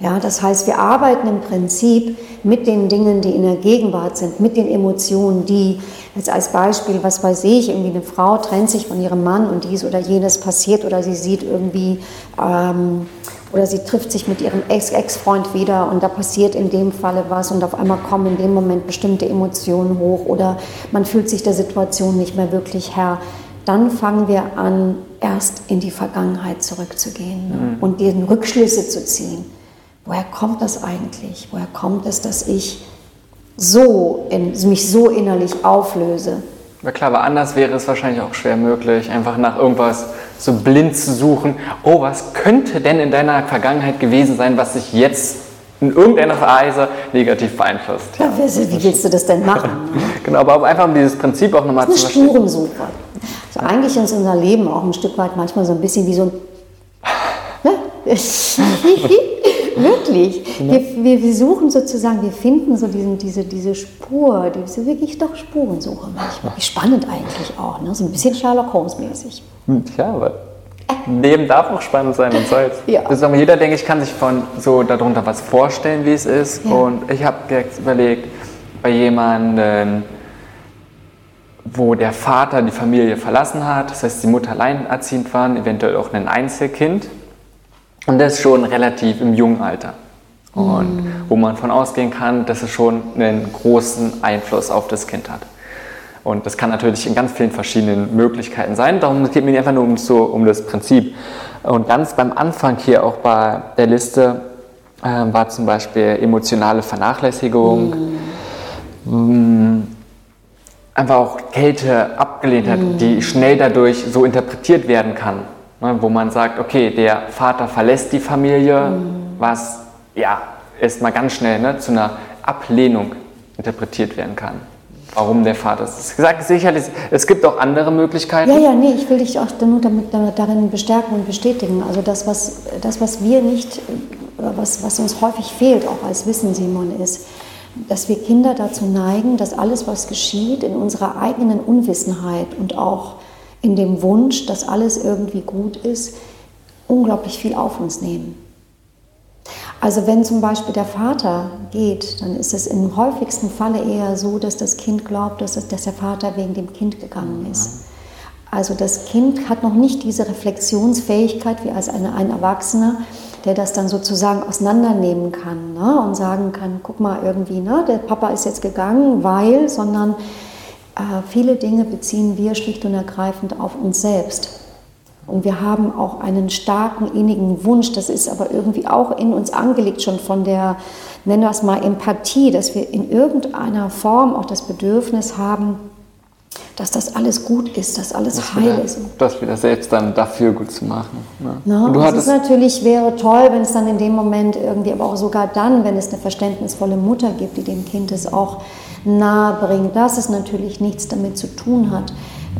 Ja, das heißt, wir arbeiten im Prinzip mit den Dingen, die in der Gegenwart sind, mit den Emotionen, die, jetzt als Beispiel, was weiß ich, irgendwie eine Frau trennt sich von ihrem Mann und dies oder jenes passiert oder sie sieht irgendwie, ähm, oder sie trifft sich mit ihrem Ex-Ex-Freund wieder und da passiert in dem Falle was und auf einmal kommen in dem Moment bestimmte Emotionen hoch oder man fühlt sich der Situation nicht mehr wirklich Herr. Dann fangen wir an, erst in die Vergangenheit zurückzugehen ne? mhm. und diesen Rückschlüsse zu ziehen woher kommt das eigentlich? Woher kommt es, dass ich so in, mich so innerlich auflöse? Ja klar, aber anders wäre es wahrscheinlich auch schwer möglich, einfach nach irgendwas so blind zu suchen. Oh, was könnte denn in deiner Vergangenheit gewesen sein, was sich jetzt in irgendeiner Weise negativ beeinflusst? Ja. Ja, wie willst du das denn machen? genau, aber einfach um dieses Prinzip auch nochmal zu verstehen. Spurensuche. Also eigentlich ist unser Leben auch ein Stück weit manchmal so ein bisschen wie so ein... Ne? Wirklich. Wir, wir, suchen sozusagen, wir finden so diesen, diese, diese Spur, die ist wirklich doch Spurensuche manchmal. Wie spannend eigentlich auch, ne? so ein bisschen Sherlock Holmes-mäßig. Hm, ja, aber Leben darf auch spannend sein und soll ja. Jeder, denke ich, kann sich von so darunter was vorstellen, wie es ist. Ja. Und ich habe jetzt überlegt, bei jemandem, wo der Vater die Familie verlassen hat, das heißt die Mutter alleinerziehend waren, eventuell auch ein Einzelkind, und das schon relativ im jungen Alter. Und mhm. wo man von ausgehen kann, dass es schon einen großen Einfluss auf das Kind hat. Und das kann natürlich in ganz vielen verschiedenen Möglichkeiten sein. Darum geht es mir einfach nur um, so, um das Prinzip. Und ganz beim Anfang hier auch bei der Liste äh, war zum Beispiel emotionale Vernachlässigung, mhm. Einfach auch Kälte abgelehnt hat, mhm. die schnell dadurch so interpretiert werden kann. Ne, wo man sagt, okay, der Vater verlässt die Familie, mhm. was ja erstmal ganz schnell ne, zu einer Ablehnung interpretiert werden kann. Warum der Vater ist. Es gesagt, sicherlich, es gibt auch andere Möglichkeiten. Ja, ja, nee, ich will dich auch nur damit, darin bestärken und bestätigen. Also das, was, das, was wir nicht, oder was, was uns häufig fehlt, auch als Wissen, Simon, ist, dass wir Kinder dazu neigen, dass alles, was geschieht, in unserer eigenen Unwissenheit und auch in dem Wunsch, dass alles irgendwie gut ist, unglaublich viel auf uns nehmen. Also wenn zum Beispiel der Vater geht, dann ist es im häufigsten Falle eher so, dass das Kind glaubt, dass, es, dass der Vater wegen dem Kind gegangen ist. Also das Kind hat noch nicht diese Reflexionsfähigkeit wie als eine, ein Erwachsener, der das dann sozusagen auseinandernehmen kann ne? und sagen kann, guck mal irgendwie, ne, der Papa ist jetzt gegangen, weil, sondern äh, viele Dinge beziehen wir schlicht und ergreifend auf uns selbst. Und wir haben auch einen starken, innigen Wunsch, das ist aber irgendwie auch in uns angelegt, schon von der, nennen wir es mal, Empathie, dass wir in irgendeiner Form auch das Bedürfnis haben, dass das alles gut ist, dass alles das heil wieder, ist. Das wieder selbst dann dafür gut zu machen. Ne? Na, du das ist natürlich, wäre toll, wenn es dann in dem Moment irgendwie, aber auch sogar dann, wenn es eine verständnisvolle Mutter gibt, die dem Kind es auch nahe bringt, dass es natürlich nichts damit zu tun hat,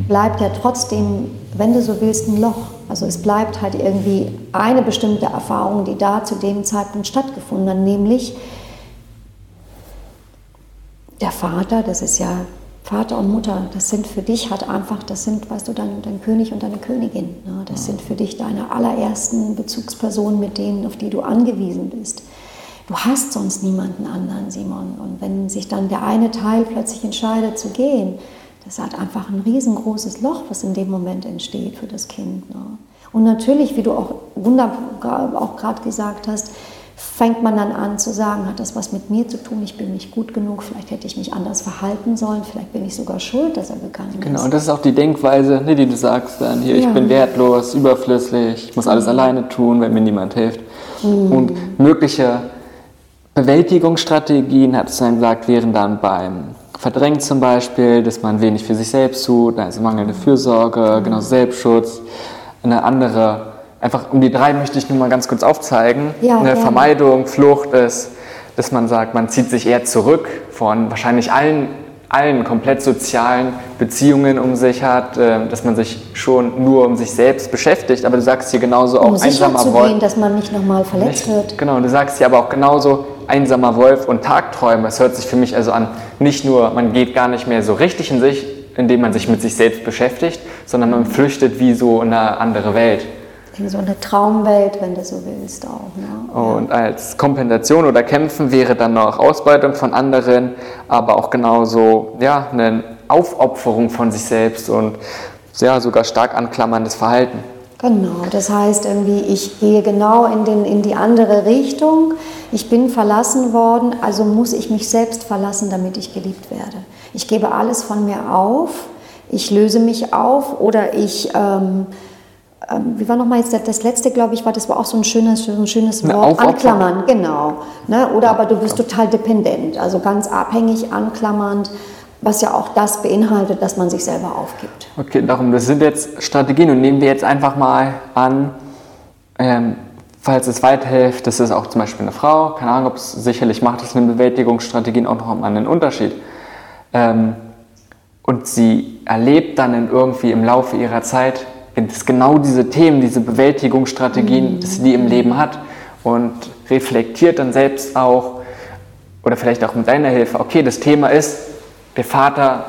bleibt ja trotzdem, wenn du so willst, ein Loch. Also es bleibt halt irgendwie eine bestimmte Erfahrung, die da zu dem Zeitpunkt stattgefunden hat, nämlich der Vater, das ist ja Vater und Mutter, das sind für dich halt einfach, das sind, weißt du, dein, dein König und deine Königin. Ne? Das sind für dich deine allerersten Bezugspersonen, mit denen, auf die du angewiesen bist. Du hast sonst niemanden anderen, Simon. Und wenn sich dann der eine Teil plötzlich entscheidet zu gehen, das hat einfach ein riesengroßes Loch, was in dem Moment entsteht für das Kind. Ne? Und natürlich, wie du auch wunderbar auch gerade gesagt hast, fängt man dann an zu sagen, hat das was mit mir zu tun, ich bin nicht gut genug, vielleicht hätte ich mich anders verhalten sollen, vielleicht bin ich sogar schuld, dass er gegangen ist. Genau, und das ist auch die Denkweise, ne, die du sagst dann, hier, ja. ich bin wertlos, überflüssig, ich muss alles mhm. alleine tun, wenn mir niemand hilft. Mhm. Und mögliche Bewältigungsstrategien, hat es dann gesagt, wären dann beim Verdrängen zum Beispiel, dass man wenig für sich selbst tut, also mangelnde Fürsorge, genau Selbstschutz, eine andere einfach um die drei möchte ich nur mal ganz kurz aufzeigen. Ja, Eine Vermeidung, Flucht ist, dass man sagt, man zieht sich eher zurück von wahrscheinlich allen, allen komplett sozialen Beziehungen um sich hat, äh, dass man sich schon nur um sich selbst beschäftigt. Aber du sagst hier genauso um auch einsamer zu Wolf. Gehen, dass man nicht nochmal verletzt nicht, wird. Genau, du sagst hier aber auch genauso einsamer Wolf und Tagträume. Es hört sich für mich also an, nicht nur, man geht gar nicht mehr so richtig in sich indem man sich mit sich selbst beschäftigt, sondern man flüchtet wie so in eine andere Welt. In so eine Traumwelt, wenn du so willst auch. Ne? Und als Kompensation oder Kämpfen wäre dann noch Ausbeutung von anderen, aber auch genauso ja, eine Aufopferung von sich selbst und ja, sogar stark anklammerndes Verhalten. Genau, das heißt irgendwie, ich gehe genau in, den, in die andere Richtung. Ich bin verlassen worden, also muss ich mich selbst verlassen, damit ich geliebt werde. Ich gebe alles von mir auf, ich löse mich auf oder ich, ähm, ähm, wie war nochmal jetzt das letzte, glaube ich, war, das war auch so ein schönes, so ein schönes Wort, anklammern, genau. Ne? Oder aber du bist total dependent, also ganz abhängig, anklammernd was ja auch das beinhaltet, dass man sich selber aufgibt. Okay, darum, das sind jetzt Strategien und nehmen wir jetzt einfach mal an, ähm, falls es weiterhilft, das ist auch zum Beispiel eine Frau, keine Ahnung, ob es sicherlich macht es in Bewältigungsstrategien auch noch einen Unterschied. Ähm, und sie erlebt dann in irgendwie im Laufe ihrer Zeit, dass genau diese Themen, diese Bewältigungsstrategien, mhm. dass sie die im Leben hat und reflektiert dann selbst auch, oder vielleicht auch mit deiner Hilfe, okay, das Thema ist, der Vater,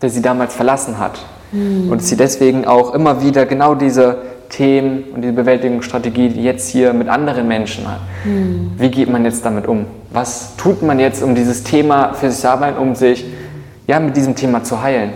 der sie damals verlassen hat. Mhm. Und sie deswegen auch immer wieder genau diese Themen und diese Bewältigungsstrategie die jetzt hier mit anderen Menschen hat. Mhm. Wie geht man jetzt damit um? Was tut man jetzt, um dieses Thema für sich zu arbeiten, um sich ja, mit diesem Thema zu heilen?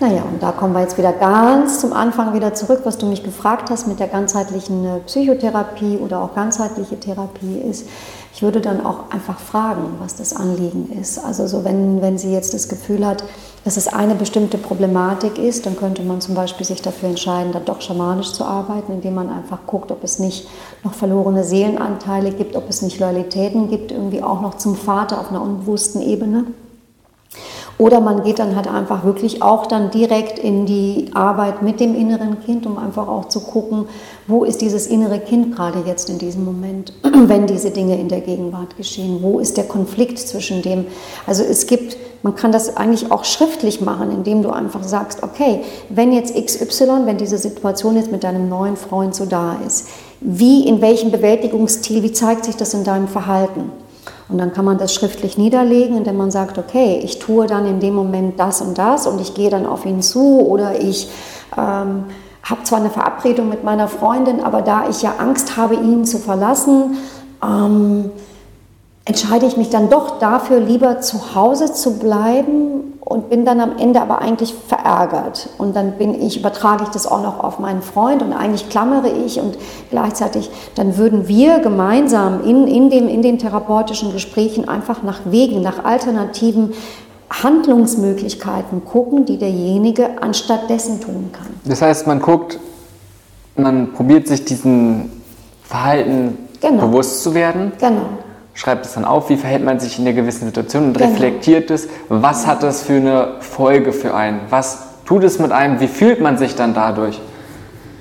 Naja, und da kommen wir jetzt wieder ganz zum Anfang wieder zurück, was du mich gefragt hast mit der ganzheitlichen äh, Psychotherapie oder auch ganzheitliche Therapie ist. Ich würde dann auch einfach fragen, was das Anliegen ist. Also so wenn, wenn sie jetzt das Gefühl hat, dass es eine bestimmte Problematik ist, dann könnte man zum Beispiel sich dafür entscheiden, da doch schamanisch zu arbeiten, indem man einfach guckt, ob es nicht noch verlorene Seelenanteile gibt, ob es nicht Loyalitäten gibt, irgendwie auch noch zum Vater auf einer unbewussten Ebene. Oder man geht dann halt einfach wirklich auch dann direkt in die Arbeit mit dem inneren Kind, um einfach auch zu gucken, wo ist dieses innere Kind gerade jetzt in diesem Moment, wenn diese Dinge in der Gegenwart geschehen? Wo ist der Konflikt zwischen dem? Also es gibt, man kann das eigentlich auch schriftlich machen, indem du einfach sagst, okay, wenn jetzt XY, wenn diese Situation jetzt mit deinem neuen Freund so da ist, wie, in welchem Bewältigungsstil, wie zeigt sich das in deinem Verhalten? Und dann kann man das schriftlich niederlegen, indem man sagt, okay, ich tue dann in dem Moment das und das und ich gehe dann auf ihn zu oder ich ähm, habe zwar eine Verabredung mit meiner Freundin, aber da ich ja Angst habe, ihn zu verlassen, ähm, entscheide ich mich dann doch dafür, lieber zu Hause zu bleiben und bin dann am Ende aber eigentlich verärgert. Und dann bin ich, übertrage ich das auch noch auf meinen Freund und eigentlich klammere ich und gleichzeitig, dann würden wir gemeinsam in, in, dem, in den therapeutischen Gesprächen einfach nach Wegen, nach alternativen Handlungsmöglichkeiten gucken, die derjenige anstatt dessen tun kann. Das heißt, man guckt, man probiert sich diesen Verhalten genau. bewusst zu werden. Genau schreibt es dann auf, wie verhält man sich in der gewissen Situation und genau. reflektiert es, was hat das für eine Folge für einen, was tut es mit einem, wie fühlt man sich dann dadurch.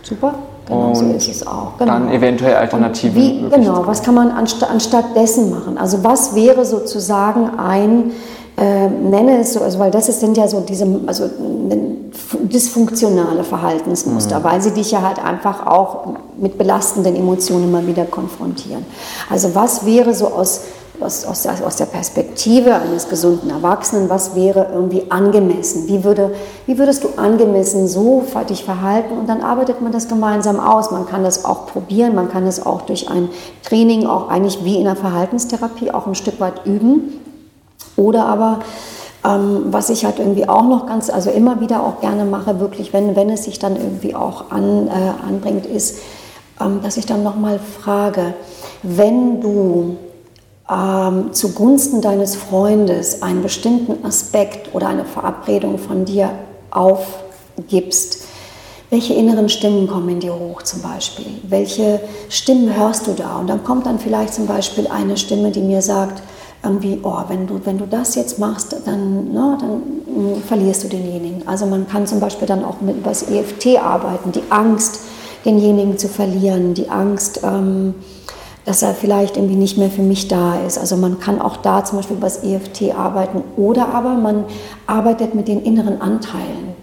Super, genau und so ist es auch. Genau. Dann eventuell Alternativen. Wie, genau, was kann man anstatt, anstatt dessen machen? Also was wäre sozusagen ein äh, nenne es so, also weil das sind ja so diese also dysfunktionale Verhaltensmuster, mhm. weil sie dich ja halt einfach auch mit belastenden Emotionen immer wieder konfrontieren. Also was wäre so aus, aus, aus, aus der Perspektive eines gesunden Erwachsenen, was wäre irgendwie angemessen? Wie, würde, wie würdest du angemessen so dich verhalten? Und dann arbeitet man das gemeinsam aus. Man kann das auch probieren, man kann es auch durch ein Training, auch eigentlich wie in der Verhaltenstherapie, auch ein Stück weit üben oder aber, ähm, was ich halt irgendwie auch noch ganz, also immer wieder auch gerne mache, wirklich, wenn, wenn es sich dann irgendwie auch an, äh, anbringt, ist, ähm, dass ich dann nochmal frage, wenn du ähm, zugunsten deines Freundes einen bestimmten Aspekt oder eine Verabredung von dir aufgibst, welche inneren Stimmen kommen in dir hoch zum Beispiel? Welche Stimmen hörst du da? Und dann kommt dann vielleicht zum Beispiel eine Stimme, die mir sagt, irgendwie, oh, wenn du, wenn du das jetzt machst, dann, ne, dann verlierst du denjenigen. Also man kann zum Beispiel dann auch mit übers EFT arbeiten, die Angst, denjenigen zu verlieren, die Angst, ähm, dass er vielleicht irgendwie nicht mehr für mich da ist. Also man kann auch da zum Beispiel übers EFT arbeiten oder aber man arbeitet mit den inneren Anteilen.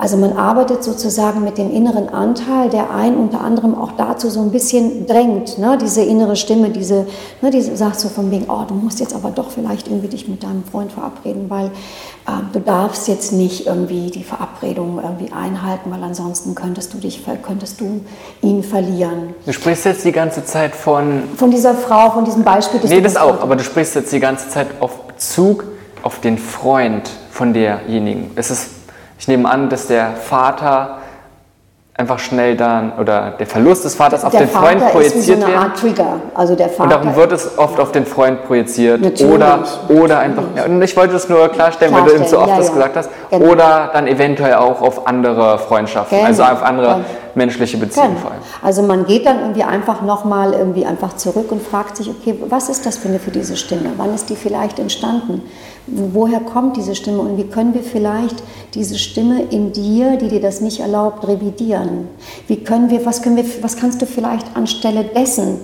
Also man arbeitet sozusagen mit dem inneren Anteil, der einen unter anderem auch dazu so ein bisschen drängt, ne? diese innere Stimme, diese, ne, diese sagt so von wegen, oh, du musst jetzt aber doch vielleicht irgendwie dich mit deinem Freund verabreden, weil äh, du darfst jetzt nicht irgendwie die Verabredung irgendwie einhalten, weil ansonsten könntest du dich, könntest du ihn verlieren. Du sprichst jetzt die ganze Zeit von... Von dieser Frau, von diesem Beispiel. Das nee, das auch, aber du sprichst jetzt die ganze Zeit auf Bezug auf den Freund von derjenigen. Es ist ich nehme an, dass der Vater einfach schnell dann, oder der Verlust des Vaters auf der den Freund Vater projiziert ist wie so eine Art Trigger. Also der Vater und darum wird es oft auf den Freund projiziert. Natürlich. Oder, oder einfach, und ich wollte es nur klarstellen, weil du eben so oft ja, das ja. gesagt hast. Genau. Oder dann eventuell auch auf andere Freundschaften, genau. also auf andere genau. menschliche Beziehungen genau. vor allem. Also man geht dann irgendwie einfach nochmal irgendwie einfach zurück und fragt sich, okay, was ist das für eine für diese Stimme? Wann ist die vielleicht entstanden? Woher kommt diese Stimme und wie können wir vielleicht diese Stimme in dir, die dir das nicht erlaubt, revidieren? Wie können wir, was können wir, was kannst du vielleicht anstelle dessen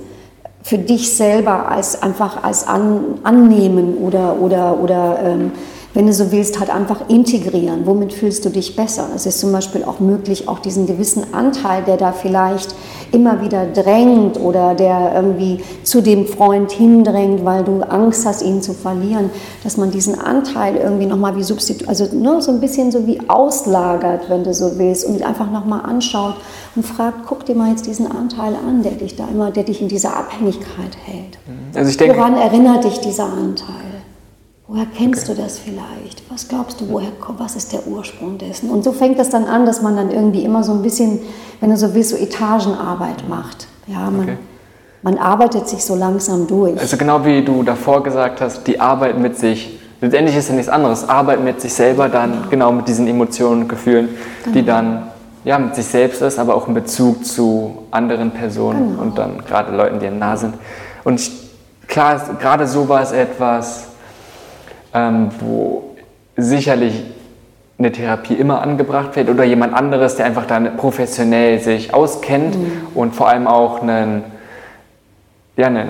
für dich selber als einfach als an, annehmen oder oder oder ähm, wenn du so willst, halt einfach integrieren. Womit fühlst du dich besser? Es ist zum Beispiel auch möglich, auch diesen gewissen Anteil, der da vielleicht immer wieder drängt oder der irgendwie zu dem Freund hindrängt, weil du Angst hast, ihn zu verlieren, dass man diesen Anteil irgendwie nochmal wie substituiert, also nur so ein bisschen so wie auslagert, wenn du so willst, und einfach nochmal anschaut und fragt, guck dir mal jetzt diesen Anteil an, der dich da immer, der dich in dieser Abhängigkeit hält. Also ich denke, Woran erinnert dich dieser Anteil? Woher kennst okay. du das vielleicht? Was glaubst du, woher was ist der Ursprung dessen? Und so fängt das dann an, dass man dann irgendwie immer so ein bisschen, wenn du so willst, so Etagenarbeit macht. Ja, man, okay. man arbeitet sich so langsam durch. Also genau wie du davor gesagt hast, die Arbeit mit sich. Letztendlich ist ja nichts anderes. Arbeit mit sich selber dann genau, genau mit diesen Emotionen und Gefühlen, genau. die dann ja, mit sich selbst ist, aber auch in Bezug zu anderen Personen genau. und dann gerade Leuten, die einem nah sind. Und klar, gerade so war es etwas, ähm, wo sicherlich eine Therapie immer angebracht wird oder jemand anderes, der einfach dann professionell sich auskennt mhm. und vor allem auch einen, ja, einen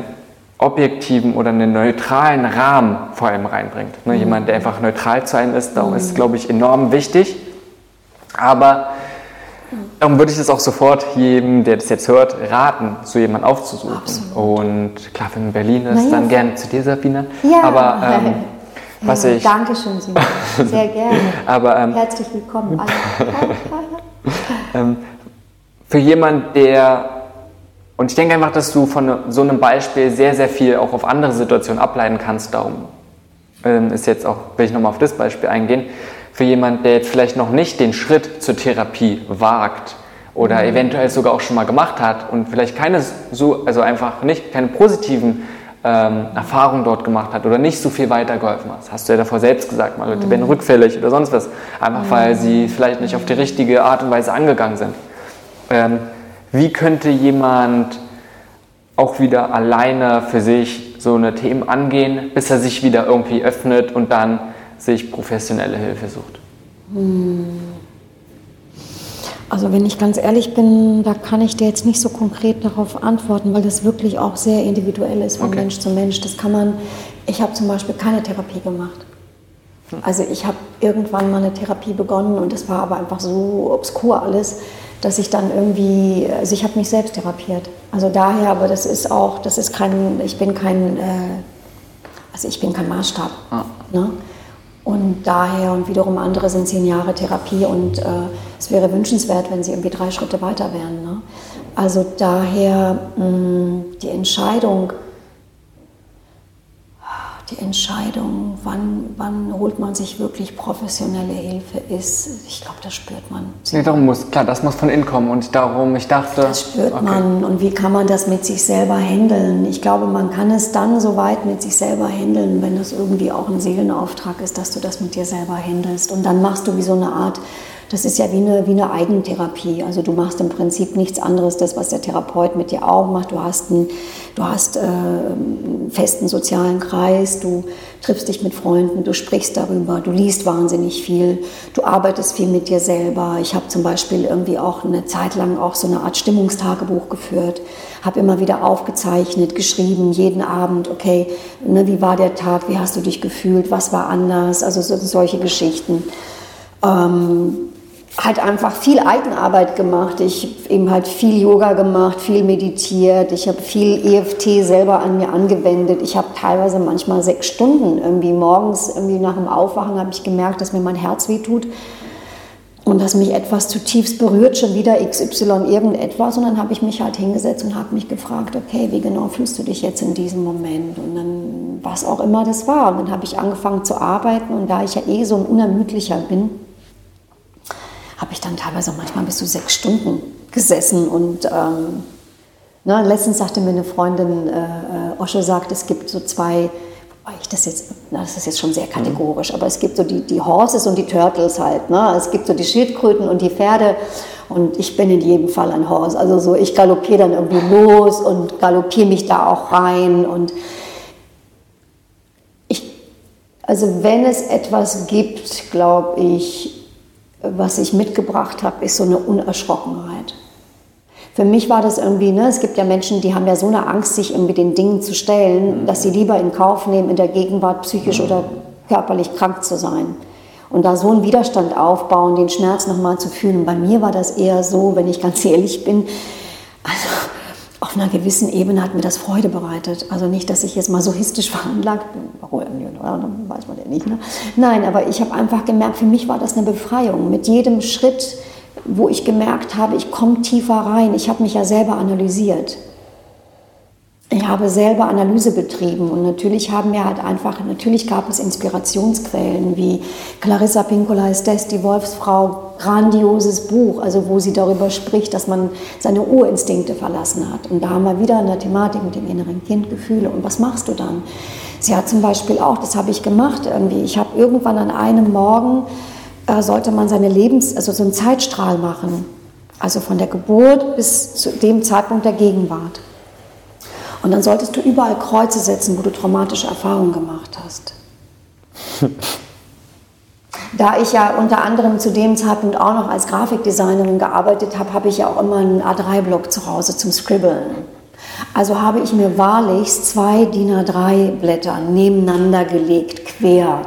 objektiven oder einen neutralen Rahmen vor allem reinbringt. Ne? Mhm. Jemand, der einfach neutral zu einem ist, darum mhm. ist glaube ich, enorm wichtig. Aber darum würde ich es auch sofort jedem, der das jetzt hört, raten, so jemanden aufzusuchen. Absolut. Und klar, wenn man in Berlin ist, naja. dann gerne zu dir, Sabine. Ja. Aber ähm, was ich. Dankeschön, Simon. Sehr gerne. Aber, ähm, Herzlich willkommen. ähm, für jemanden, der. Und ich denke einfach, dass du von so einem Beispiel sehr, sehr viel auch auf andere Situationen ableiten kannst. Darum ähm, ist jetzt auch, will ich nochmal auf das Beispiel eingehen. Für jemanden, der jetzt vielleicht noch nicht den Schritt zur Therapie wagt oder mhm. eventuell sogar auch schon mal gemacht hat und vielleicht keine so, also einfach nicht keine positiven ähm, Erfahrung dort gemacht hat oder nicht so viel weitergeholfen hat. Das hast du ja davor selbst gesagt, mal Leute mhm. werden rückfällig oder sonst was, einfach mhm. weil sie vielleicht nicht auf die richtige Art und Weise angegangen sind. Ähm, wie könnte jemand auch wieder alleine für sich so eine Themen angehen, bis er sich wieder irgendwie öffnet und dann sich professionelle Hilfe sucht? Mhm. Also wenn ich ganz ehrlich bin, da kann ich dir jetzt nicht so konkret darauf antworten, weil das wirklich auch sehr individuell ist von okay. Mensch zu Mensch. Das kann man, ich habe zum Beispiel keine Therapie gemacht. Hm. Also ich habe irgendwann mal eine Therapie begonnen und es war aber einfach so obskur alles, dass ich dann irgendwie, also ich habe mich selbst therapiert. Also daher, aber das ist auch, das ist kein, ich bin kein, äh, also ich bin kein Maßstab. Ah. Ne? Und daher und wiederum andere sind zehn Jahre Therapie und äh, es wäre wünschenswert, wenn sie irgendwie drei Schritte weiter wären. Ne? Also daher mh, mm, die Entscheidung, die Entscheidung, wann, wann holt man sich wirklich professionelle Hilfe, ist, ich glaube, das spürt man. Nee, darum muss, klar, das muss von innen kommen und darum, ich dachte... Das spürt okay. man und wie kann man das mit sich selber handeln? Ich glaube, man kann es dann so weit mit sich selber handeln, wenn das irgendwie auch ein Seelenauftrag ist, dass du das mit dir selber handelst und dann machst du wie so eine Art das ist ja wie eine, wie eine Eigentherapie. Also du machst im Prinzip nichts anderes, das, was der Therapeut mit dir auch macht. Du hast, einen, du hast äh, einen festen sozialen Kreis, du triffst dich mit Freunden, du sprichst darüber, du liest wahnsinnig viel, du arbeitest viel mit dir selber. Ich habe zum Beispiel irgendwie auch eine Zeit lang auch so eine Art Stimmungstagebuch geführt, habe immer wieder aufgezeichnet, geschrieben, jeden Abend, okay, ne, wie war der Tag, wie hast du dich gefühlt, was war anders, also so, solche Geschichten. Ähm, halt einfach viel Eigenarbeit gemacht. Ich eben halt viel Yoga gemacht, viel meditiert. Ich habe viel EFT selber an mir angewendet. Ich habe teilweise manchmal sechs Stunden irgendwie morgens irgendwie nach dem Aufwachen habe ich gemerkt, dass mir mein Herz wehtut und dass mich etwas zutiefst berührt, schon wieder XY irgendetwas. Und dann habe ich mich halt hingesetzt und habe mich gefragt, okay, wie genau fühlst du dich jetzt in diesem Moment? Und dann, was auch immer das war. Und dann habe ich angefangen zu arbeiten und da ich ja eh so ein unermüdlicher bin, habe ich dann teilweise manchmal bis zu sechs Stunden gesessen. Und ähm, na, ne, letztens sagte mir eine Freundin, äh, äh Osche sagt, es gibt so zwei ich das jetzt, das ist jetzt schon sehr kategorisch, aber es gibt so die, die Horses und die Turtles halt. Ne? Es gibt so die Schildkröten und die Pferde und ich bin in jedem Fall ein Horse. Also so, ich galoppiere dann irgendwie los und galoppiere mich da auch rein und ich, also wenn es etwas gibt, glaube ich, was ich mitgebracht habe, ist so eine Unerschrockenheit. Für mich war das irgendwie, ne, es gibt ja Menschen, die haben ja so eine Angst, sich irgendwie den Dingen zu stellen, dass sie lieber in Kauf nehmen, in der Gegenwart psychisch oder körperlich krank zu sein. Und da so einen Widerstand aufbauen, den Schmerz nochmal zu fühlen. Bei mir war das eher so, wenn ich ganz ehrlich bin, also auf einer gewissen Ebene hat mir das Freude bereitet. Also nicht, dass ich jetzt masochistisch veranlagt bin, dann weiß man ja nicht. Ne? Nein, aber ich habe einfach gemerkt, für mich war das eine Befreiung. Mit jedem Schritt wo ich gemerkt habe, ich komme tiefer rein. Ich habe mich ja selber analysiert. Ich habe selber Analyse betrieben und natürlich haben wir halt einfach, natürlich gab es Inspirationsquellen wie Clarissa Pinkola ist das, die Wolfsfrau, grandioses Buch, also wo sie darüber spricht, dass man seine Urinstinkte verlassen hat. Und da haben wir wieder eine Thematik mit dem inneren Kind, Gefühle. Und was machst du dann? Sie hat zum Beispiel auch, das habe ich gemacht irgendwie, ich habe irgendwann an einem Morgen äh, sollte man seine Lebens-, also so einen Zeitstrahl machen. Also von der Geburt bis zu dem Zeitpunkt der Gegenwart. Und dann solltest du überall Kreuze setzen, wo du traumatische Erfahrungen gemacht hast. Da ich ja unter anderem zu dem Zeitpunkt auch noch als Grafikdesignerin gearbeitet habe, habe ich ja auch immer einen A3-Block zu Hause zum Scribbeln. Also habe ich mir wahrlich zwei DIN A3-Blätter nebeneinander gelegt, quer,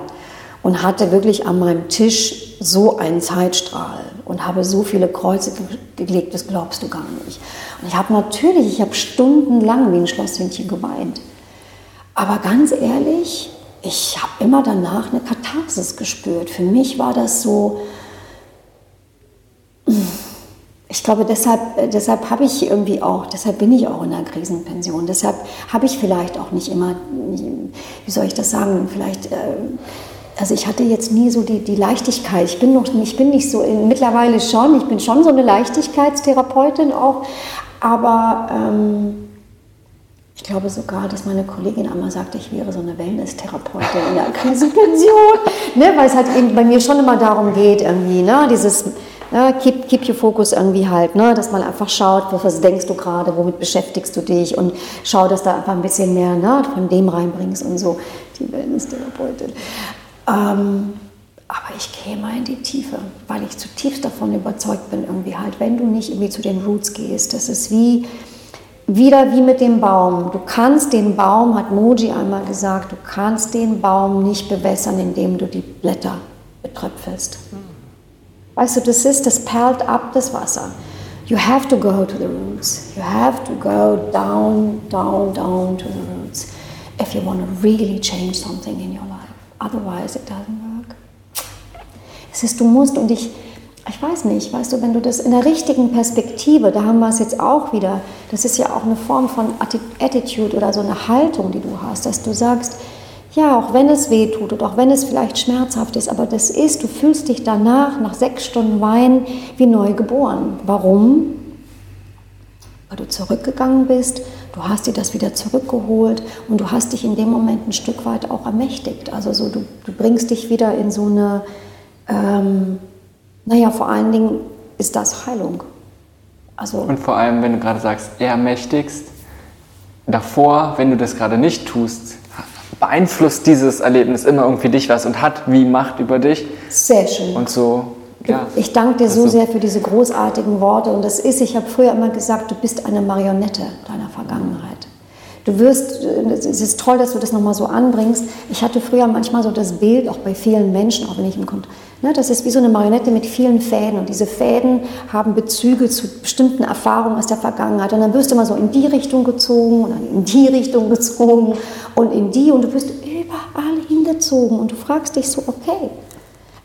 und hatte wirklich an meinem Tisch so einen Zeitstrahl und habe so viele Kreuze gelegt, das glaubst du gar nicht. Und ich habe natürlich, ich habe stundenlang wie ein Schlosshündchen geweint. Aber ganz ehrlich, ich habe immer danach eine Katharsis gespürt. Für mich war das so, ich glaube, deshalb, deshalb habe ich irgendwie auch, deshalb bin ich auch in der Krisenpension. Deshalb habe ich vielleicht auch nicht immer, wie soll ich das sagen, vielleicht äh, also ich hatte jetzt nie so die, die Leichtigkeit. Ich bin noch, ich bin nicht so, mittlerweile schon, ich bin schon so eine Leichtigkeitstherapeutin auch, aber ähm, ich glaube sogar, dass meine Kollegin einmal sagte, ich wäre so eine Wellness-Therapeutin in der Krisenpension, ne, weil es halt eben bei mir schon immer darum geht, irgendwie, ne, dieses ne, keep, keep your focus irgendwie halt, ne, dass man einfach schaut, was denkst du gerade, womit beschäftigst du dich und schau, dass da einfach ein bisschen mehr ne, von dem reinbringst und so, die Wellness-Therapeutin. Ähm, aber ich mal in die Tiefe, weil ich zutiefst davon überzeugt bin, irgendwie halt, wenn du nicht irgendwie zu den Roots gehst, das ist wie, wieder wie mit dem Baum. Du kannst den Baum, hat Moji einmal gesagt, du kannst den Baum nicht bewässern, indem du die Blätter betröpfelst. Weißt du, das ist, das perlt ab, das Wasser. You have to go to the roots. You have to go down, down, down to the roots if you want to really change something in your life. Otherwise it doesn't work. Es ist, du musst und ich, ich weiß nicht, weißt du, wenn du das in der richtigen Perspektive, da haben wir es jetzt auch wieder, das ist ja auch eine Form von Attitude oder so eine Haltung, die du hast, dass du sagst, ja, auch wenn es weh tut und auch wenn es vielleicht schmerzhaft ist, aber das ist, du fühlst dich danach, nach sechs Stunden Wein, wie neu geboren. Warum? Weil du zurückgegangen bist Du hast dir das wieder zurückgeholt und du hast dich in dem Moment ein Stück weit auch ermächtigt. Also so, du, du bringst dich wieder in so eine, ähm, naja, vor allen Dingen ist das Heilung. Also und vor allem, wenn du gerade sagst, ermächtigst, davor, wenn du das gerade nicht tust, beeinflusst dieses Erlebnis immer irgendwie dich was und hat wie Macht über dich. Sehr schön. Und so ja. Ich danke dir so also. sehr für diese großartigen Worte. Und das ist, ich habe früher immer gesagt, du bist eine Marionette deiner Vergangenheit. Du wirst, es ist toll, dass du das nochmal so anbringst. Ich hatte früher manchmal so das Bild, auch bei vielen Menschen, auch wenn ich im Kontakt, ne, das ist wie so eine Marionette mit vielen Fäden und diese Fäden haben Bezüge zu bestimmten Erfahrungen aus der Vergangenheit und dann wirst du immer so in die Richtung gezogen und dann in die Richtung gezogen und in die und du wirst überall hingezogen und du fragst dich so, okay,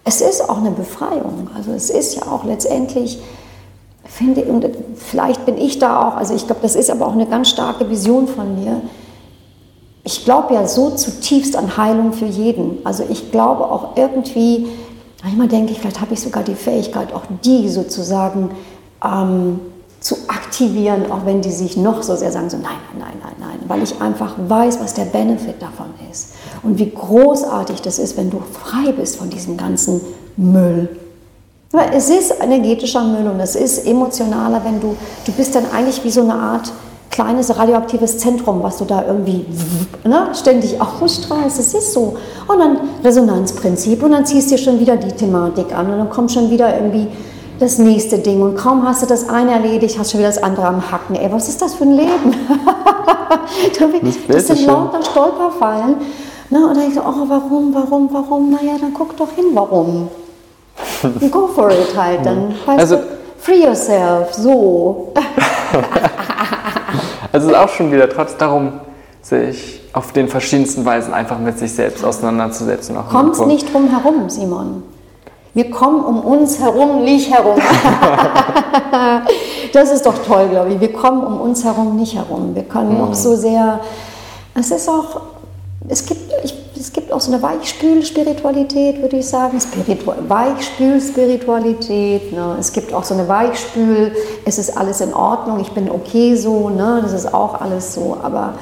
es ist auch eine Befreiung. Also es ist ja auch letztendlich finde, und vielleicht bin ich da auch, also ich glaube, das ist aber auch eine ganz starke Vision von mir. Ich glaube ja so zutiefst an Heilung für jeden. Also ich glaube auch irgendwie, manchmal denke ich, vielleicht habe ich sogar die Fähigkeit, auch die sozusagen ähm, zu aktivieren, auch wenn die sich noch so sehr sagen, so nein, nein, nein, nein, weil ich einfach weiß, was der Benefit davon ist und wie großartig das ist, wenn du frei bist von diesem ganzen Müll, es ist energetischer Müll und es ist emotionaler, wenn du, du bist dann eigentlich wie so eine Art kleines radioaktives Zentrum, was du da irgendwie ne, ständig ausstrahlst. Es ist so. Und dann Resonanzprinzip und dann ziehst du dir schon wieder die Thematik an und dann kommt schon wieder irgendwie das nächste Ding und kaum hast du das eine erledigt, hast du schon wieder das andere am Hacken. Ey, was ist das für ein Leben? das, das sind lauter Stolperfallen. Ne, und dann ich so, oh, warum, warum, warum? Naja, dann guck doch hin, warum. Go for it halt, dann also, du, free yourself, so. also es ist auch schon wieder trotz darum, sich auf den verschiedensten Weisen einfach mit sich selbst auseinanderzusetzen. Kommt nicht drum herum, Simon. Wir kommen um uns herum nicht herum. das ist doch toll, glaube ich. Wir kommen um uns herum nicht herum. Wir können mhm. so sehr. Es ist auch. Es gibt, ich es gibt auch so eine Weichspül-Spiritualität, würde ich sagen. Spiritu Weichspül-Spiritualität. Ne? Es gibt auch so eine Weichspül, es ist alles in Ordnung, ich bin okay so, ne? das ist auch alles so, aber.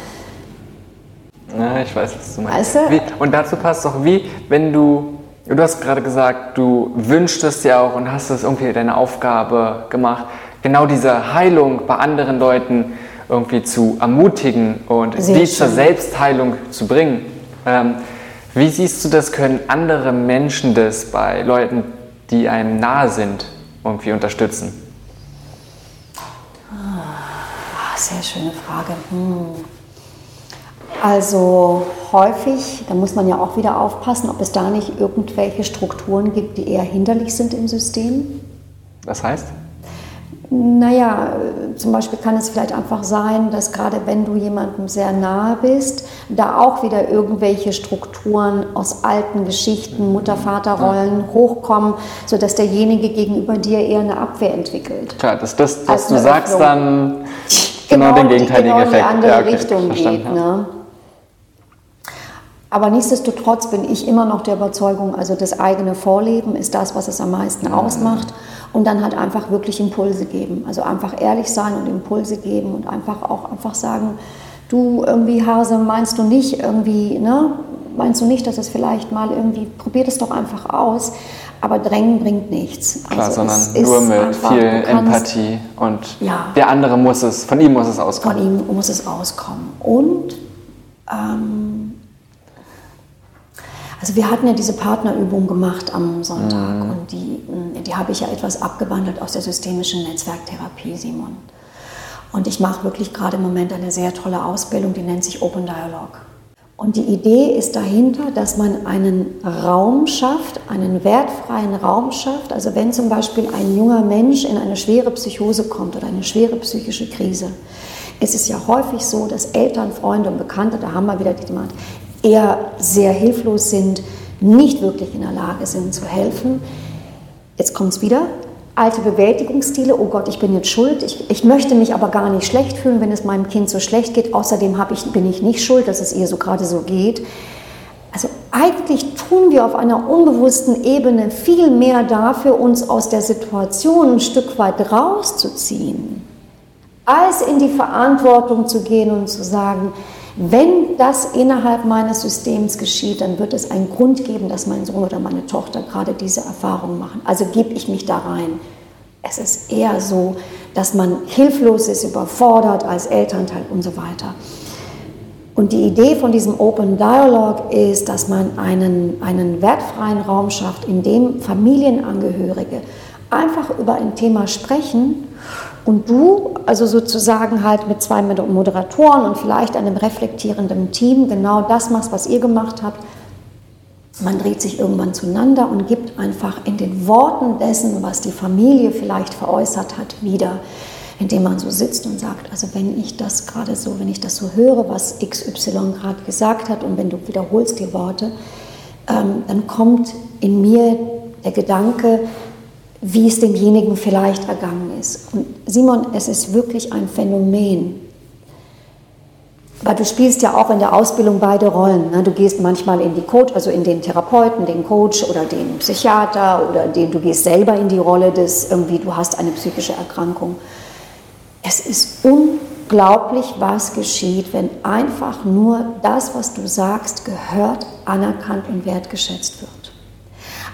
Ja, ich weiß, was du meinst. Weißt du? Wie, und dazu passt auch wie, wenn du, du hast gerade gesagt, du wünschtest ja auch und hast es irgendwie deine Aufgabe gemacht, genau diese Heilung bei anderen Leuten irgendwie zu ermutigen und Sehr die schön. zur Selbstheilung zu bringen. Ähm, wie siehst du das, können andere Menschen das bei Leuten, die einem nahe sind, irgendwie unterstützen? Ah, sehr schöne Frage. Hm. Also häufig, da muss man ja auch wieder aufpassen, ob es da nicht irgendwelche Strukturen gibt, die eher hinderlich sind im System. Was heißt? Naja, zum Beispiel kann es vielleicht einfach sein, dass gerade wenn du jemandem sehr nahe bist, da auch wieder irgendwelche Strukturen aus alten Geschichten, Mutter-Vater-Rollen ja. hochkommen, sodass derjenige gegenüber dir eher eine Abwehr entwickelt. Klar, dass das, was du sagst, dann genau, genau den gegenteiligen genau Effekt. in die andere ja, okay, Richtung geht. Ne? Aber nichtsdestotrotz bin ich immer noch der Überzeugung, also das eigene Vorleben ist das, was es am meisten ausmacht und dann halt einfach wirklich Impulse geben. Also einfach ehrlich sein und Impulse geben und einfach auch einfach sagen, du irgendwie Hase, meinst du nicht irgendwie, ne? Meinst du nicht, dass es vielleicht mal irgendwie, probier es doch einfach aus, aber Drängen bringt nichts. Klar, also sondern nur mit einfach, viel Empathie und ja, der andere muss es, von ihm muss es auskommen. Von ihm muss es auskommen. Und ähm, also wir hatten ja diese Partnerübung gemacht am Sonntag mhm. und die, mm, die habe ich ja etwas abgewandelt aus der systemischen Netzwerktherapie, Simon. Und ich mache wirklich gerade im Moment eine sehr tolle Ausbildung, die nennt sich Open Dialogue. Und die Idee ist dahinter, dass man einen Raum schafft, einen wertfreien Raum schafft. Also wenn zum Beispiel ein junger Mensch in eine schwere Psychose kommt oder eine schwere psychische Krise, ist es ja häufig so, dass Eltern, Freunde und Bekannte, da haben wir wieder die Thematik, eher sehr hilflos sind, nicht wirklich in der Lage sind zu helfen. Jetzt kommt es wieder. Alte Bewältigungsstile, oh Gott, ich bin jetzt schuld, ich, ich, möchte mich aber gar nicht schlecht fühlen, wenn es meinem Kind so schlecht geht. Außerdem ich, bin ich nicht schuld, dass es ihr so gerade so geht. Also eigentlich tun wir auf einer unbewussten Ebene viel mehr dafür, uns aus der Situation ein Stück weit rauszuziehen, als in die Verantwortung zu gehen und zu sagen, wenn das innerhalb meines Systems geschieht, dann wird es einen Grund geben, dass mein Sohn oder meine Tochter gerade diese Erfahrung machen. Also gebe ich mich da rein. Es ist eher so, dass man hilflos ist, überfordert als Elternteil und so weiter. Und die Idee von diesem Open Dialogue ist, dass man einen, einen wertfreien Raum schafft, in dem Familienangehörige einfach über ein Thema sprechen Und du, also sozusagen halt mit zwei Moderatoren und vielleicht einem reflektierenden Team genau das machst, was ihr gemacht habt. Man dreht sich irgendwann zueinander und gibt einfach in den Worten dessen, was die Familie vielleicht veräußert hat, wieder indem man so sitzt und sagt, also wenn ich das gerade so, wenn ich das so höre, was XY gerade gesagt hat und wenn du wiederholst die Worte, ähm, dann kommt in mir der Gedanke, wie es demjenigen vielleicht ergangen ist. Und Simon, es ist wirklich ein Phänomen. Weil du spielst ja auch in der Ausbildung beide Rollen. Ne? Du gehst manchmal in die Coach, also in den Therapeuten, den Coach oder den Psychiater oder den, du gehst selber in die Rolle des irgendwie, du hast eine psychische Erkrankung. Es ist unglaublich, was geschieht, wenn einfach nur das, was du sagst, gehört, anerkannt und wertgeschätzt wird.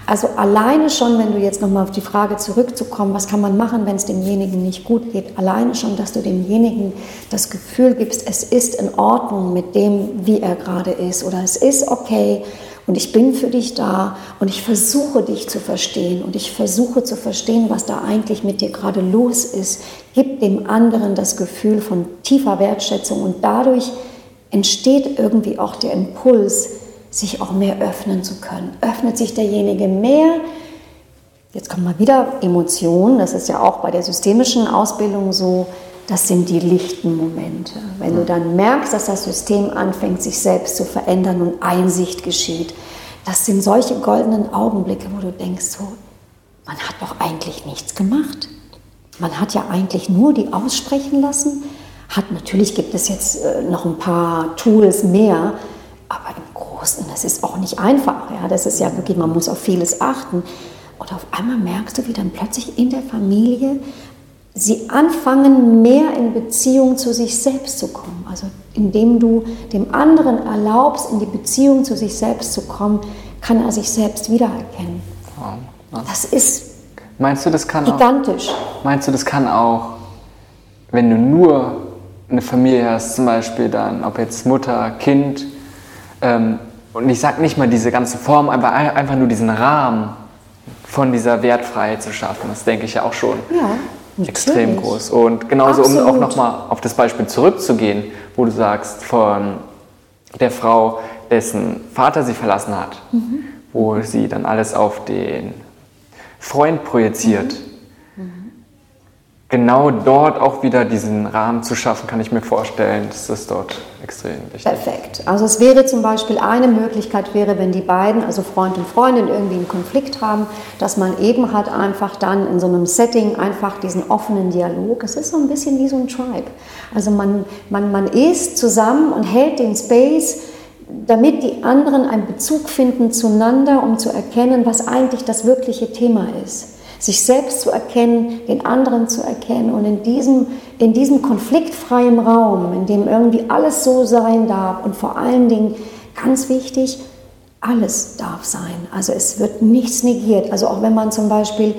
Also alleine schon, wenn du jetzt nochmal auf die Frage zurückzukommen, was kann man machen, wenn es demjenigen nicht gut geht, alleine schon, dass du demjenigen das Gefühl gibst, es ist in Ordnung mit dem, wie er gerade ist oder es ist okay und ich bin für dich da und ich versuche dich zu verstehen und ich versuche zu verstehen, was da eigentlich mit dir gerade los ist, gibt dem anderen das Gefühl von tiefer Wertschätzung und dadurch entsteht irgendwie auch der Impuls, sich auch mehr öffnen zu können. Öffnet sich derjenige mehr, jetzt kommt mal wieder Emotionen, das ist ja auch bei der systemischen Ausbildung so, das sind die lichten Momente. Wenn du dann merkst, dass das System anfängt, sich selbst zu verändern und Einsicht geschieht, das sind solche goldenen Augenblicke, wo du denkst, so, man hat doch eigentlich nichts gemacht. Man hat ja eigentlich nur die aussprechen lassen. Hat natürlich gibt es jetzt äh, noch ein paar Tools mehr, aber im Großen, das ist auch nicht einfach. Ja? Das ist ja wirklich, man muss auf vieles achten. Und auf einmal merkst du, wie dann plötzlich in der Familie sie anfangen, mehr in Beziehung zu sich selbst zu kommen. Also indem du dem anderen erlaubst, in die Beziehung zu sich selbst zu kommen, kann er sich selbst wiedererkennen. Wow. Das ist meinst du, das kann gigantisch. Auch, meinst du, das kann auch, wenn du nur eine Familie hast, zum Beispiel dann, ob jetzt Mutter, Kind, ähm, und ich sage nicht mal diese ganze Form, aber einfach nur diesen Rahmen von dieser Wertfreiheit zu schaffen, das denke ich ja auch schon ja, extrem groß. Und genauso, Absolut. um auch nochmal auf das Beispiel zurückzugehen, wo du sagst, von der Frau, dessen Vater sie verlassen hat, mhm. wo sie dann alles auf den Freund projiziert. Mhm genau dort auch wieder diesen Rahmen zu schaffen, kann ich mir vorstellen, das ist dort extrem wichtig. Perfekt. Also es wäre zum Beispiel eine Möglichkeit wäre, wenn die beiden, also Freund und Freundin, irgendwie einen Konflikt haben, dass man eben halt einfach dann in so einem Setting einfach diesen offenen Dialog, es ist so ein bisschen wie so ein Tribe. Also man, man, man ist zusammen und hält den Space, damit die anderen einen Bezug finden zueinander, um zu erkennen, was eigentlich das wirkliche Thema ist sich selbst zu erkennen, den anderen zu erkennen und in diesem, in diesem konfliktfreien Raum, in dem irgendwie alles so sein darf und vor allen Dingen ganz wichtig, alles darf sein. Also es wird nichts negiert. Also auch wenn man zum Beispiel,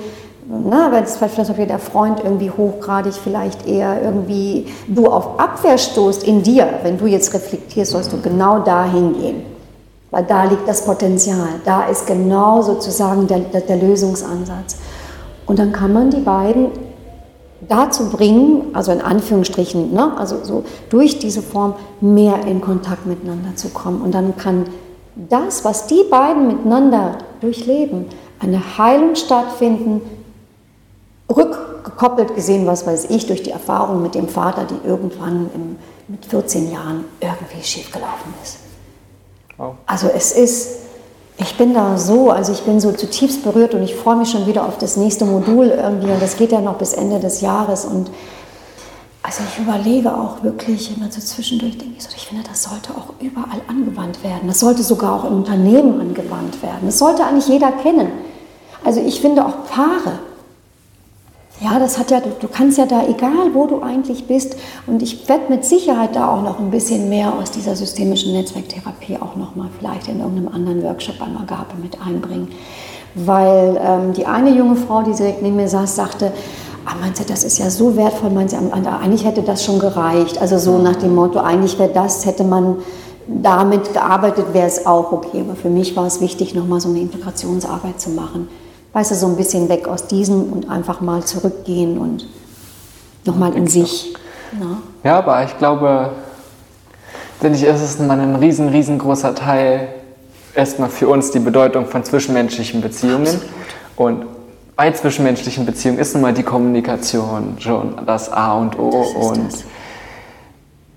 na, wenn es vielleicht der Freund irgendwie hochgradig vielleicht eher irgendwie du auf Abwehr stoßt in dir, wenn du jetzt reflektierst, sollst du genau dahin gehen. Weil da liegt das Potenzial, da ist genau sozusagen der, der, der Lösungsansatz. Und dann kann man die beiden dazu bringen, also in Anführungsstrichen, ne, also so durch diese Form mehr in Kontakt miteinander zu kommen. Und dann kann das, was die beiden miteinander durchleben, eine Heilung stattfinden, rückgekoppelt gesehen, was weiß ich, durch die Erfahrung mit dem Vater, die irgendwann im, mit 14 Jahren irgendwie schiefgelaufen ist. Wow. Also es ist ich bin da so, also ich bin so zutiefst berührt und ich freue mich schon wieder auf das nächste Modul irgendwie und das geht ja noch bis Ende des Jahres und also ich überlege auch wirklich immer so zwischendurch, denke ich so, ich finde, das sollte auch überall angewandt werden. Das sollte sogar auch in Unternehmen angewandt werden. Das sollte eigentlich jeder kennen. Also ich finde auch Paare, ja, das hat ja, du kannst ja da, egal wo du eigentlich bist, und ich werde mit Sicherheit da auch noch ein bisschen mehr aus dieser systemischen Netzwerktherapie auch noch mal vielleicht in irgendeinem anderen Workshop bei Magape mit einbringen. Weil ähm, die eine junge Frau, die direkt neben mir saß, sagte, ah, meinst du, das ist ja so wertvoll, meinst du, eigentlich hätte das schon gereicht. Also so nach dem Motto, eigentlich wäre das, hätte man damit gearbeitet, wäre es auch okay. Aber für mich war es wichtig, nochmal so eine Integrationsarbeit zu machen weißt du, so ein bisschen weg aus diesem und einfach mal zurückgehen und Nochmal in sich. Ja. ja, aber ich glaube, finde ich, ist es mal ein riesen, riesengroßer Teil erstmal für uns die Bedeutung von zwischenmenschlichen Beziehungen. Absolut. Und bei zwischenmenschlichen Beziehungen ist nun mal die Kommunikation schon das A und O. und das.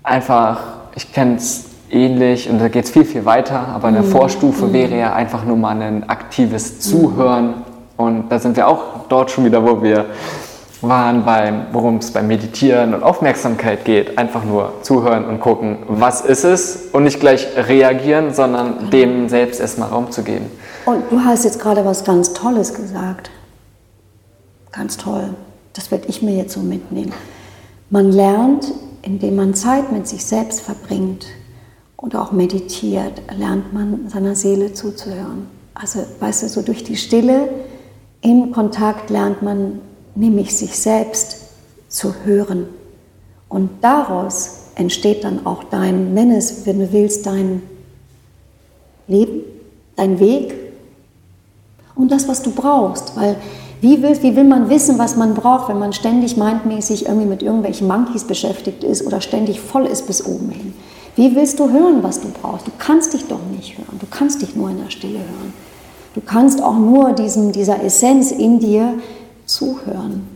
einfach, ich kenne es ähnlich und da geht es viel, viel weiter, aber eine mhm. Vorstufe mhm. wäre ja einfach nur mal ein aktives Zuhören. Mhm. Und da sind wir auch dort schon wieder, wo wir waren, worum es beim Meditieren und Aufmerksamkeit geht. Einfach nur zuhören und gucken, was ist es und nicht gleich reagieren, sondern genau. dem selbst erstmal Raum zu geben. Und du hast jetzt gerade was ganz Tolles gesagt. Ganz toll. Das werde ich mir jetzt so mitnehmen. Man lernt, indem man Zeit mit sich selbst verbringt und auch meditiert, lernt man seiner Seele zuzuhören. Also, weißt du, so durch die Stille im Kontakt lernt man nämlich sich selbst zu hören. Und daraus entsteht dann auch dein, nenn es, wenn du willst, dein Leben, dein Weg und das, was du brauchst. Weil wie will, wie will man wissen, was man braucht, wenn man ständig mindmäßig irgendwie mit irgendwelchen Monkeys beschäftigt ist oder ständig voll ist bis oben hin? Wie willst du hören, was du brauchst? Du kannst dich doch nicht hören. Du kannst dich nur in der Stille hören. Du kannst auch nur diesem, dieser Essenz in dir zuhören.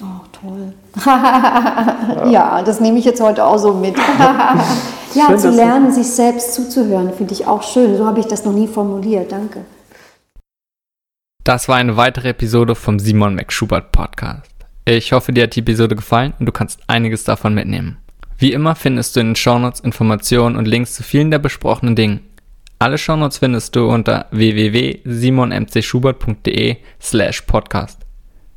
Oh, toll. ja, das nehme ich jetzt heute auch so mit. ja, schön, zu lernen, sich selbst zuzuhören, finde ich auch schön. So habe ich das noch nie formuliert. Danke. Das war eine weitere Episode vom Simon McSchubert Podcast. Ich hoffe, dir hat die Episode gefallen und du kannst einiges davon mitnehmen. Wie immer findest du in den Shownotes Informationen und Links zu vielen der besprochenen Dingen. Alle Shownotes findest du unter www.simonmcschubert.de slash podcast.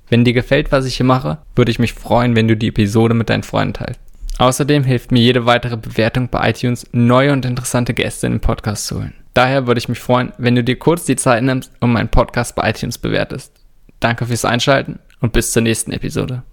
Wenn dir gefällt, was ich hier mache, würde ich mich freuen, wenn du die Episode mit deinen Freunden teilst. Außerdem hilft mir jede weitere Bewertung bei iTunes, neue und interessante Gäste in den Podcast zu holen. Daher würde ich mich freuen, wenn du dir kurz die Zeit nimmst und meinen Podcast bei iTunes bewertest. Danke fürs Einschalten und bis zur nächsten Episode.